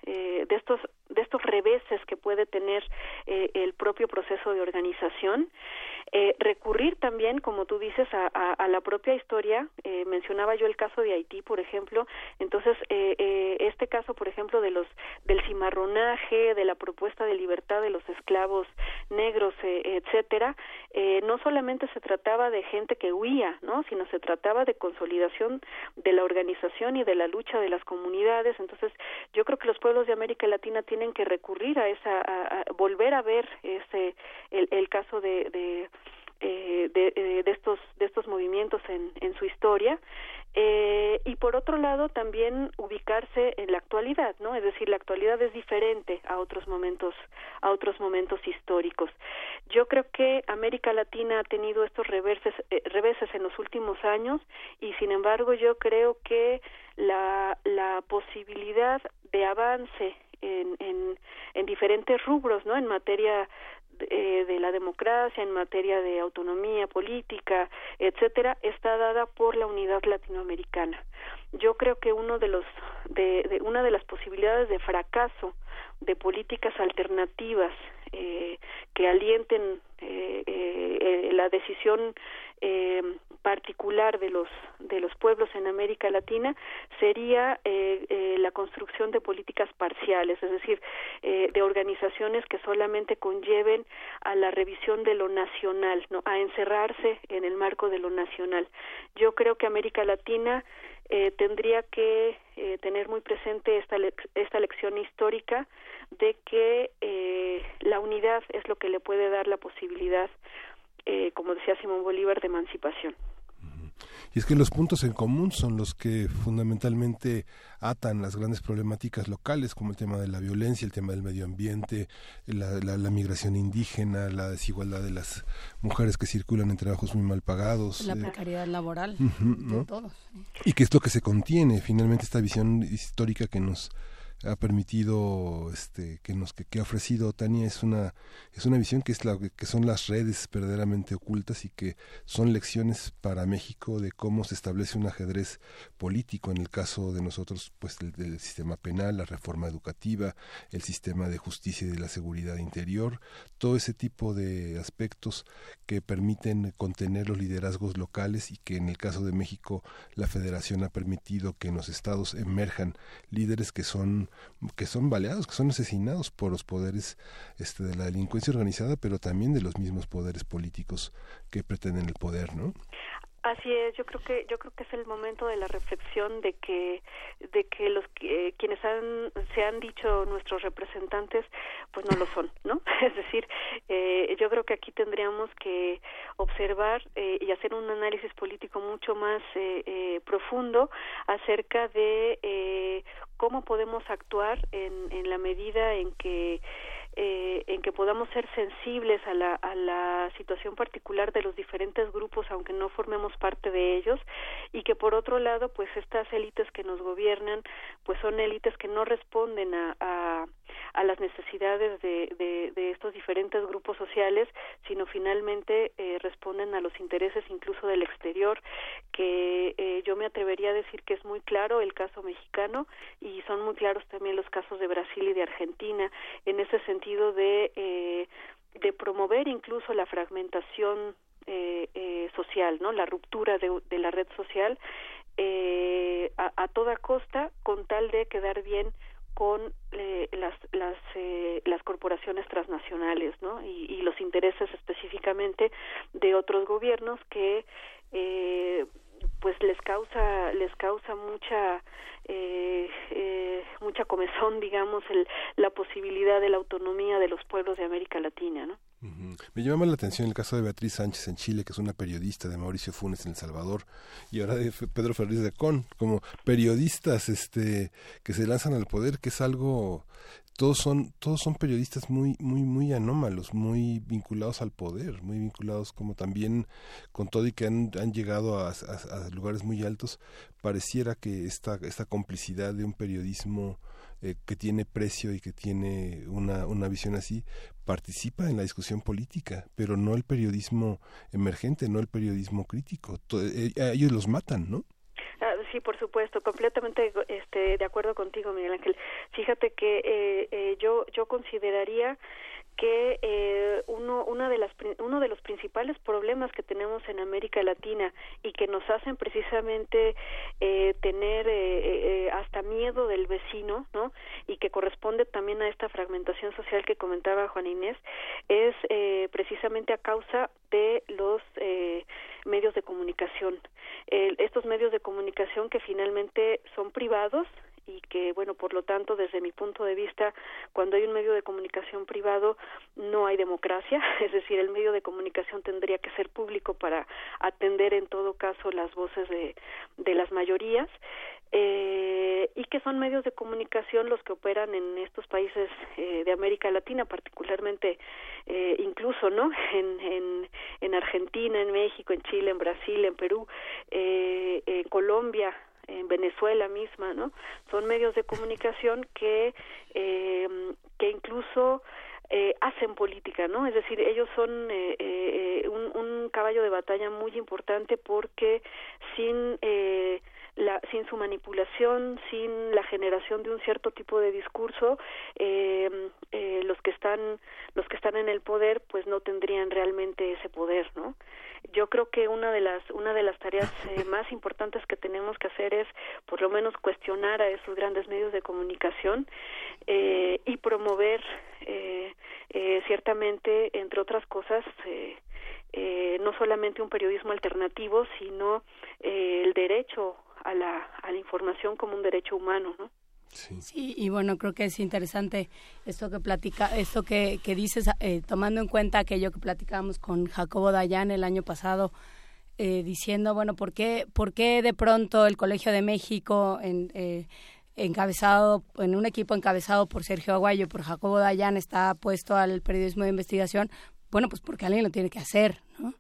eh, de estos de estos reveses que puede tener el propio proceso de organización eh, recurrir también, como tú dices, a, a, la propia historia. Eh, mencionaba yo el caso de Haití, por ejemplo. Entonces, eh, eh, este caso, por ejemplo, de los del cimarronaje, de la propuesta de libertad de los esclavos negros, eh, etcétera, eh, no solamente se trataba de gente que huía, no, sino se trataba de consolidación de la organización y de la lucha de las comunidades. Entonces, yo creo que los pueblos de América Latina tienen que recurrir a esa, volver a ver ese el, el caso de, de eh, de, eh, de, estos de estos movimientos en, en su historia. Eh, y por otro lado también ubicarse en la actualidad no es decir la actualidad es diferente a otros momentos a otros momentos históricos. Yo creo que América Latina ha tenido estos reverses eh, reveses en los últimos años y sin embargo yo creo que la la posibilidad de avance en, en, en diferentes rubros, ¿no? En materia eh, de la democracia, en materia de autonomía política, etcétera, está dada por la unidad latinoamericana. Yo creo que uno de los de, de una de las posibilidades de fracaso de políticas alternativas eh, que alienten eh, eh, la decisión particular de los de los pueblos en América Latina sería la construcción de políticas parciales, es decir, de organizaciones que solamente conlleven a la revisión de lo nacional, no, a encerrarse en el marco de lo nacional. Yo creo que América Latina tendría que tener muy presente esta esta lección histórica de que eh, la unidad es lo que le puede dar la posibilidad, eh, como decía Simón Bolívar, de emancipación. Y es que los puntos en común son los que fundamentalmente atan las grandes problemáticas locales, como el tema de la violencia, el tema del medio ambiente, la, la, migración indígena, la desigualdad de las mujeres que circulan en trabajos muy mal pagados. La eh, precariedad laboral de todos. Y que es lo que se contiene, finalmente, esta visión histórica que nos ha permitido este que nos que, ha ofrecido Tania es una es una visión que es la que son las redes verdaderamente ocultas y que son lecciones para México de cómo se establece un ajedrez político en el caso de nosotros pues del, sistema penal la reforma educativa el sistema de justicia y de la seguridad interior todo ese tipo de aspectos que permiten contener los liderazgos locales y que en el caso de México la Federación ha permitido que en los estados emerjan líderes que son que son baleados, que son asesinados por los poderes este, de la delincuencia organizada, pero también de los mismos poderes políticos que pretenden el poder, ¿no? Así es, yo creo que yo creo que es el momento de la reflexión de que de que los quienes han se han dicho nuestros representantes pues no lo son, ¿no? Es decir, eh, yo creo que aquí tendríamos que observar eh, y hacer un análisis político mucho más eh, eh profundo acerca de eh, cómo podemos actuar en, en la medida en que eh, en que podamos ser sensibles a la, a la situación particular de los diferentes grupos, aunque no formemos parte de ellos, y que por otro lado, pues estas élites que nos gobiernan, pues son élites que no responden a, a, a las necesidades de, estos diferentes grupos sociales, sino finalmente eh, responden a los intereses incluso del exterior, que eh, yo me atrevería a decir que es muy claro el caso mexicano y son muy claros también los casos de Brasil y de Argentina. En ese sentido, sentido de, eh, de promover incluso la fragmentación eh, eh, social, ¿no? La ruptura de, de la red social eh, a, a, toda costa con tal de quedar bien con eh, las las eh, las corporaciones transnacionales, ¿no? Y, y, los intereses específicamente de otros gobiernos que eh, pues les causa les causa mucha eh, eh, mucha comezón digamos el, la posibilidad de la autonomía de los pueblos de América Latina no Me llama la atención el caso de Beatriz Sánchez en Chile, que es una periodista de Mauricio Funes en El Salvador, y ahora de Pedro Ferriz de Con, como periodistas este que se lanzan al poder, que es algo todos son todos son periodistas muy muy muy anómalos muy vinculados al poder muy vinculados como también con todo y que han, llegado a, lugares muy altos. Pareciera que esta esta complicidad de un periodismo eh, que tiene precio y que tiene una, una visión así participa en la discusión política pero no el periodismo emergente no el periodismo crítico. Eh, ellos los matan no sí, por supuesto, completamente este, de acuerdo contigo, Miguel Ángel. Fíjate que eh, eh, yo yo consideraría que eh, uno una de las uno de los principales problemas que tenemos en América Latina y que nos hacen precisamente eh, tener eh, eh hasta miedo del vecino no y que corresponde también a esta fragmentación social que comentaba Juan Inés es eh, precisamente a causa de los eh, medios de comunicación. Estos medios de comunicación que finalmente son privados y que bueno por lo tanto desde mi punto de vista cuando hay un medio de comunicación privado no hay democracia. Es decir el medio de comunicación tendría que ser público para atender en todo caso las voces de, de las mayorías eh, y que son medios de comunicación los que operan en estos países eh, de América Latina, particularmente eh, incluso, ¿no? En, en, en Argentina, en México, en Chile, en Brasil, en Perú, eh, en Colombia, en Venezuela misma, ¿no? Son medios de comunicación que eh, incluso eh, hacen política, ¿no? Es decir, ellos son eh, eh, un, un, caballo de batalla muy importante porque sin eh, la, sin su manipulación, sin la generación de un cierto tipo de discurso, eh, eh, los que están los que están en el poder, pues no tendrían realmente ese poder, ¿no? Yo creo que una de las una de las tareas eh, más importantes que tenemos que hacer es, por lo menos, cuestionar a esos grandes medios de comunicación eh, y promover, eh, eh, ciertamente, entre otras cosas. Eh, eh, no solamente un periodismo alternativo, sino eh, el derecho a la, a la información como un derecho humano, ¿no? Sí. y bueno, creo que es interesante esto que platica, esto que, que dices, eh, tomando en cuenta aquello que platicábamos con Jacobo Dayan el año pasado, eh, diciendo, bueno, ¿por qué, ¿por qué de pronto el Colegio de México en, eh, encabezado, en un equipo encabezado por Sergio Aguayo, por Jacobo Dayan, está puesto al periodismo de investigación? Bueno, pues porque alguien lo tiene que hacer, ¿no?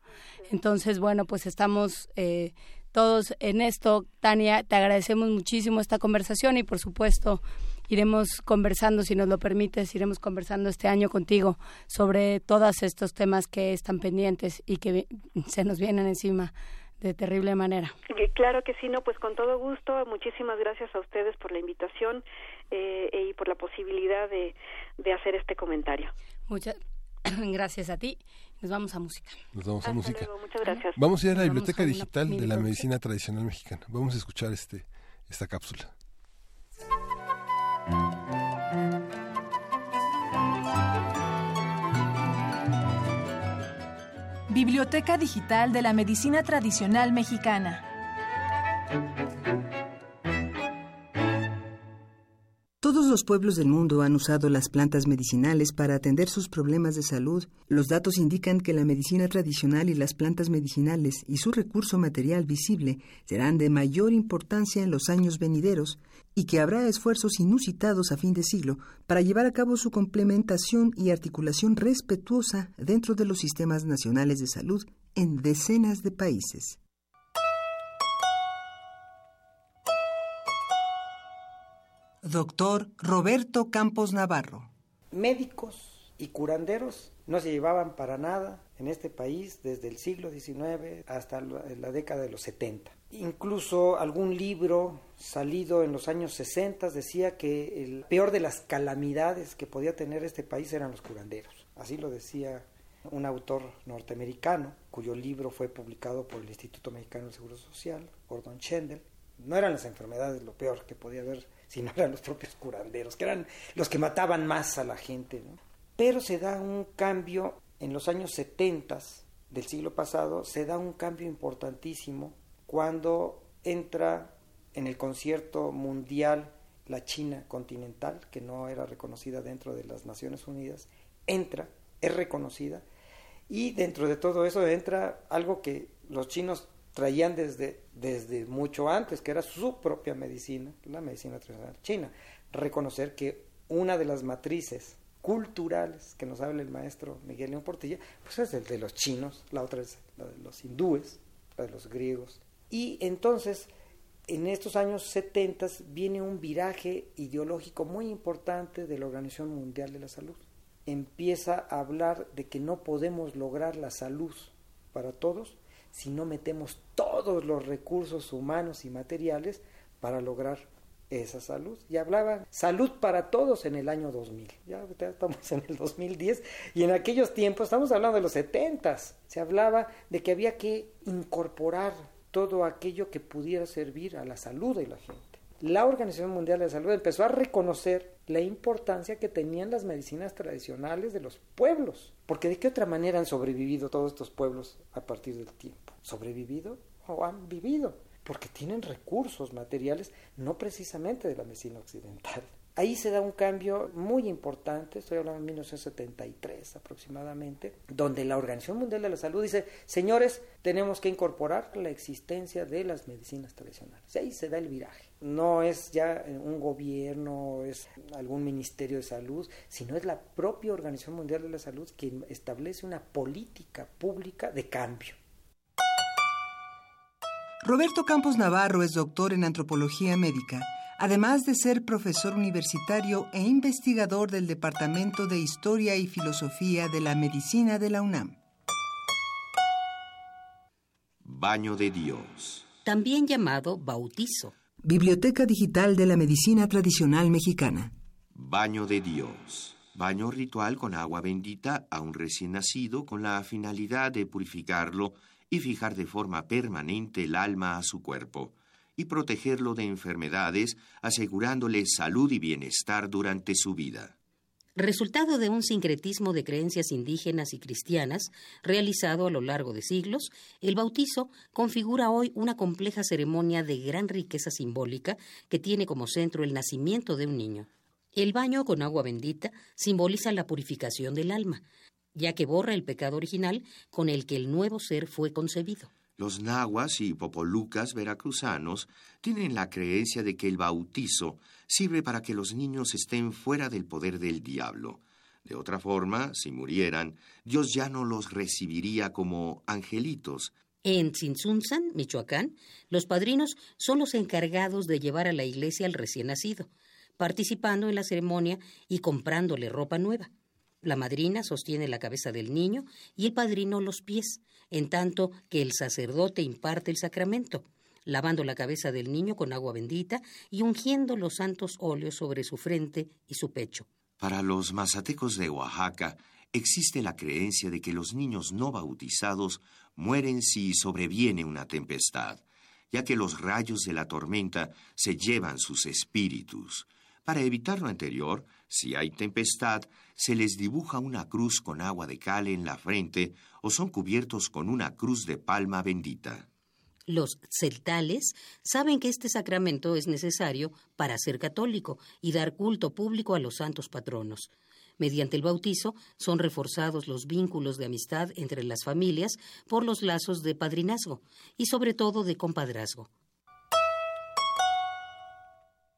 Entonces, bueno, pues estamos eh, todos en esto. Tania, te agradecemos muchísimo esta conversación y por supuesto iremos conversando, si nos lo permites, iremos conversando este año contigo sobre todos estos temas que están pendientes y que se nos vienen encima de terrible manera. Claro que sí, no, pues con todo gusto. Muchísimas gracias a ustedes por la invitación eh, y por la posibilidad de, de hacer este comentario. Muchas gracias a ti. Nos vamos a música. Nos vamos a música. Luego, muchas gracias. Vamos a ir a la biblioteca digital de la medicina tradicional mexicana. Vamos a escuchar este esta cápsula. Biblioteca Digital de la Medicina Tradicional Mexicana. Todos los pueblos del mundo han usado las plantas medicinales para atender sus problemas de salud. Los datos indican que la medicina tradicional y las plantas medicinales y su recurso material visible serán de mayor importancia en los años venideros y que habrá esfuerzos inusitados a fin de siglo para llevar a cabo su complementación y articulación respetuosa dentro de los sistemas nacionales de salud en decenas de países. Doctor Roberto Campos Navarro. Médicos y curanderos no se llevaban para nada en este país desde el siglo XIX hasta la década de los 70. Incluso algún libro salido en los años 60 decía que el peor de las calamidades que podía tener este país eran los curanderos. Así lo decía un autor norteamericano cuyo libro fue publicado por el Instituto Mexicano del Seguro Social, Gordon Schendel. No eran las enfermedades lo peor que podía haber sino eran los propios curanderos, que eran los que mataban más a la gente. ¿no? Pero se da un cambio en los años 70 del siglo pasado, se da un cambio importantísimo cuando entra en el concierto mundial la China continental, que no era reconocida dentro de las Naciones Unidas, entra, es reconocida, y dentro de todo eso entra algo que los chinos traían desde, desde mucho antes, que era su propia medicina, la medicina tradicional china. Reconocer que una de las matrices culturales que nos habla el maestro Miguel León Portilla, pues es el de los chinos, la otra es la de los hindúes, la de los griegos. Y entonces, en estos años 70 viene un viraje ideológico muy importante de la Organización Mundial de la Salud. Empieza a hablar de que no podemos lograr la salud para todos si no metemos todos los recursos humanos y materiales para lograr esa salud. Y hablaban salud para todos en el año 2000. Ya estamos en el 2010 y en aquellos tiempos, estamos hablando de los 70, se hablaba de que había que incorporar todo aquello que pudiera servir a la salud de la gente la Organización Mundial de la Salud empezó a reconocer la importancia que tenían las medicinas tradicionales de los pueblos. Porque de qué otra manera han sobrevivido todos estos pueblos a partir del tiempo. ¿Sobrevivido o han vivido? Porque tienen recursos materiales, no precisamente de la medicina occidental. Ahí se da un cambio muy importante, estoy hablando de 1973 aproximadamente, donde la Organización Mundial de la Salud dice, señores, tenemos que incorporar la existencia de las medicinas tradicionales. Ahí se da el viraje. No es ya un gobierno, es algún ministerio de salud, sino es la propia Organización Mundial de la Salud quien establece una política pública de cambio. Roberto Campos Navarro es doctor en antropología médica además de ser profesor universitario e investigador del Departamento de Historia y Filosofía de la Medicina de la UNAM. Baño de Dios. También llamado bautizo. Biblioteca Digital de la Medicina Tradicional Mexicana. Baño de Dios. Baño ritual con agua bendita a un recién nacido con la finalidad de purificarlo y fijar de forma permanente el alma a su cuerpo y protegerlo de enfermedades, asegurándole salud y bienestar durante su vida. Resultado de un sincretismo de creencias indígenas y cristianas realizado a lo largo de siglos, el bautizo configura hoy una compleja ceremonia de gran riqueza simbólica que tiene como centro el nacimiento de un niño. El baño con agua bendita simboliza la purificación del alma, ya que borra el pecado original con el que el nuevo ser fue concebido. Los nahuas y popolucas veracruzanos tienen la creencia de que el bautizo sirve para que los niños estén fuera del poder del diablo. De otra forma, si murieran, Dios ya no los recibiría como angelitos. En Tzintzunzan, Michoacán, los padrinos son los encargados de llevar a la iglesia al recién nacido, participando en la ceremonia y comprándole ropa nueva. La madrina sostiene la cabeza del niño y el padrino los pies, en tanto que el sacerdote imparte el sacramento, lavando la cabeza del niño con agua bendita y ungiendo los santos óleos sobre su frente y su pecho. Para los mazatecos de Oaxaca existe la creencia de que los niños no bautizados mueren si sobreviene una tempestad, ya que los rayos de la tormenta se llevan sus espíritus. Para evitar lo anterior, si hay tempestad, se les dibuja una cruz con agua de cal en la frente o son cubiertos con una cruz de palma bendita. Los celtales saben que este sacramento es necesario para ser católico y dar culto público a los santos patronos. Mediante el bautizo son reforzados los vínculos de amistad entre las familias por los lazos de padrinazgo y sobre todo de compadrazgo.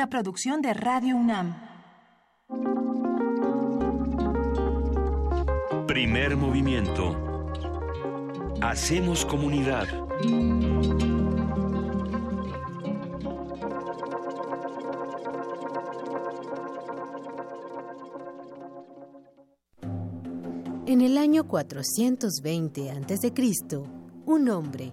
Una producción de Radio UNAM. Primer movimiento. Hacemos comunidad. En el año 420 a.C., un hombre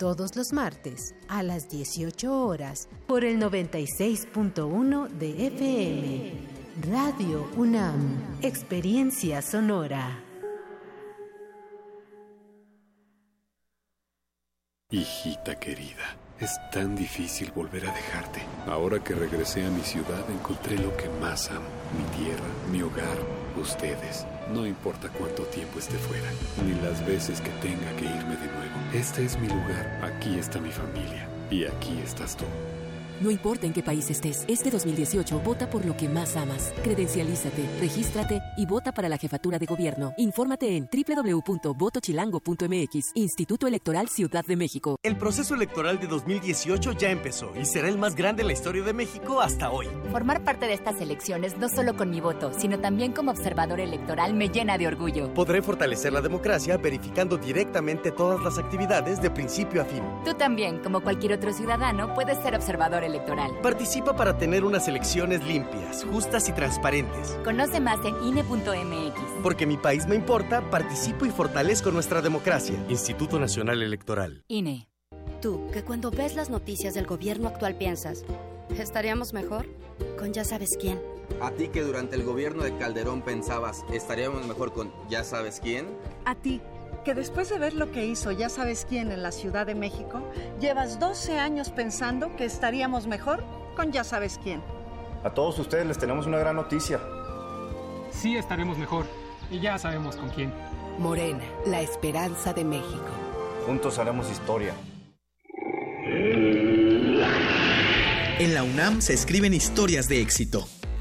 todos los martes a las 18 horas por el 96.1 de FM. Radio UNAM, Experiencia Sonora. Hijita querida, es tan difícil volver a dejarte. Ahora que regresé a mi ciudad encontré lo que más amo, mi tierra, mi hogar, ustedes. No importa cuánto tiempo esté fuera, ni las veces que tenga que irme de nuevo. Este es mi lugar, aquí está mi familia y aquí estás tú. No importa en qué país estés, este 2018 vota por lo que más amas. Credencialízate, regístrate y vota para la jefatura de gobierno. Infórmate en www.votochilango.mx, Instituto Electoral Ciudad de México. El proceso electoral de 2018 ya empezó y será el más grande en la historia de México hasta hoy. Formar parte de estas elecciones no solo con mi voto, sino también como observador electoral me llena de orgullo. Podré fortalecer la democracia verificando directamente todas las actividades de principio a fin. Tú también, como cualquier otro ciudadano, puedes ser observador electoral electoral. Participa para tener unas elecciones limpias, justas y transparentes. Conoce más en INE.mx. Porque mi país me importa, participo y fortalezco nuestra democracia. Instituto Nacional Electoral. INE. Tú, que cuando ves las noticias del gobierno actual piensas, ¿estaríamos mejor? Con ya sabes quién. A ti que durante el gobierno de Calderón pensabas, estaríamos mejor con ya sabes quién. A ti que después de ver lo que hizo ya sabes quién en la Ciudad de México, llevas 12 años pensando que estaríamos mejor con ya sabes quién. A todos ustedes les tenemos una gran noticia. Sí estaremos mejor y ya sabemos con quién. Morena, la esperanza de México. Juntos haremos historia. En la UNAM se escriben historias de éxito.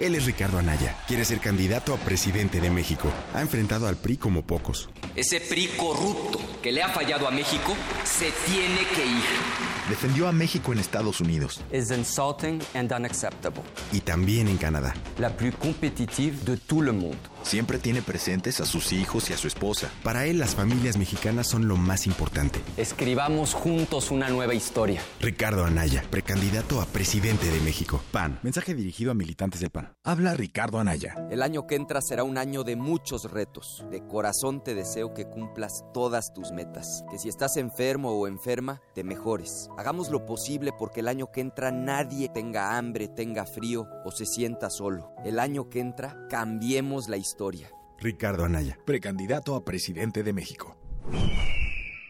Él es Ricardo Anaya. Quiere ser candidato a presidente de México. Ha enfrentado al PRI como pocos. Ese PRI corrupto que le ha fallado a México se tiene que ir. Defendió a México en Estados Unidos. Es insulting and unacceptable. Y también en Canadá. La plus competitive de todo el mundo. Siempre tiene presentes a sus hijos y a su esposa. Para él las familias mexicanas son lo más importante. Escribamos juntos una nueva historia. Ricardo Anaya, precandidato a presidente de México. PAN. Mensaje dirigido a militantes del PAN. Habla Ricardo Anaya. El año que entra será un año de muchos retos. De corazón te deseo que cumplas todas tus metas. Que si estás enfermo o enferma, te mejores. Hagamos lo posible porque el año que entra nadie tenga hambre, tenga frío o se sienta solo. El año que entra cambiemos la historia historia. Ricardo Anaya, precandidato a presidente de México.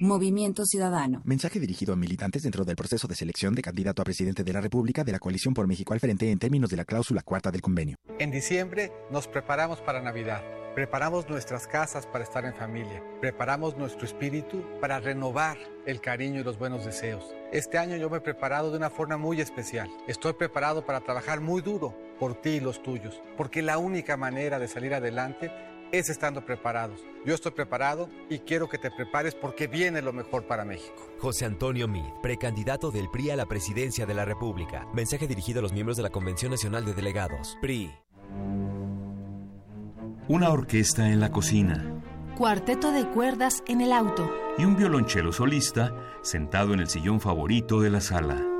Movimiento Ciudadano. Mensaje dirigido a militantes dentro del proceso de selección de candidato a presidente de la República de la Coalición por México al frente en términos de la cláusula cuarta del convenio. En diciembre nos preparamos para Navidad. Preparamos nuestras casas para estar en familia. Preparamos nuestro espíritu para renovar el cariño y los buenos deseos. Este año yo me he preparado de una forma muy especial. Estoy preparado para trabajar muy duro por ti y los tuyos, porque la única manera de salir adelante es estando preparados. Yo estoy preparado y quiero que te prepares porque viene lo mejor para México. José Antonio Mid, precandidato del PRI a la presidencia de la República. Mensaje dirigido a los miembros de la Convención Nacional de Delegados. PRI. Una orquesta en la cocina. Cuarteto de cuerdas en el auto. Y un violonchelo solista sentado en el sillón favorito de la sala.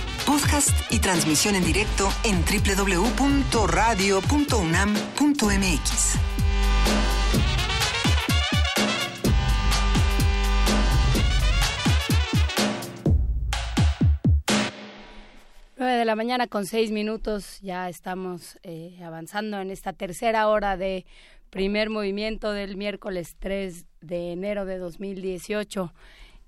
Podcast y transmisión en directo en www.radio.unam.mx. De la mañana con seis minutos, ya estamos eh, avanzando en esta tercera hora de primer movimiento del miércoles 3 de enero de 2018.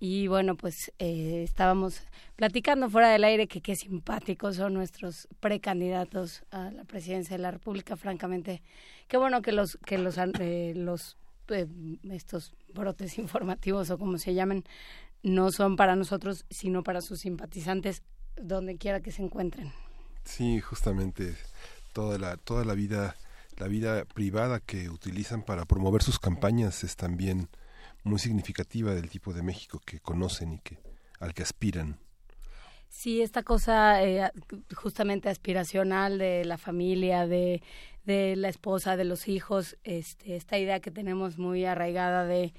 Y bueno, pues eh, estábamos platicando fuera del aire que qué simpáticos son nuestros precandidatos a la presidencia de la República. Francamente, qué bueno que los que los eh, los eh, estos brotes informativos o como se llamen no son para nosotros, sino para sus simpatizantes donde quiera que se encuentren. Sí, justamente toda la toda la vida la vida privada que utilizan para promover sus campañas es también muy significativa del tipo de México que conocen y que al que aspiran. Sí, esta cosa eh, justamente aspiracional de la familia, de, de la esposa, de los hijos, este, esta idea que tenemos muy arraigada de,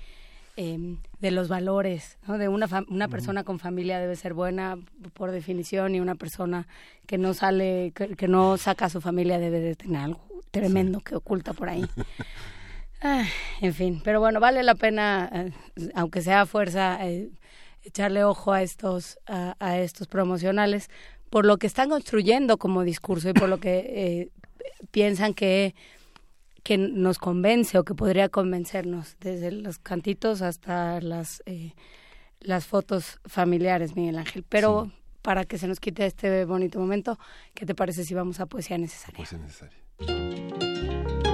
eh, de los valores, ¿no? de una, una persona con familia debe ser buena por definición y una persona que no sale, que, que no saca a su familia debe de tener algo tremendo que oculta por ahí. Ah, en fin, pero bueno, vale la pena, eh, aunque sea a fuerza, eh, echarle ojo a estos, a, estos promocionales, por lo que están construyendo como discurso y por lo que eh, piensan que, que nos convence o que podría convencernos, desde los cantitos hasta las, eh, las fotos familiares, Miguel Ángel. Pero para que se nos quite este bonito momento, ¿qué te parece si vamos a poesía necesaria? Poesía necesaria.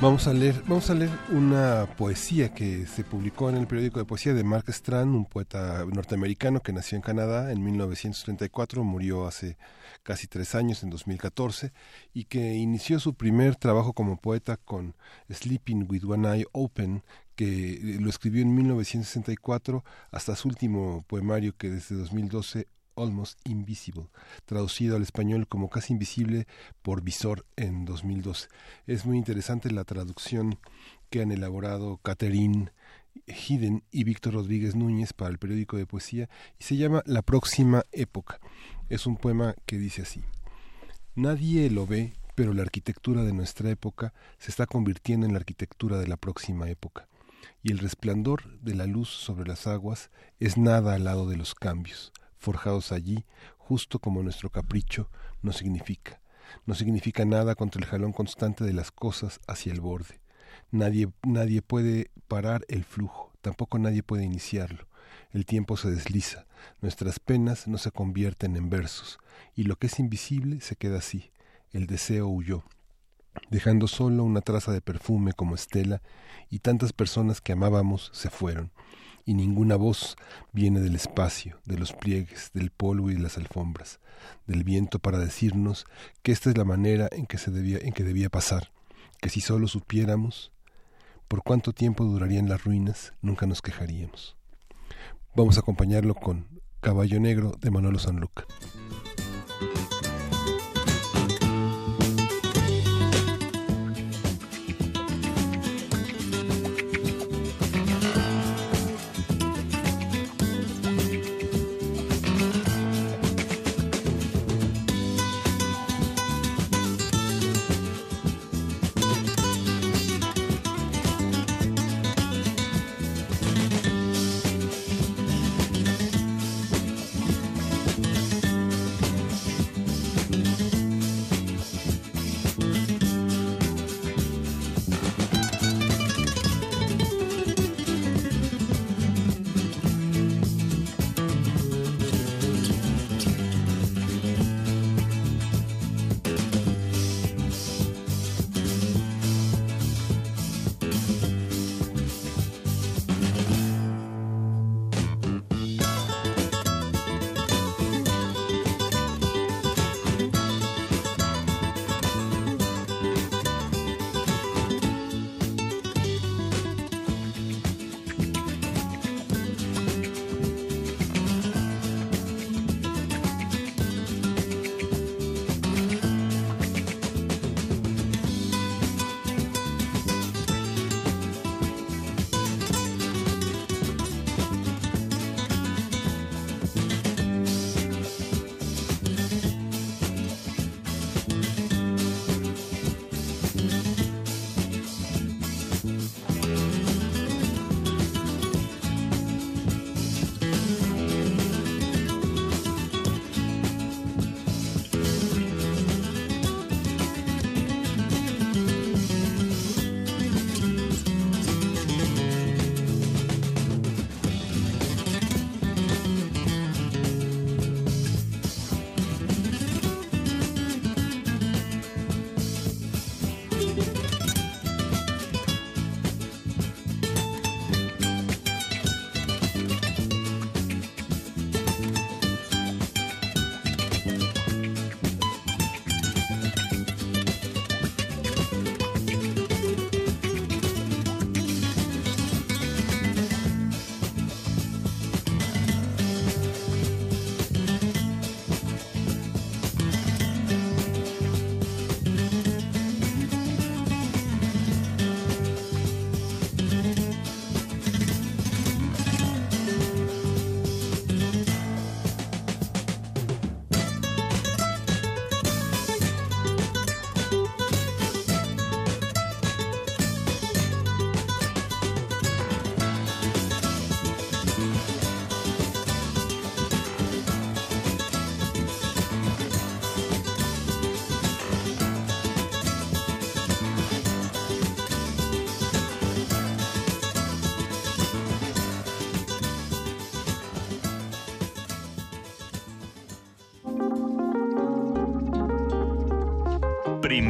Vamos a leer, vamos a leer una poesía que se publicó en el periódico de poesía de Mark Strand, un poeta norteamericano que nació en Canadá en 1934, murió hace casi tres años, en 2014, y que inició su primer trabajo como poeta con Sleeping with One Eye Open, que lo escribió en 1964 hasta su último poemario que desde 2012 Almost Invisible, traducido al español como Casi Invisible por Visor en 2012. Es muy interesante la traducción que han elaborado Catherine Hidden y Víctor Rodríguez Núñez para el periódico de poesía y se llama La próxima época. Es un poema que dice así. Nadie lo ve, pero la arquitectura de nuestra época se está convirtiendo en la arquitectura de la próxima época y el resplandor de la luz sobre las aguas es nada al lado de los cambios, forjados allí, justo como nuestro capricho no significa. No significa nada contra el jalón constante de las cosas hacia el borde. Nadie, nadie puede parar el flujo, tampoco nadie puede iniciarlo. El tiempo se desliza, nuestras penas no se convierten en versos, y lo que es invisible se queda así. El deseo huyó, dejando solo una traza de perfume como estela y tantas personas que amábamos se fueron, y ninguna voz viene del espacio, de los pliegues, del polvo y de las alfombras, del viento para decirnos que esta es la manera en que se debía, en que debía pasar, que si solo supiéramos por cuánto tiempo durarían las ruinas, nunca nos quejaríamos. Vamos a acompañarlo con Caballo Negro de Manolo Sanluca.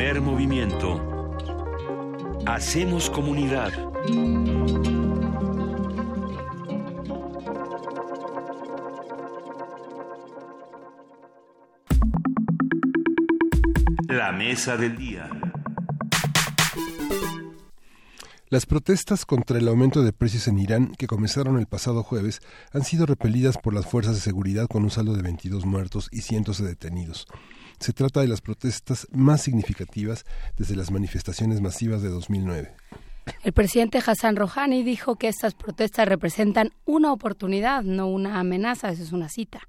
Primer movimiento. Hacemos comunidad. La mesa del día. Las protestas contra el aumento de precios en Irán, que comenzaron el pasado jueves, han sido repelidas por las fuerzas de seguridad con un saldo de 22 muertos y cientos de detenidos. Se trata de las protestas más significativas desde las manifestaciones masivas de 2009. El presidente Hassan Rouhani dijo que estas protestas representan una oportunidad, no una amenaza, eso es una cita,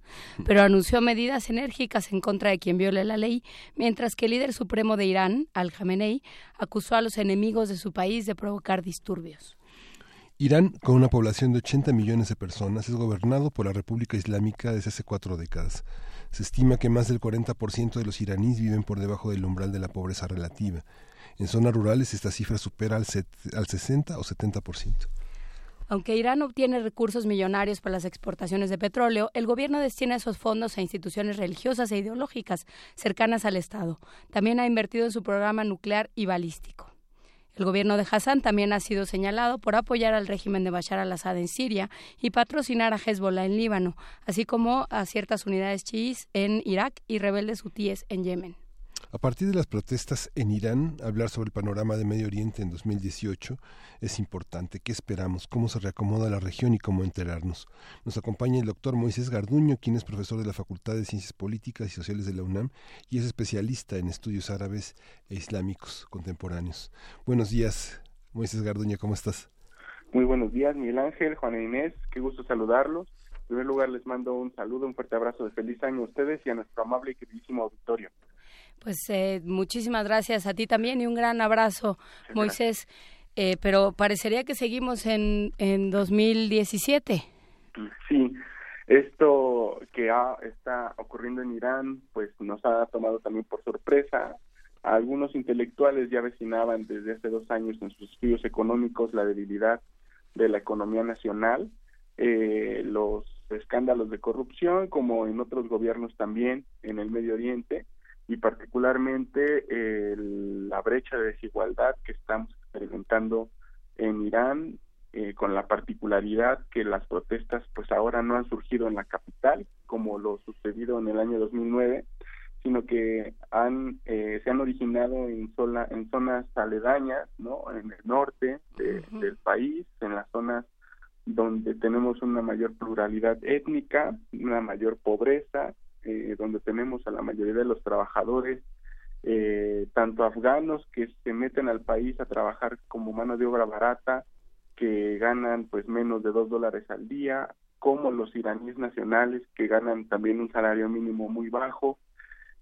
pero anunció medidas enérgicas en contra de quien viole la ley, mientras que el líder supremo de Irán, Al-Jamenei, acusó a los enemigos de su país de provocar disturbios. Irán, con una población de 80 millones de personas, es gobernado por la República Islámica desde hace cuatro décadas. Se estima que más del 40% de los iraníes viven por debajo del umbral de la pobreza relativa. En zonas rurales esta cifra supera al, al 60 o 70%. Aunque Irán obtiene recursos millonarios para las exportaciones de petróleo, el gobierno destina esos fondos a instituciones religiosas e ideológicas cercanas al Estado. También ha invertido en su programa nuclear y balístico. El gobierno de Hassan también ha sido señalado por apoyar al régimen de Bashar al-Assad en Siria y patrocinar a Hezbollah en Líbano, así como a ciertas unidades chiíes en Irak y rebeldes hutíes en Yemen. A partir de las protestas en Irán, hablar sobre el panorama de Medio Oriente en 2018 es importante. ¿Qué esperamos? ¿Cómo se reacomoda la región y cómo enterarnos? Nos acompaña el doctor Moisés Garduño, quien es profesor de la Facultad de Ciencias Políticas y Sociales de la UNAM y es especialista en estudios árabes e islámicos contemporáneos. Buenos días, Moisés Garduño, ¿cómo estás? Muy buenos días, Miguel Ángel, Juana e Inés, qué gusto saludarlos. En primer lugar, les mando un saludo, un fuerte abrazo de feliz año a ustedes y a nuestro amable y queridísimo auditorio. Pues eh, muchísimas gracias a ti también y un gran abrazo, Moisés. Eh, pero parecería que seguimos en, en 2017. Sí, esto que está ocurriendo en Irán, pues nos ha tomado también por sorpresa. Algunos intelectuales ya vecinaban desde hace dos años en sus estudios económicos la debilidad de la economía nacional, eh, los escándalos de corrupción, como en otros gobiernos también en el Medio Oriente, y particularmente la brecha de desigualdad que estamos experimentando en Irán eh, con la particularidad que las protestas pues ahora no han surgido en la capital como lo sucedido en el año 2009 sino que han eh, se han originado en sola, en zonas aledañas no en el norte del país en las zonas donde tenemos una mayor pluralidad étnica una mayor pobreza eh, donde tenemos a la mayoría de los trabajadores, eh, tanto afganos que se meten al país a trabajar como mano de obra barata, que ganan pues menos de dos dólares al día, como los iraníes nacionales que ganan también un salario mínimo muy bajo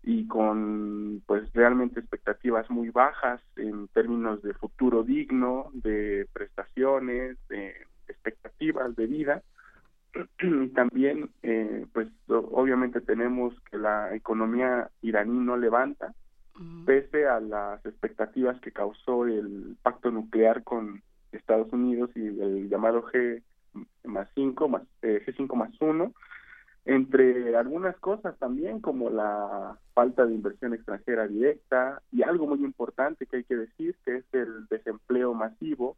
y con pues realmente expectativas muy bajas en términos de futuro digno, de prestaciones, de expectativas de vida también eh, pues obviamente tenemos que la economía iraní no levanta pese a las expectativas que causó el pacto nuclear con Estados Unidos y el llamado G más 5 más eh, G5 más 1 entre algunas cosas también como la falta de inversión extranjera directa y algo muy importante que hay que decir que es el desempleo masivo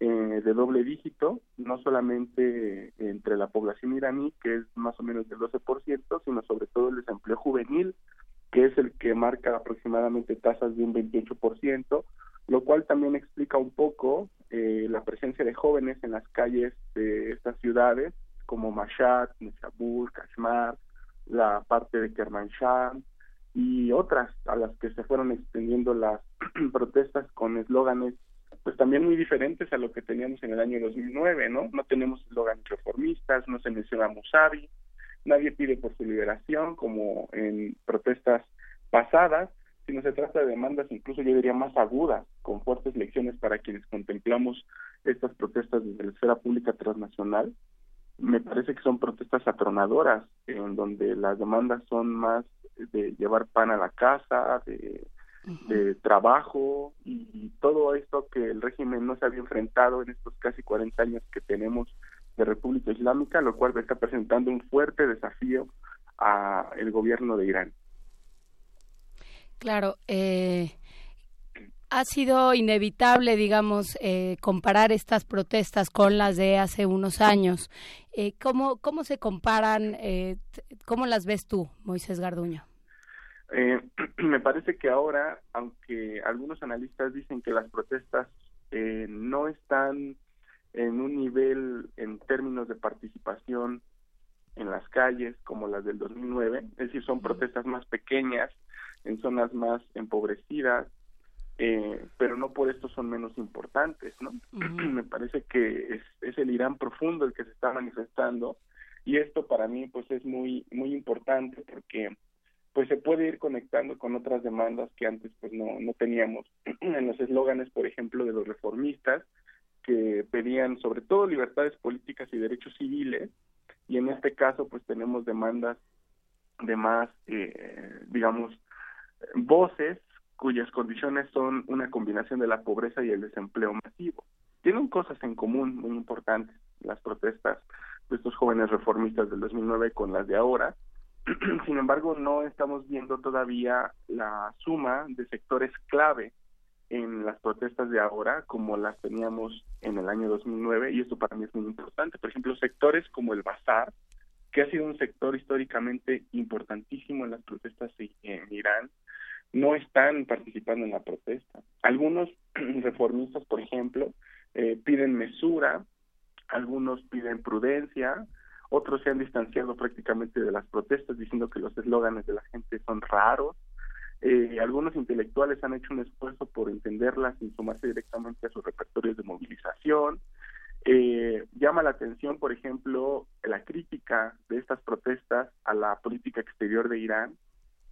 eh, de doble dígito, no solamente entre la población iraní, que es más o menos del 12%, sino sobre todo el desempleo juvenil, que es el que marca aproximadamente tasas de un 28%, lo cual también explica un poco eh, la presencia de jóvenes en las calles de estas ciudades, como Mashhad, Nishabur, Kashmar, la parte de Kermanshah y otras a las que se fueron extendiendo las protestas con eslóganes pues también muy diferentes a lo que teníamos en el año 2009, ¿no? No tenemos eslóganes reformistas, no se menciona a Musavi, nadie pide por su liberación como en protestas pasadas, sino se trata de demandas incluso yo diría más agudas, con fuertes lecciones para quienes contemplamos estas protestas desde la esfera pública transnacional. Me parece que son protestas atronadoras, en donde las demandas son más de llevar pan a la casa, de de trabajo y, todo esto que el régimen no se había enfrentado en estos casi 40 años que tenemos de República Islámica, lo cual está presentando un fuerte desafío a el gobierno de Irán. Claro, eh, ha sido inevitable, digamos, eh, comparar estas protestas con las de hace unos años. Eh, ¿cómo, ¿Cómo se comparan? Eh, ¿Cómo las ves tú, Moisés Garduño? Eh, me parece que ahora, aunque algunos analistas dicen que las protestas eh, no están en un nivel en términos de participación en las calles como las del 2009, es decir, son protestas más pequeñas, en zonas más empobrecidas, eh, pero no por esto son menos importantes, ¿no? Me parece que es, es el Irán profundo el que se está manifestando y esto para mí pues es muy muy importante porque pues se puede ir conectando con otras demandas que antes pues no, no teníamos. en los eslóganes, por ejemplo, de los reformistas, que pedían sobre todo libertades políticas y derechos civiles, y en este caso pues tenemos demandas de más, eh, digamos, voces cuyas condiciones son una combinación de la pobreza y el desempleo masivo. Tienen cosas en común muy importantes las protestas de estos jóvenes reformistas del 2009 con las de ahora, Sin embargo, no estamos viendo todavía la suma de sectores clave en las protestas de ahora como las teníamos en el año 2009 y esto para mí es muy importante. Por ejemplo, sectores como el Bazar, que ha sido un sector históricamente importantísimo en las protestas en Irán, no están participando en la protesta. Algunos reformistas, por ejemplo, eh, piden mesura, algunos piden prudencia, otros se han distanciado prácticamente de las protestas diciendo que los eslóganes de la gente son raros. Eh, algunos intelectuales han hecho un esfuerzo por entenderlas y sumarse directamente a sus repertorios de movilización. Eh, llama la atención, por ejemplo, la crítica de estas protestas a la política exterior de Irán,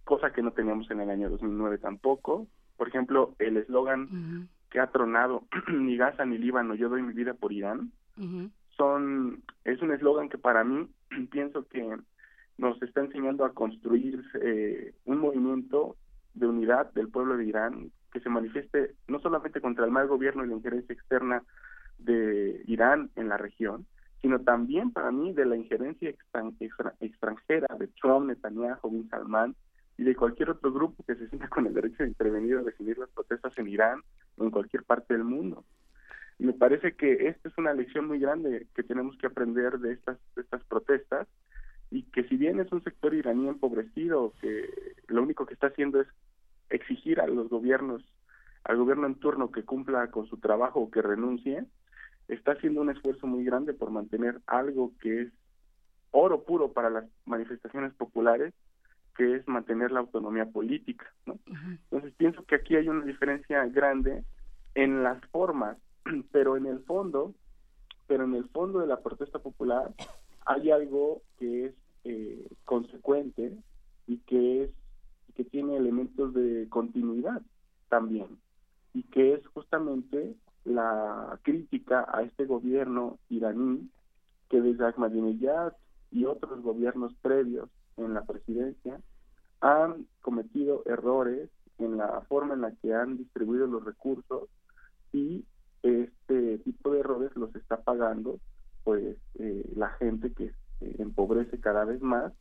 cosa que no teníamos en el año 2009 tampoco. Por ejemplo, el eslogan que ha tronado, ni Gaza ni Líbano, yo doy mi vida por Irán, son es un eslogan que para mí pienso que nos está enseñando a construir eh, un movimiento de unidad del pueblo de Irán que se manifieste no solamente contra el mal gobierno y la injerencia externa de Irán en la región, sino también para mí de la injerencia extranjera de Trump, Netanyahu, Bin Salman y de cualquier otro grupo que se sienta con el derecho de intervenir o decidir las protestas en Irán o en cualquier parte del mundo me parece que esta es una lección muy grande que tenemos que aprender de estas, estas protestas y que si bien es un sector iraní empobrecido que lo único que está haciendo es exigir a los gobiernos, al gobierno en turno que cumpla con su trabajo o que renuncie, está haciendo un esfuerzo muy grande por mantener algo que es oro puro para las manifestaciones populares, que es mantener la autonomía política, ¿no? Entonces pienso que aquí hay una diferencia grande en las formas pero en el fondo, pero en el fondo de la protesta popular hay algo que es eh, consecuente y que es que tiene elementos de continuidad también y que es justamente la crítica a este gobierno iraní que desde Ahmadinejad y otros gobiernos previos en la presidencia han cometido errores en la forma en la que han distribuido los recursos y este tipo de errores los está pagando pues eh, la gente que empobrece cada vez más.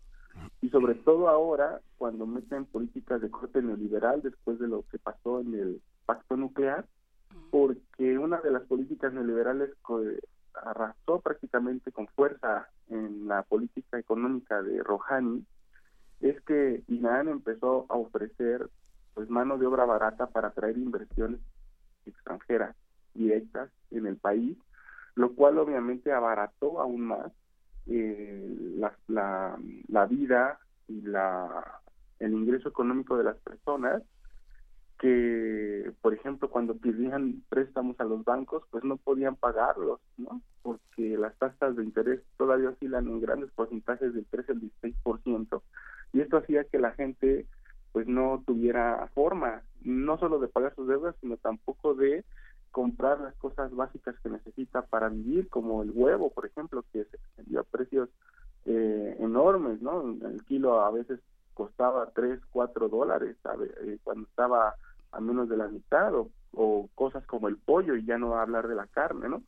Y sobre todo ahora cuando meten políticas de corte neoliberal después de lo que pasó en el pacto nuclear porque una de las políticas neoliberales arrasó prácticamente con fuerza en la política económica de Rouhani es que Irán empezó a ofrecer pues mano de obra barata para atraer inversiones extranjeras directas en el país, lo cual obviamente abarató aún más eh, la, la, vida y la, el ingreso económico de las personas que, por ejemplo, cuando pedían préstamos a los bancos, pues no podían pagarlos, ¿no? Porque las tasas de interés todavía oscilan en grandes porcentajes del 13 al 16%, y esto hacía que la gente pues no tuviera forma, no solo de pagar sus deudas, sino tampoco de comprar las cosas básicas que necesita para vivir, como el huevo, por ejemplo, que se vendió a precios eh, enormes, ¿no? El kilo a veces costaba 3, 4 dólares eh, cuando estaba a menos de la mitad, o, cosas como el pollo, y ya no hablar de la carne, ¿no?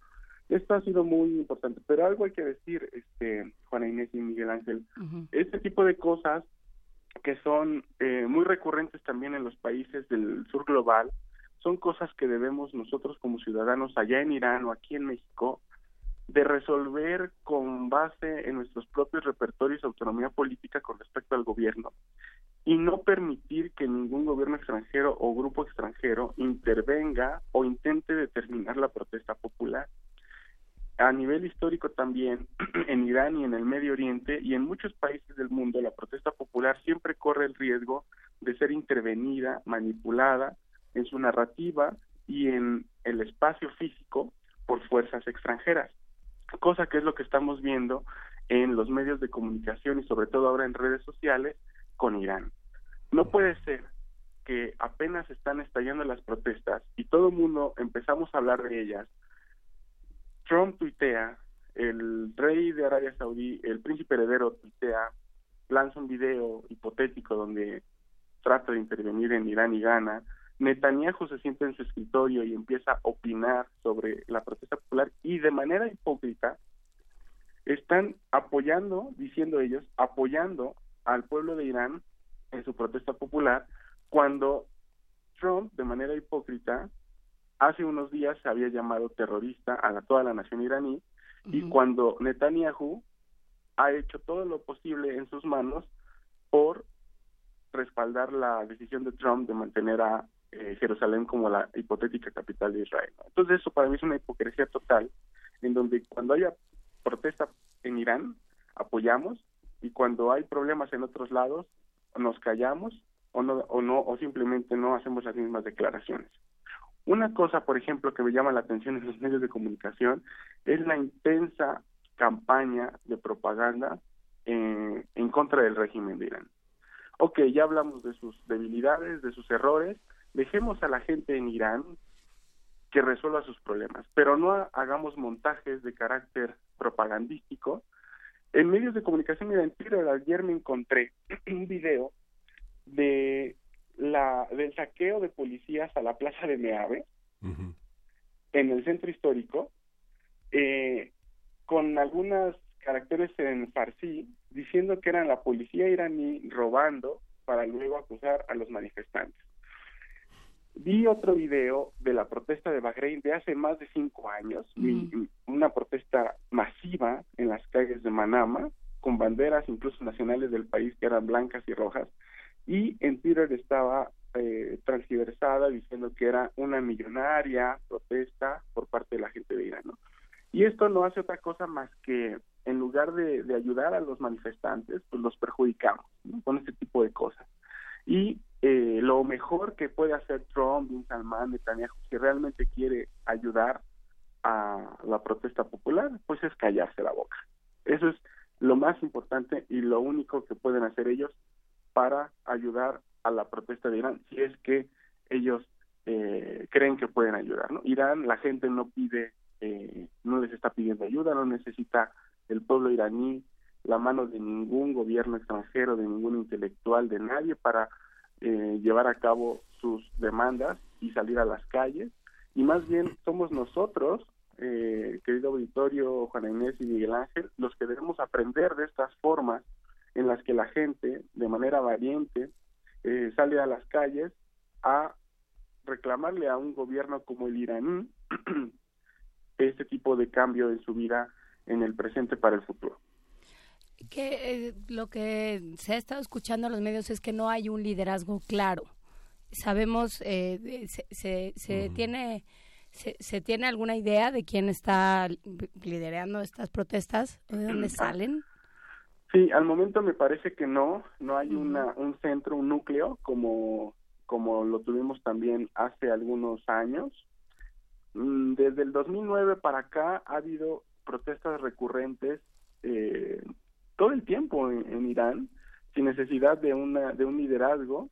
Esto ha sido muy importante, pero algo hay que decir, este Juana Inés y Miguel Ángel, este tipo de cosas que son eh, muy recurrentes también en los países del sur global, son cosas que debemos nosotros como ciudadanos allá en Irán o aquí en México de resolver con base en nuestros propios repertorios de autonomía política con respecto al gobierno y no permitir que ningún gobierno extranjero o grupo extranjero intervenga o intente determinar la protesta popular. A nivel histórico también, en Irán y en el Medio Oriente y en muchos países del mundo, la protesta popular siempre corre el riesgo de ser intervenida, manipulada en su narrativa y en el espacio físico por fuerzas extranjeras, cosa que es lo que estamos viendo en los medios de comunicación y sobre todo ahora en redes sociales con Irán. No puede ser que apenas están estallando las protestas y todo el mundo empezamos a hablar de ellas. Trump tuitea, el rey de Arabia Saudí, el príncipe heredero tuitea, lanza un video hipotético donde trata de intervenir en Irán y gana, Netanyahu se siente en su escritorio y empieza a opinar sobre la protesta popular y de manera hipócrita están apoyando, diciendo ellos, apoyando al pueblo de Irán en su protesta popular cuando Trump, de manera hipócrita, hace unos días se había llamado terrorista a toda la nación iraní y cuando Netanyahu ha hecho todo lo posible en sus manos por respaldar la decisión de Trump de mantener a eh, Jerusalén como la hipotética capital de Israel. Entonces eso para mí es una hipocresía total, en donde cuando haya protesta en Irán, apoyamos, y cuando hay problemas en otros lados, nos callamos o no, o no, o simplemente no hacemos las mismas declaraciones. Una cosa, por ejemplo, que me llama la atención en los medios de comunicación es la intensa campaña de propaganda en, en contra del régimen de Irán. Ok, ya hablamos de sus debilidades, de sus errores, dejemos a la gente en Irán que resuelva sus problemas, pero no hagamos montajes de carácter propagandístico. En medios de comunicación Twitter ayer me encontré un video de la del saqueo de policías a la plaza de Meave en el centro histórico eh, con algunos caracteres en farsi diciendo que eran la policía iraní robando para luego acusar a los manifestantes. Vi otro video de la protesta de Bahrein de hace más de cinco años, una protesta masiva en las calles de Manama, con banderas incluso nacionales del país que eran blancas y rojas, y en Twitter estaba eh, transversada diciendo que era una millonaria protesta por parte de la gente de Irán. Y esto no hace otra cosa más que, en lugar de, ayudar a los manifestantes, pues los perjudicamos con este tipo de cosas. Y eh, lo mejor que puede hacer Trump, Bin Salman, Netanyahu, si realmente quiere ayudar a la protesta popular, pues es callarse la boca. Eso es lo más importante y lo único que pueden hacer ellos para ayudar a la protesta de Irán, si es que ellos eh, creen que pueden ayudar. Irán, la gente no pide, eh, no les está pidiendo ayuda, no necesita el pueblo iraní la mano de ningún gobierno extranjero, de ningún intelectual, de nadie para eh, llevar a cabo sus demandas y salir a las calles. Y más bien somos nosotros, querido auditorio Juana Inés y Miguel Ángel, los que debemos aprender de estas formas en las que la gente, de manera valiente, eh, sale a las calles a reclamarle a un gobierno como el iraní este tipo de cambio en su vida en el presente para el futuro. Que eh, lo que se ha estado escuchando en los medios es que no hay un liderazgo claro. Sabemos, eh, se, se, tiene se, se, tiene alguna idea de quién está liderando estas protestas o de dónde salen. Sí, al momento me parece que no, no hay una, un centro, un núcleo como, como lo tuvimos también hace algunos años. Mm, desde el 2009 para acá ha habido protestas recurrentes eh, todo el tiempo en, Irán, sin necesidad de, una, de un liderazgo,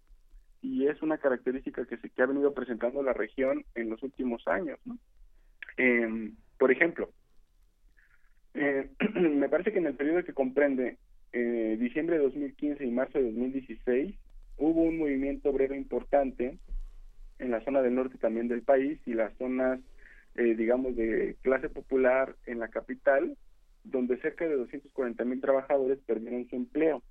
y es una característica que se que ha venido presentando la región en los últimos años. ¿no? Eh, por ejemplo, eh, me parece que en el periodo que comprende eh, diciembre de 2015 y marzo de 2016 hubo un movimiento obrero importante en la zona del norte también del país y las zonas, eh, digamos, de clase popular en la capital, donde cerca de 240 mil trabajadores perdieron su empleo.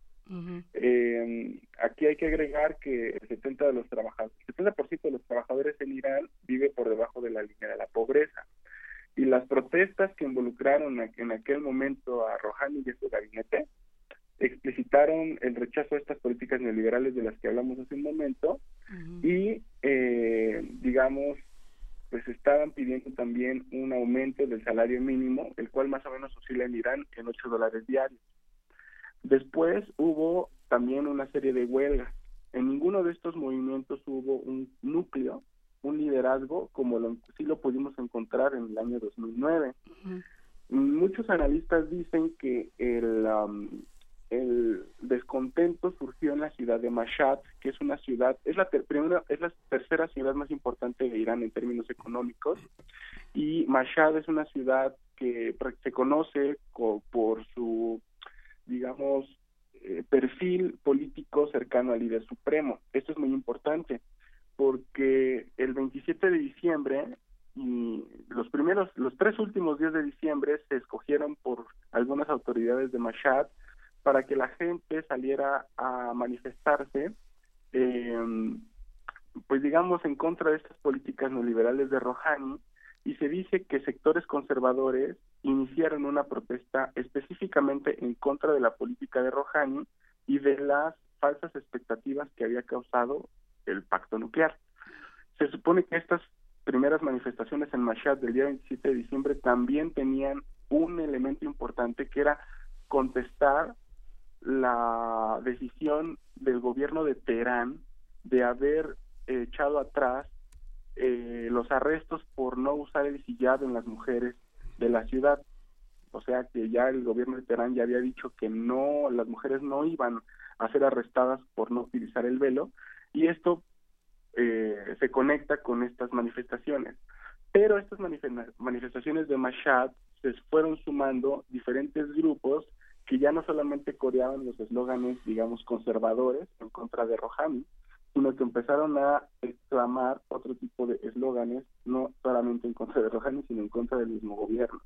Eh, aquí hay que agregar que el 70 de los trabajadores, el 70% de los trabajadores en Irán vive por debajo de la línea de la pobreza. Y las protestas que involucraron en aquel momento a Rouhani y a su gabinete explicitaron el rechazo a estas políticas neoliberales de las que hablamos hace un momento y, eh, digamos, pues estaban pidiendo también un aumento del salario mínimo, el cual más o menos oscila en Irán en 8 dólares diarios. Después hubo también una serie de huelgas. En ninguno de estos movimientos hubo un núcleo, un liderazgo, como lo, sí lo pudimos encontrar en el año 2009. Muchos analistas dicen que el, el descontento surgió en la ciudad de Mashhad, que es una ciudad, es la primera, es la tercera ciudad más importante de Irán en términos económicos, y Mashhad es una ciudad que se conoce por su digamos, eh, perfil político cercano al líder supremo. Esto es muy importante porque el 27 de diciembre y los primeros, los tres últimos días de diciembre se escogieron por algunas autoridades de Mashhad para que la gente saliera a manifestarse, eh, pues digamos, en contra de estas políticas neoliberales de Rouhani y se dice que sectores conservadores iniciaron una protesta específicamente en contra de la política de Rouhani y de las falsas expectativas que había causado el pacto nuclear. Se supone que estas primeras manifestaciones en Mashhad del día 27 de diciembre también tenían un elemento importante que era contestar la decisión del gobierno de Teherán de haber echado atrás eh, los arrestos por no usar el sillado en las mujeres de la ciudad. O sea que ya el gobierno de Teherán ya había dicho que no, las mujeres no iban a ser arrestadas por no utilizar el velo y esto eh, se conecta con estas manifestaciones. Pero estas manifestaciones de Mashhad se fueron sumando diferentes grupos que ya no solamente coreaban los eslóganes, digamos, conservadores en contra de Rouhani, sino que empezaron a exclamar otro tipo de eslóganes, no solamente en contra de Rouhani, sino en contra del mismo gobierno.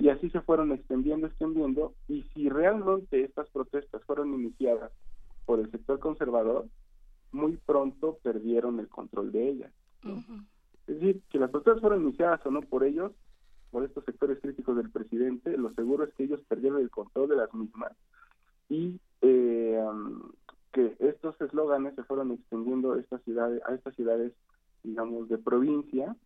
Y así se fueron extendiendo, extendiendo, y si realmente estas protestas fueron iniciadas por el sector conservador, muy pronto perdieron el control de ellas. Es decir, que las protestas fueron iniciadas o no por ellos, por estos sectores críticos del presidente, lo seguro es que ellos perdieron el control de las mismas y eh, que estos eslóganes se fueron extendiendo a estas ciudades, a estas ciudades digamos, de provincia,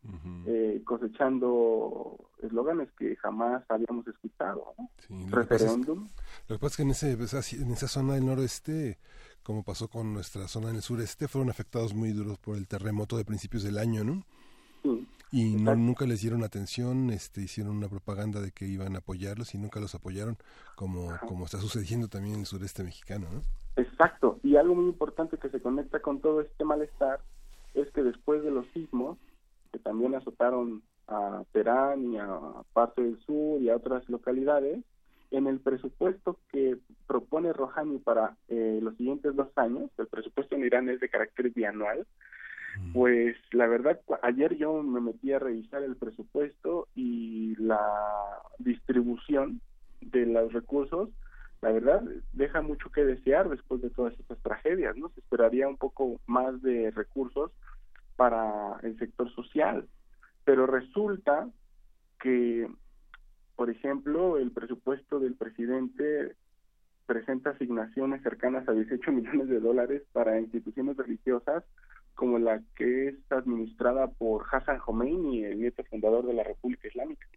eh, cosechando eslóganes que jamás habíamos escuchado. Referéndum. Lo que pasa es que en, ese, pues, en esa zona del noroeste, como pasó con nuestra zona del sureste, fueron afectados muy duros por el terremoto de principios del año, ¿no? Y no, nunca les dieron atención, este, hicieron una propaganda de que iban a apoyarlos y nunca los apoyaron, como, como está sucediendo también en el sureste mexicano, ¿no? Exacto, y algo muy importante que se conecta con todo este malestar es que después de los sismos, que también azotaron a Perán y a parte del sur y a otras localidades, en el presupuesto que propone Rouhani para eh, los siguientes dos años, el presupuesto en Irán es de carácter bianual. Pues la verdad, ayer yo me metí a revisar el presupuesto y la distribución de los recursos la verdad deja mucho que desear después de todas estas tragedias, ¿no? Se esperaría un poco más de recursos para el sector social, pero resulta que, por ejemplo, el presupuesto del presidente presenta asignaciones cercanas a 18 millones de dólares para instituciones religiosas como la que es administrada por Hassan Khomeini, el nieto fundador de la República Islámica.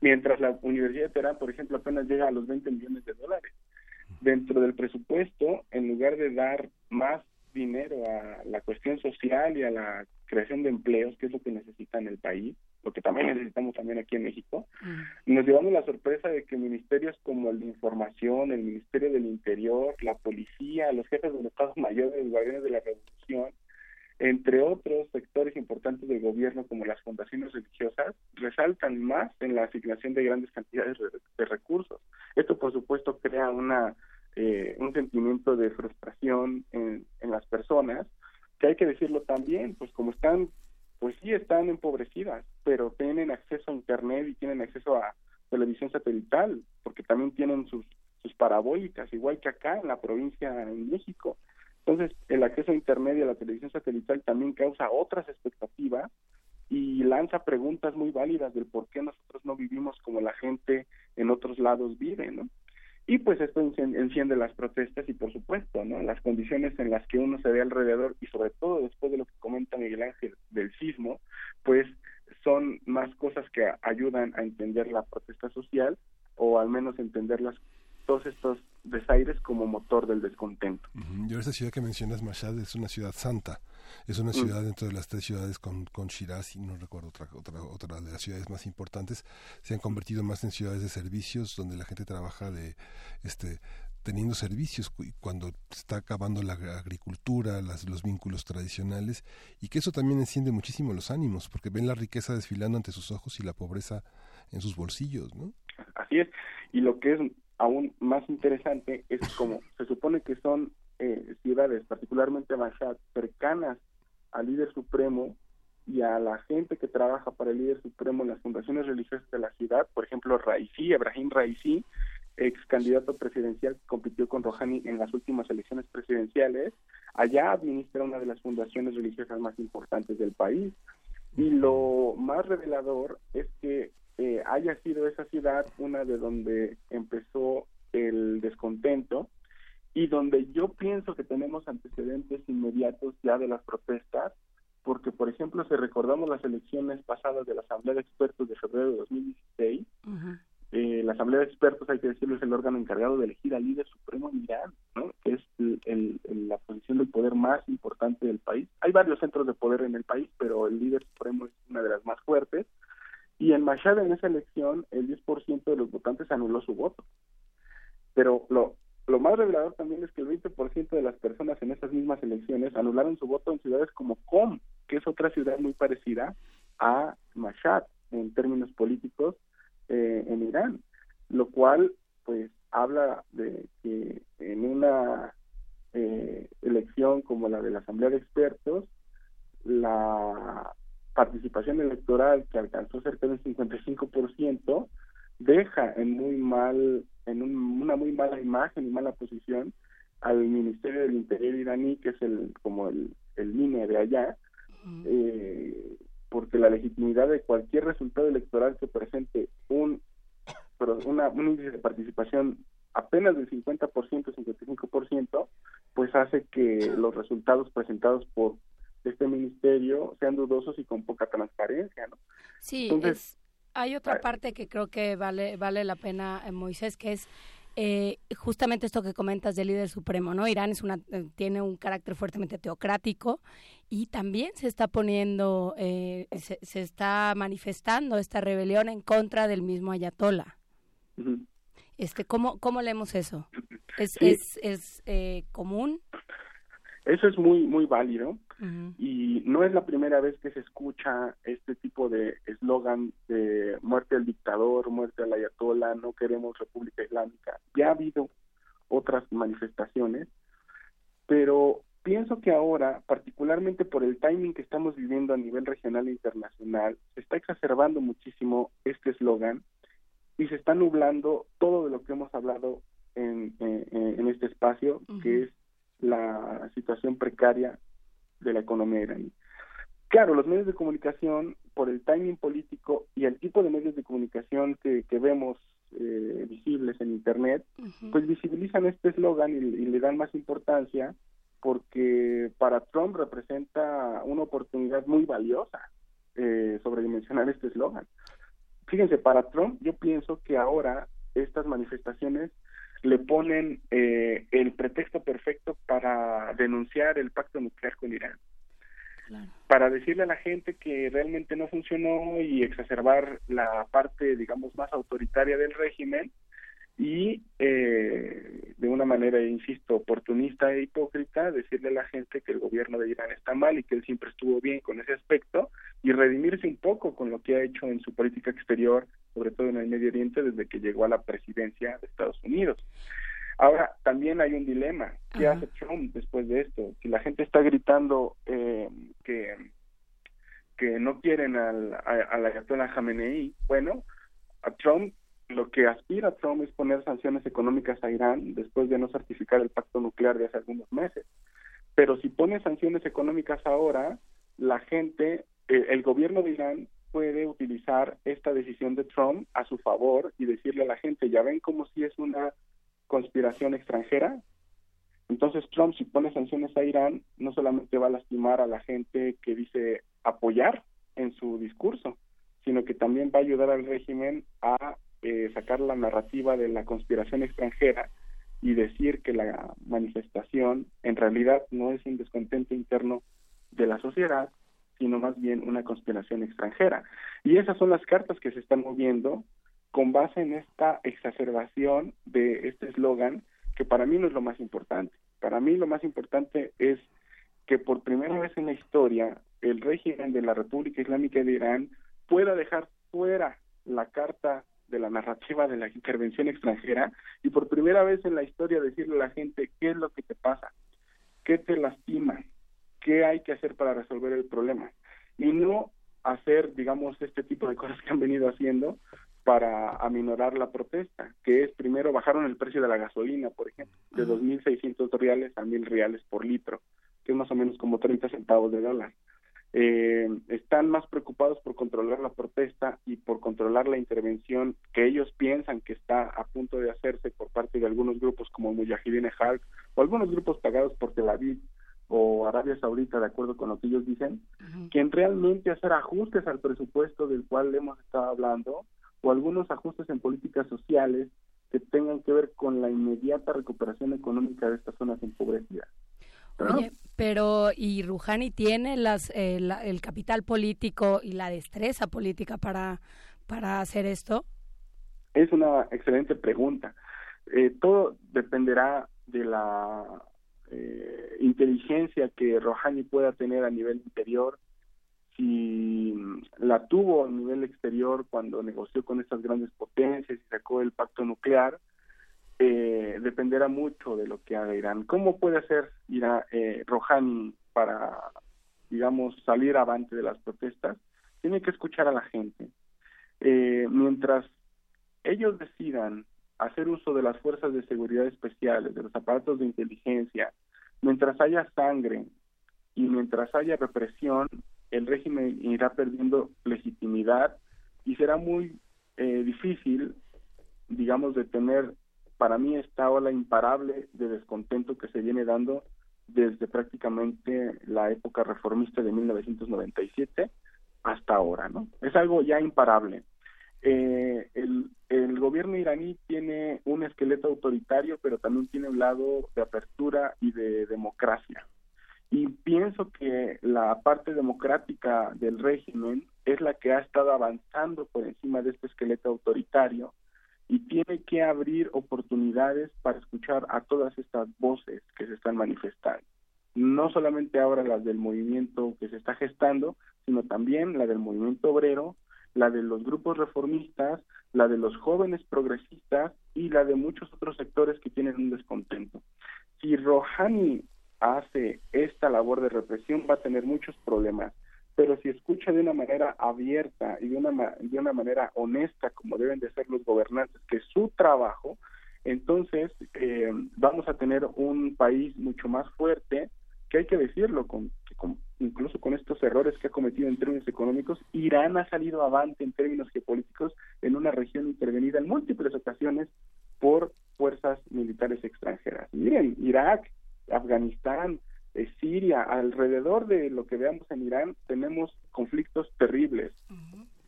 Mientras la Universidad de Teherán, por ejemplo, apenas llega a los 20 millones de dólares. Dentro del presupuesto, en lugar de dar más dinero a la cuestión social y a la creación de empleos, que es lo que necesita en el país, lo que también necesitamos también aquí en México, nos llevamos la sorpresa de que ministerios como el de Información, el Ministerio del Interior, la Policía, los jefes de los Estados Mayores, los guardianes de la Revolución, entre otros sectores importantes del gobierno como las fundaciones religiosas, resaltan más en la asignación de grandes cantidades de recursos. Esto, por supuesto, crea una eh, un sentimiento de frustración en, en las personas, que hay que decirlo también, pues como están, pues sí están empobrecidas, pero tienen acceso a Internet y tienen acceso a televisión satelital, porque también tienen sus pues, parabólicas, igual que acá en la provincia en México. Entonces, el acceso a Internet a la televisión satelital también causa otras expectativas y lanza preguntas muy válidas del por qué nosotros no vivimos como la gente en otros lados vive, ¿no? Y pues esto enciende las protestas y por supuesto, ¿no? Las condiciones en las que uno se ve alrededor y sobre todo después de lo que comenta Miguel Ángel del sismo, pues son más cosas que ayudan a entender la protesta social o al menos entender las todos estos desaires como motor del descontento. Yo esa ciudad que mencionas, Mashhad, es una ciudad santa. Es una mm. ciudad dentro de las tres ciudades con, con Shiraz y no recuerdo otra, otra, otra de las ciudades más importantes. Se han convertido más en ciudades de servicios donde la gente trabaja de este teniendo servicios cuando está acabando la agricultura, las, los vínculos tradicionales y que eso también enciende muchísimo los ánimos porque ven la riqueza desfilando ante sus ojos y la pobreza en sus bolsillos, ¿no? Así es. Y lo que es aún más interesante es como se supone que son eh, ciudades, particularmente Mashhad, cercanas al líder supremo y a la gente que trabaja para el líder supremo en las fundaciones religiosas de la ciudad, por ejemplo, Raisi, Ebrahim Raisi, ex candidato presidencial que compitió con Rouhani en las últimas elecciones presidenciales, allá administra una de las fundaciones religiosas más importantes del país. Y lo más revelador es que eh, haya sido esa ciudad una de donde empezó el descontento y donde yo pienso que tenemos antecedentes inmediatos ya de las protestas, porque por ejemplo si recordamos las elecciones pasadas de la Asamblea de Expertos de febrero de 2016, eh, la Asamblea de Expertos, hay que decirlo, es el órgano encargado de elegir al líder supremo en Irán, ¿no? que es la posición del poder más importante del país. Hay varios centros de poder en el país, pero el líder supremo es una de las más fuertes. Y en Mashhad, en esa elección, el 10% de los votantes anuló su voto. Pero lo, lo más revelador también es que el 20% de las personas en esas mismas elecciones anularon su voto en ciudades como Qom, que es otra ciudad muy parecida a Mashhad en términos políticos eh, en Irán, lo cual pues habla de que en una eh, elección como la de la Asamblea de Expertos, la participación electoral que alcanzó cerca del 55% deja en muy mal en una muy mala imagen y mala posición al Ministerio del Interior iraní que es el como el, el INE de allá eh, porque la legitimidad de cualquier resultado electoral que presente un pero una, un índice de participación apenas del 50%, 55%, pues hace que los resultados presentados por este ministerio sean dudosos y con poca transparencia, ¿no? Sí, hay otra parte que creo que vale vale la pena, eh, Moisés, que es eh, justamente esto que comentas del líder supremo, ¿no? Irán es una, eh, tiene un carácter fuertemente teocrático y también se está poniendo, se, se, está manifestando esta rebelión en contra del mismo ayatollah. Este, ¿cómo, ¿Cómo leemos eso? ¿Es, es, es común? Eso es muy, muy válido. Y no es la primera vez que se escucha este tipo de eslogan de muerte al dictador, muerte al ayatollah, no queremos república islámica. Ya ha habido otras manifestaciones, pero pienso que ahora, particularmente por el timing que estamos viviendo a nivel regional e internacional, se está exacerbando muchísimo este eslogan y se está nublando todo de lo que hemos hablado en, en, este espacio, que es la situación precaria de la economía iraní. Claro, los medios de comunicación, por el timing político y el tipo de medios de comunicación que, que vemos eh, visibles en Internet, pues visibilizan este eslogan y, le dan más importancia porque para Trump representa una oportunidad muy valiosa eh, sobredimensionar este eslogan. Fíjense, para Trump yo pienso que ahora estas manifestaciones le ponen eh, el pretexto perfecto para denunciar el pacto nuclear con Irán. Para decirle a la gente que realmente no funcionó y exacerbar la parte, digamos, más autoritaria del régimen y eh, de una manera, insisto, oportunista e hipócrita, decirle a la gente que el gobierno de Irán está mal y que él siempre estuvo bien con ese aspecto y redimirse un poco con lo que ha hecho en su política exterior, sobre todo en el Medio Oriente, desde que llegó a la presidencia de Estados Unidos. Ahora, también hay un dilema. ¿Qué hace Trump después de esto? Si la gente está gritando eh, que, que no quieren al, al Ayatollah Khamenei, bueno, a Trump lo que aspira Trump es poner sanciones económicas a Irán después de no certificar el pacto nuclear de hace algunos meses. Pero si pone sanciones económicas ahora, la gente, eh, el gobierno de Irán puede utilizar esta decisión de Trump a su favor y decirle a la gente, ya ven como si es una conspiración extranjera. Entonces Trump, si pone sanciones a Irán, no solamente va a lastimar a la gente que dice apoyar en su discurso, sino que también va a ayudar al régimen a eh, sacar la narrativa de la conspiración extranjera y decir que la manifestación en realidad no es un descontento interno de la sociedad, sino más bien una conspiración extranjera. Y esas son las cartas que se están moviendo con base en esta exacerbación de este eslogan, que para mí no es lo más importante. Para mí lo más importante es que por primera vez en la historia el régimen de la República Islámica de Irán pueda dejar fuera la carta de la narrativa de la intervención extranjera y por primera vez en la historia decirle a la gente qué es lo que te pasa, qué te lastima, qué hay que hacer para resolver el problema y no hacer, digamos, este tipo de cosas que han venido haciendo para aminorar la protesta, que es primero bajaron el precio de la gasolina, por ejemplo, de 2.600 reales a 1.000 reales por litro, que es más o menos como 30 centavos de dólar. Eh, están más preocupados por controlar la protesta y por controlar la intervención que ellos piensan que está a punto de hacerse por parte de algunos grupos como Mujahideen Halk o algunos grupos pagados por Tel Aviv o Arabia Saudita, de acuerdo con lo que ellos dicen, que en realmente hacer ajustes al presupuesto del cual hemos estado hablando o algunos ajustes en políticas sociales que tengan que ver con la inmediata recuperación económica de estas zonas empobrecidas. Oye, pero ¿y Rouhani tiene las, eh, el capital político y la destreza política para, para hacer esto? Es una excelente pregunta. Eh, todo dependerá de la eh, inteligencia que Rouhani pueda tener a nivel interior, si la tuvo a nivel exterior cuando negoció con estas grandes potencias y sacó el pacto nuclear, eh, dependerá mucho de lo que haga Irán. ¿Cómo puede hacer Irán, eh, para, digamos, salir avante de las protestas? Tiene que escuchar a la gente. Eh, mientras ellos decidan hacer uso de las fuerzas de seguridad especiales, de los aparatos de inteligencia, mientras haya sangre y mientras haya represión, el régimen irá perdiendo legitimidad y será muy eh, difícil, digamos, detener para mí esta ola imparable de descontento que se viene dando desde prácticamente la época reformista de 1997 hasta ahora, ¿no? Es algo ya imparable. Eh, el, el gobierno iraní tiene un esqueleto autoritario, pero también tiene un lado de apertura y de democracia. Y pienso que la parte democrática del régimen es la que ha estado avanzando por encima de este esqueleto autoritario y tiene que abrir oportunidades para escuchar a todas estas voces que se están manifestando. No solamente ahora las del movimiento que se está gestando, sino también la del movimiento obrero, la de los grupos reformistas, la de los jóvenes progresistas y la de muchos otros sectores que tienen un descontento. Si Rouhani hace esta labor de represión va a tener muchos problemas pero si escucha de una manera abierta y de una, de una manera honesta, como deben de ser los gobernantes, que es su trabajo, entonces eh, vamos a tener un país mucho más fuerte, que hay que decirlo, con, incluso con estos errores que ha cometido en términos económicos, Irán ha salido avante en términos geopolíticos en una región intervenida en múltiples ocasiones por fuerzas militares extranjeras. Miren, Irak, Afganistán, Siria, alrededor de lo que veamos en Irán, tenemos conflictos terribles.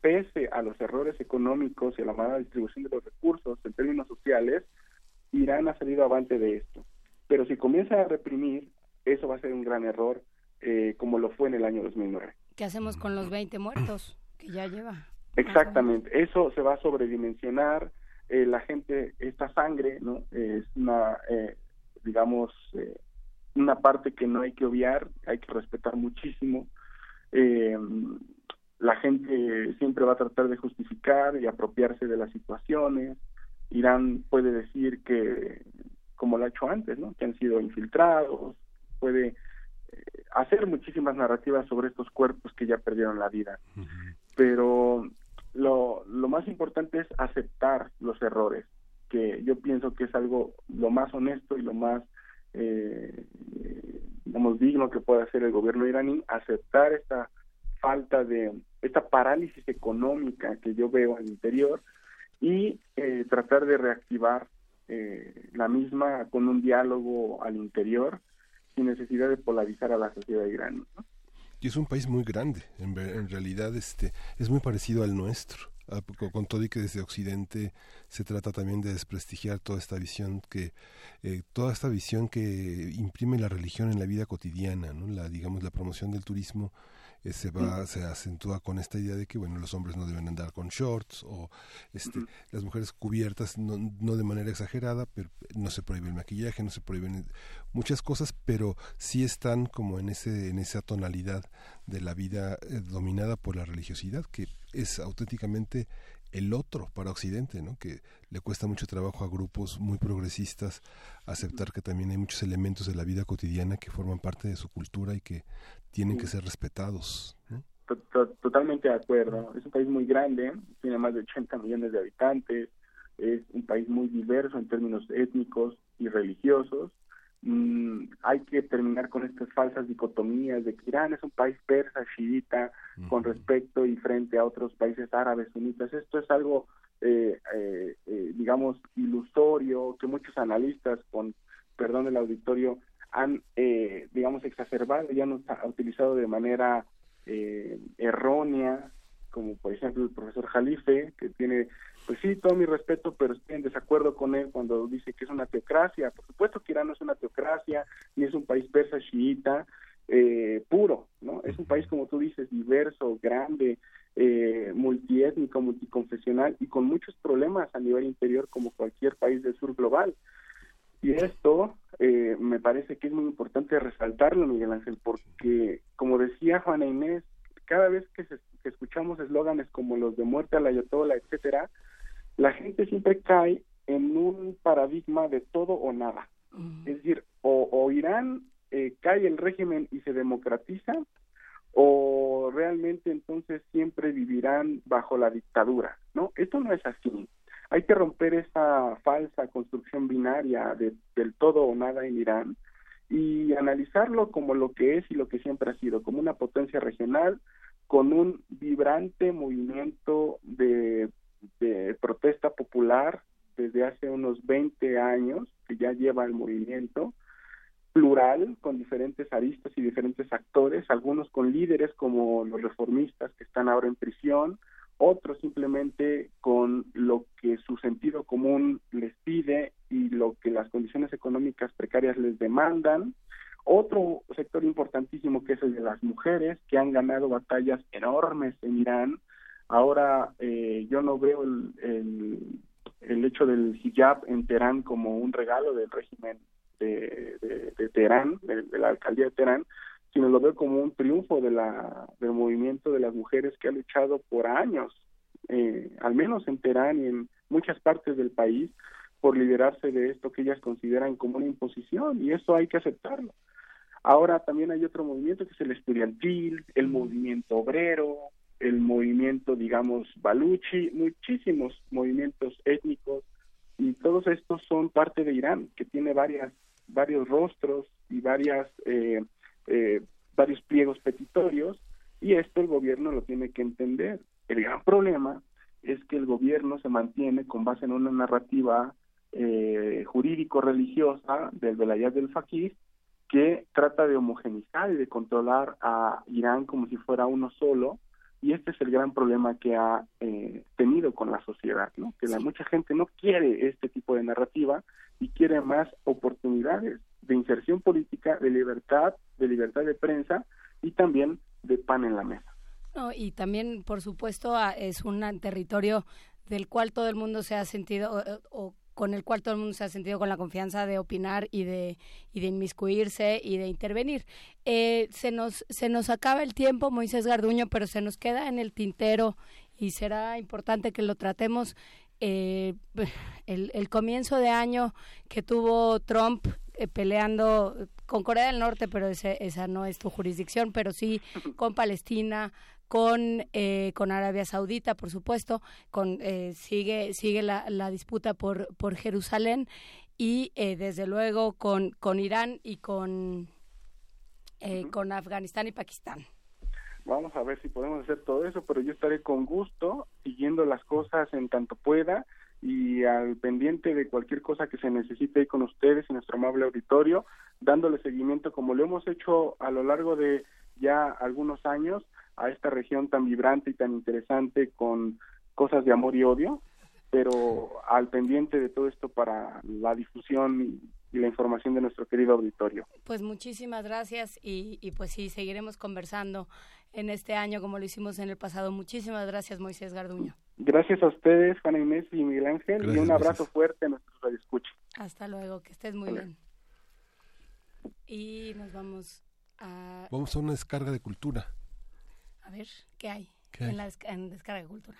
Pese a los errores económicos y a la mala distribución de los recursos en términos sociales, Irán ha salido avante de esto. Pero si comienza a reprimir, eso va a ser un gran error, eh, como lo fue en el año 2009. ¿Qué hacemos con los 20 muertos que ya lleva? Exactamente, eso se va a sobredimensionar. Eh, la gente, esta sangre, ¿no? Es una, eh, digamos, una parte que no hay que obviar, hay que respetar muchísimo. Eh, la gente siempre va a tratar de justificar y apropiarse de las situaciones. Irán puede decir que, como lo ha hecho antes, ¿no? que han sido infiltrados, puede eh, hacer muchísimas narrativas sobre estos cuerpos que ya perdieron la vida. Pero lo, lo más importante es aceptar los errores, que yo pienso que es algo lo más honesto y lo más eh, digno que puede hacer el gobierno iraní aceptar esta falta de esta parálisis económica que yo veo al interior y eh, tratar de reactivar eh, la misma con un diálogo al interior sin necesidad de polarizar a la sociedad iraní. Y es un país muy grande, en, en realidad este es muy parecido al nuestro con todo y que desde Occidente se trata también de desprestigiar toda esta visión que eh, toda esta visión que imprime la religión en la vida cotidiana, ¿no? la digamos la promoción del turismo eh, se va se acentúa con esta idea de que bueno los hombres no deben andar con shorts o este las mujeres cubiertas no, no de manera exagerada pero no se prohíbe el maquillaje no se prohíben muchas cosas pero sí están como en ese en esa tonalidad de la vida eh, dominada por la religiosidad que es auténticamente el otro para Occidente, ¿no? que le cuesta mucho trabajo a grupos muy progresistas aceptar que también hay muchos elementos de la vida cotidiana que forman parte de su cultura y que tienen que ser respetados. Totalmente de acuerdo. Es un país muy grande, tiene más de 80 millones de habitantes, es un país muy diverso en términos étnicos y religiosos Mm, hay que terminar con estas falsas dicotomías de que Irán es un país persa, chiita, con respecto y frente a otros países árabes sunitas. Esto es algo, eh, eh, eh, digamos, ilusorio, que muchos analistas, con perdón del auditorio, han, digamos, exacerbado y han utilizado de manera errónea, como por ejemplo el profesor Jalife, que tiene pues sí, todo mi respeto, pero estoy en desacuerdo con él cuando dice que es una teocracia. Por supuesto que Irán no es una teocracia, ni es un país persa chiita eh, puro, ¿no? Es un país, como tú dices, diverso, grande, eh, multiétnico, multiconfesional y con muchos problemas a nivel interior como cualquier país del sur global. Y esto eh, me parece que es muy importante resaltarlo, Miguel Ángel, porque, como decía Juana Inés, cada vez que, que escuchamos eslóganes como los de muerte a la ayatola, etcétera, la gente siempre cae en un paradigma de todo o nada. Es decir, o, Irán eh, cae el régimen y se democratiza, o realmente entonces siempre vivirán bajo la dictadura, ¿no? Esto no es así. Hay que romper esa falsa construcción binaria de, del todo o nada en Irán y analizarlo como lo que es y lo que siempre ha sido, como una potencia regional con un vibrante movimiento de protesta popular desde hace unos 20 años, que ya lleva el movimiento, plural, con diferentes aristas y diferentes actores, algunos con líderes como los reformistas que están ahora en prisión, otros simplemente con lo que su sentido común les pide y lo que las condiciones económicas precarias les demandan. Otro sector importantísimo que es el de las mujeres, que han ganado batallas enormes en Irán, Ahora eh, yo no veo el, el, hecho del hijab en Teherán como un regalo del régimen de, de, Teherán, de, la alcaldía de Teherán, sino lo veo como un triunfo de la, del movimiento de las mujeres que ha luchado por años, eh, al menos en Teherán y en muchas partes del país, por liberarse de esto que ellas consideran como una imposición, y eso hay que aceptarlo. Ahora también hay otro movimiento que es el estudiantil, el movimiento obrero, el movimiento, digamos, Baluchi, muchísimos movimientos étnicos y todos estos son parte de Irán, que tiene varias, varios rostros y varias, eh, eh, varios pliegos petitorios y esto el gobierno lo tiene que entender. El gran problema es que el gobierno se mantiene con base en una narrativa eh, jurídico-religiosa del Velayat del Fakir que trata de homogenizar y de controlar a Irán como si fuera uno solo y este es el gran problema que ha eh, tenido con la sociedad, ¿no? Que la, mucha gente no quiere este tipo de narrativa y quiere más oportunidades de inserción política, de libertad, de libertad de prensa y también de pan en la mesa. No, y también, por supuesto, es un territorio del cual todo el mundo se ha sentido o con el cual todo el mundo se ha sentido con la confianza de opinar y de, y de inmiscuirse y de intervenir. Eh, se, nos, se nos acaba el tiempo, Moisés Garduño, pero se nos queda en el tintero y será importante que lo tratemos. Eh, el, el comienzo de año que tuvo Trump eh, peleando con Corea del Norte, pero esa no es tu jurisdicción, pero sí con Palestina, con, eh, con Arabia Saudita, por supuesto, con, eh, sigue, sigue la, la, disputa por, por Jerusalén y desde luego con, con Irán y con, con Afganistán y Pakistán. Vamos a ver si podemos hacer todo eso, pero yo estaré con gusto siguiendo las cosas en tanto pueda y al pendiente de cualquier cosa que se necesite ahí con ustedes en nuestro amable auditorio, dándole seguimiento como lo hemos hecho a lo largo de ya algunos años a esta región tan vibrante y tan interesante con cosas de amor y odio, pero al pendiente de todo esto para la difusión y la información de nuestro querido auditorio. Pues muchísimas gracias y, y pues sí, seguiremos conversando en este año como lo hicimos en el pasado. Muchísimas gracias, Moisés Garduño. Gracias a ustedes, Juana Inés y Miguel Ángel, y un abrazo fuerte a nuestros radioescuchas. Hasta luego, que estés muy bien. Y nos vamos a... Vamos a una descarga de cultura. A ver, ¿qué hay, En, la descarga de cultura?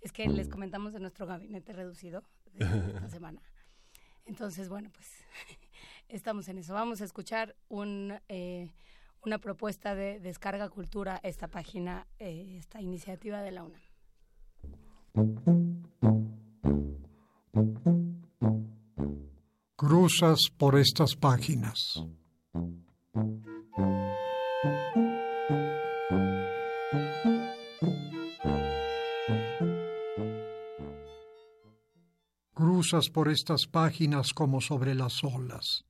Es que les comentamos de nuestro gabinete reducido de esta semana. Entonces, bueno, pues estamos en eso. Vamos a escuchar un... Eh, una propuesta de descarga cultura esta página, eh, esta iniciativa de la UNAM. Cruzas por estas páginas. Cruzas por estas páginas como sobre las olas,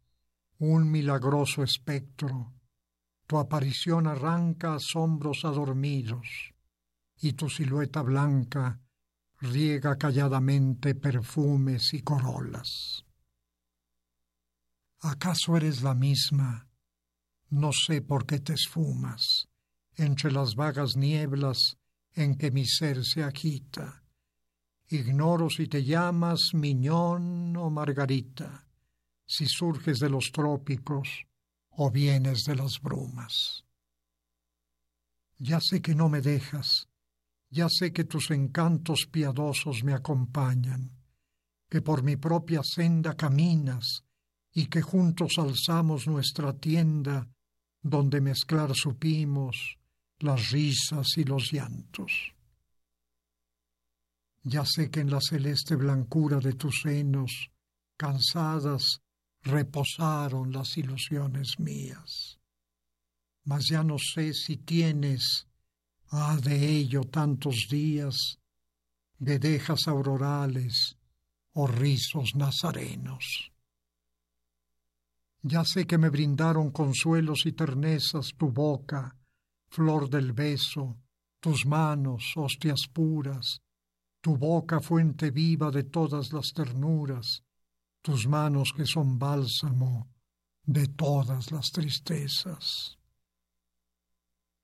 un milagroso espectro tu aparición arranca asombros adormidos, y tu silueta blanca riega calladamente perfumes y corolas. ¿Acaso eres la misma? No sé por qué te esfumas entre las vagas nieblas en que mi ser se agita. Ignoro si te llamas Miñón o Margarita, si surges de los trópicos o vienes de las brumas. Ya sé que no me dejas, ya sé que tus encantos piadosos me acompañan, que por mi propia senda caminas y que juntos alzamos nuestra tienda donde mezclar supimos las risas y los llantos. Ya sé que en la celeste blancura de tus senos, cansadas reposaron las ilusiones mías. Mas ya no sé si tienes, ah, de ello tantos días, de dejas aurorales o rizos nazarenos. Ya sé que me brindaron consuelos y ternezas tu boca, flor del beso, tus manos, hostias puras, tu boca fuente viva de todas las ternuras, tus manos que son bálsamo de todas las tristezas.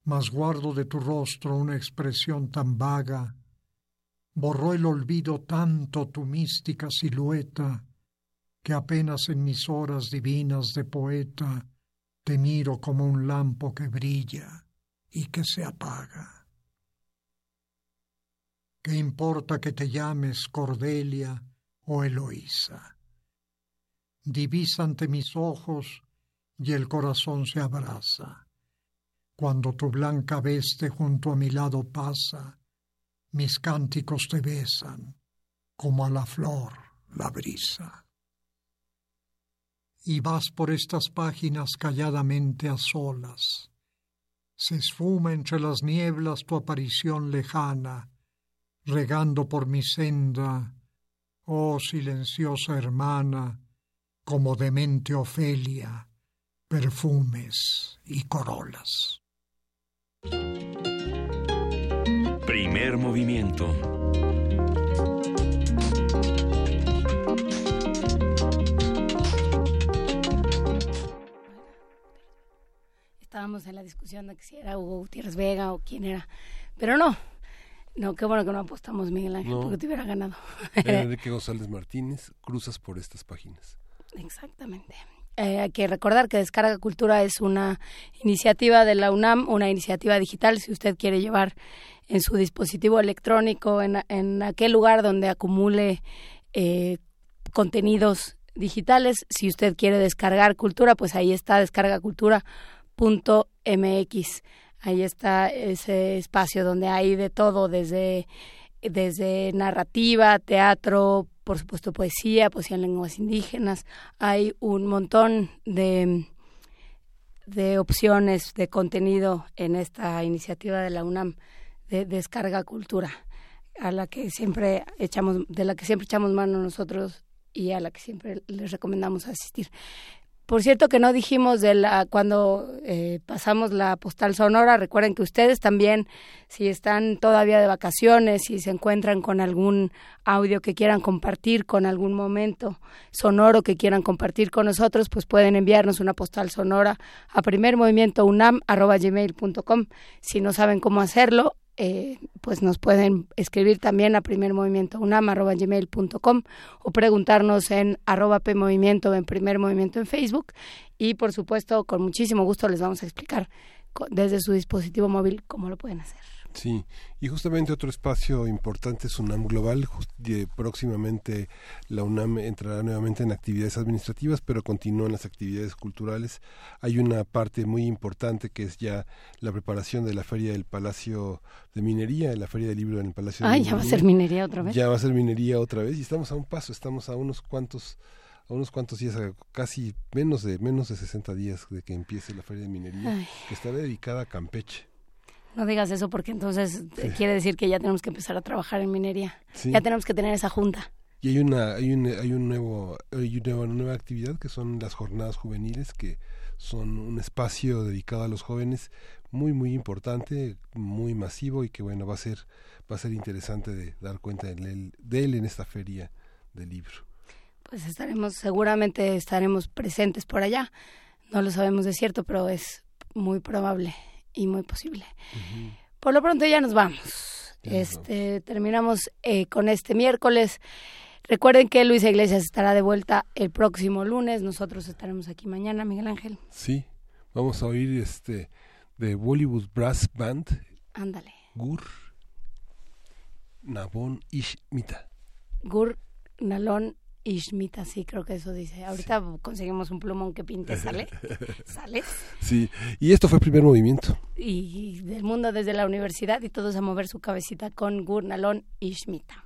Mas guardo de tu rostro una expresión tan vaga, borró el olvido tanto tu mística silueta, que apenas en mis horas divinas de poeta te miro como un lampo que brilla y que se apaga. ¿Qué importa que te llames Cordelia o Eloísa? divisa ante mis ojos y el corazón se abraza. Cuando tu blanca veste junto a mi lado pasa, mis cánticos te besan como a la flor la brisa. Y vas por estas páginas calladamente a solas. Se esfuma entre las nieblas tu aparición lejana, regando por mi senda, oh silenciosa hermana, como demente Ofelia, perfumes y corolas. Primer movimiento. Estábamos en la discusión de que si era Hugo Gutiérrez Vega o quién era, pero no, no, qué bueno que no apostamos, Miguel Ángel, porque te hubiera ganado. Enrique González Martínez, cruzas por estas páginas. Exactamente. Eh, hay que recordar que Descarga Cultura es una iniciativa de la UNAM, una iniciativa digital. Si usted quiere llevar en su dispositivo electrónico, en, aquel lugar donde acumule eh, contenidos digitales. Si usted quiere descargar cultura, pues ahí está descargacultura.mx. Ahí está ese espacio donde hay de todo, desde, desde narrativa, teatro, por supuesto poesía, poesía en lenguas indígenas. Hay un montón de, de opciones de contenido en esta iniciativa de la UNAM de Descarga Cultura, a la que siempre echamos, de la que siempre echamos mano nosotros y a la que siempre les recomendamos asistir. Por cierto que no dijimos de la cuando eh, pasamos la postal sonora, recuerden que ustedes también, si están todavía de vacaciones, si se encuentran con algún audio que quieran compartir, con algún momento sonoro que quieran compartir con nosotros, pues pueden enviarnos una postal sonora a primermovimientounam.gmail.com. Si no saben cómo hacerlo, eh, pues nos pueden escribir también a primer movimiento unam.gmail.com o preguntarnos en arroba movimiento en primer movimiento en Facebook y por supuesto con muchísimo gusto les vamos a explicar desde su dispositivo móvil cómo lo pueden hacer. Sí, y justamente otro espacio importante es UNAM Global. próximamente la UNAM entrará nuevamente en actividades administrativas, pero continúan las actividades culturales. Hay una parte muy importante que es ya la preparación de la Feria del Palacio de Minería, la Feria del Libro en el Palacio de Minería. ya va a ser minería otra vez. Ya va a ser minería otra vez y estamos a un paso, estamos a unos cuantos a unos cuantos días, casi menos de menos de 60 días de que empiece la Feria de Minería, que estará dedicada a Campeche. No digas eso porque entonces eh, quiere decir que ya tenemos que empezar a trabajar en minería. Ya tenemos que tener esa junta. Y hay una hay un, hay un nuevo hay una nueva actividad que son las jornadas juveniles que son un espacio dedicado a los jóvenes muy muy importante, muy masivo y que bueno, va a ser va a ser interesante de dar cuenta de él, de él en esta feria del libro. Pues estaremos seguramente estaremos presentes por allá. No lo sabemos de cierto, pero es muy probable y muy posible. Por lo pronto ya nos vamos. este terminamos eh, con este miércoles. Recuerden que Luisa Iglesias estará de vuelta el próximo lunes. Nosotros estaremos aquí mañana, Miguel Ángel. Sí, vamos a oír este de Bollywood Brass Band. Ándale. Gur Nabon Ishmita. Gur Nalón Ishmita, sí, creo que eso dice. Ahorita conseguimos un plumón que pinte, ¿sale? ¿Sale? Sí, y esto fue el primer movimiento. Y del mundo desde la universidad y todos a mover su cabecita con Gurnalón Ishmita.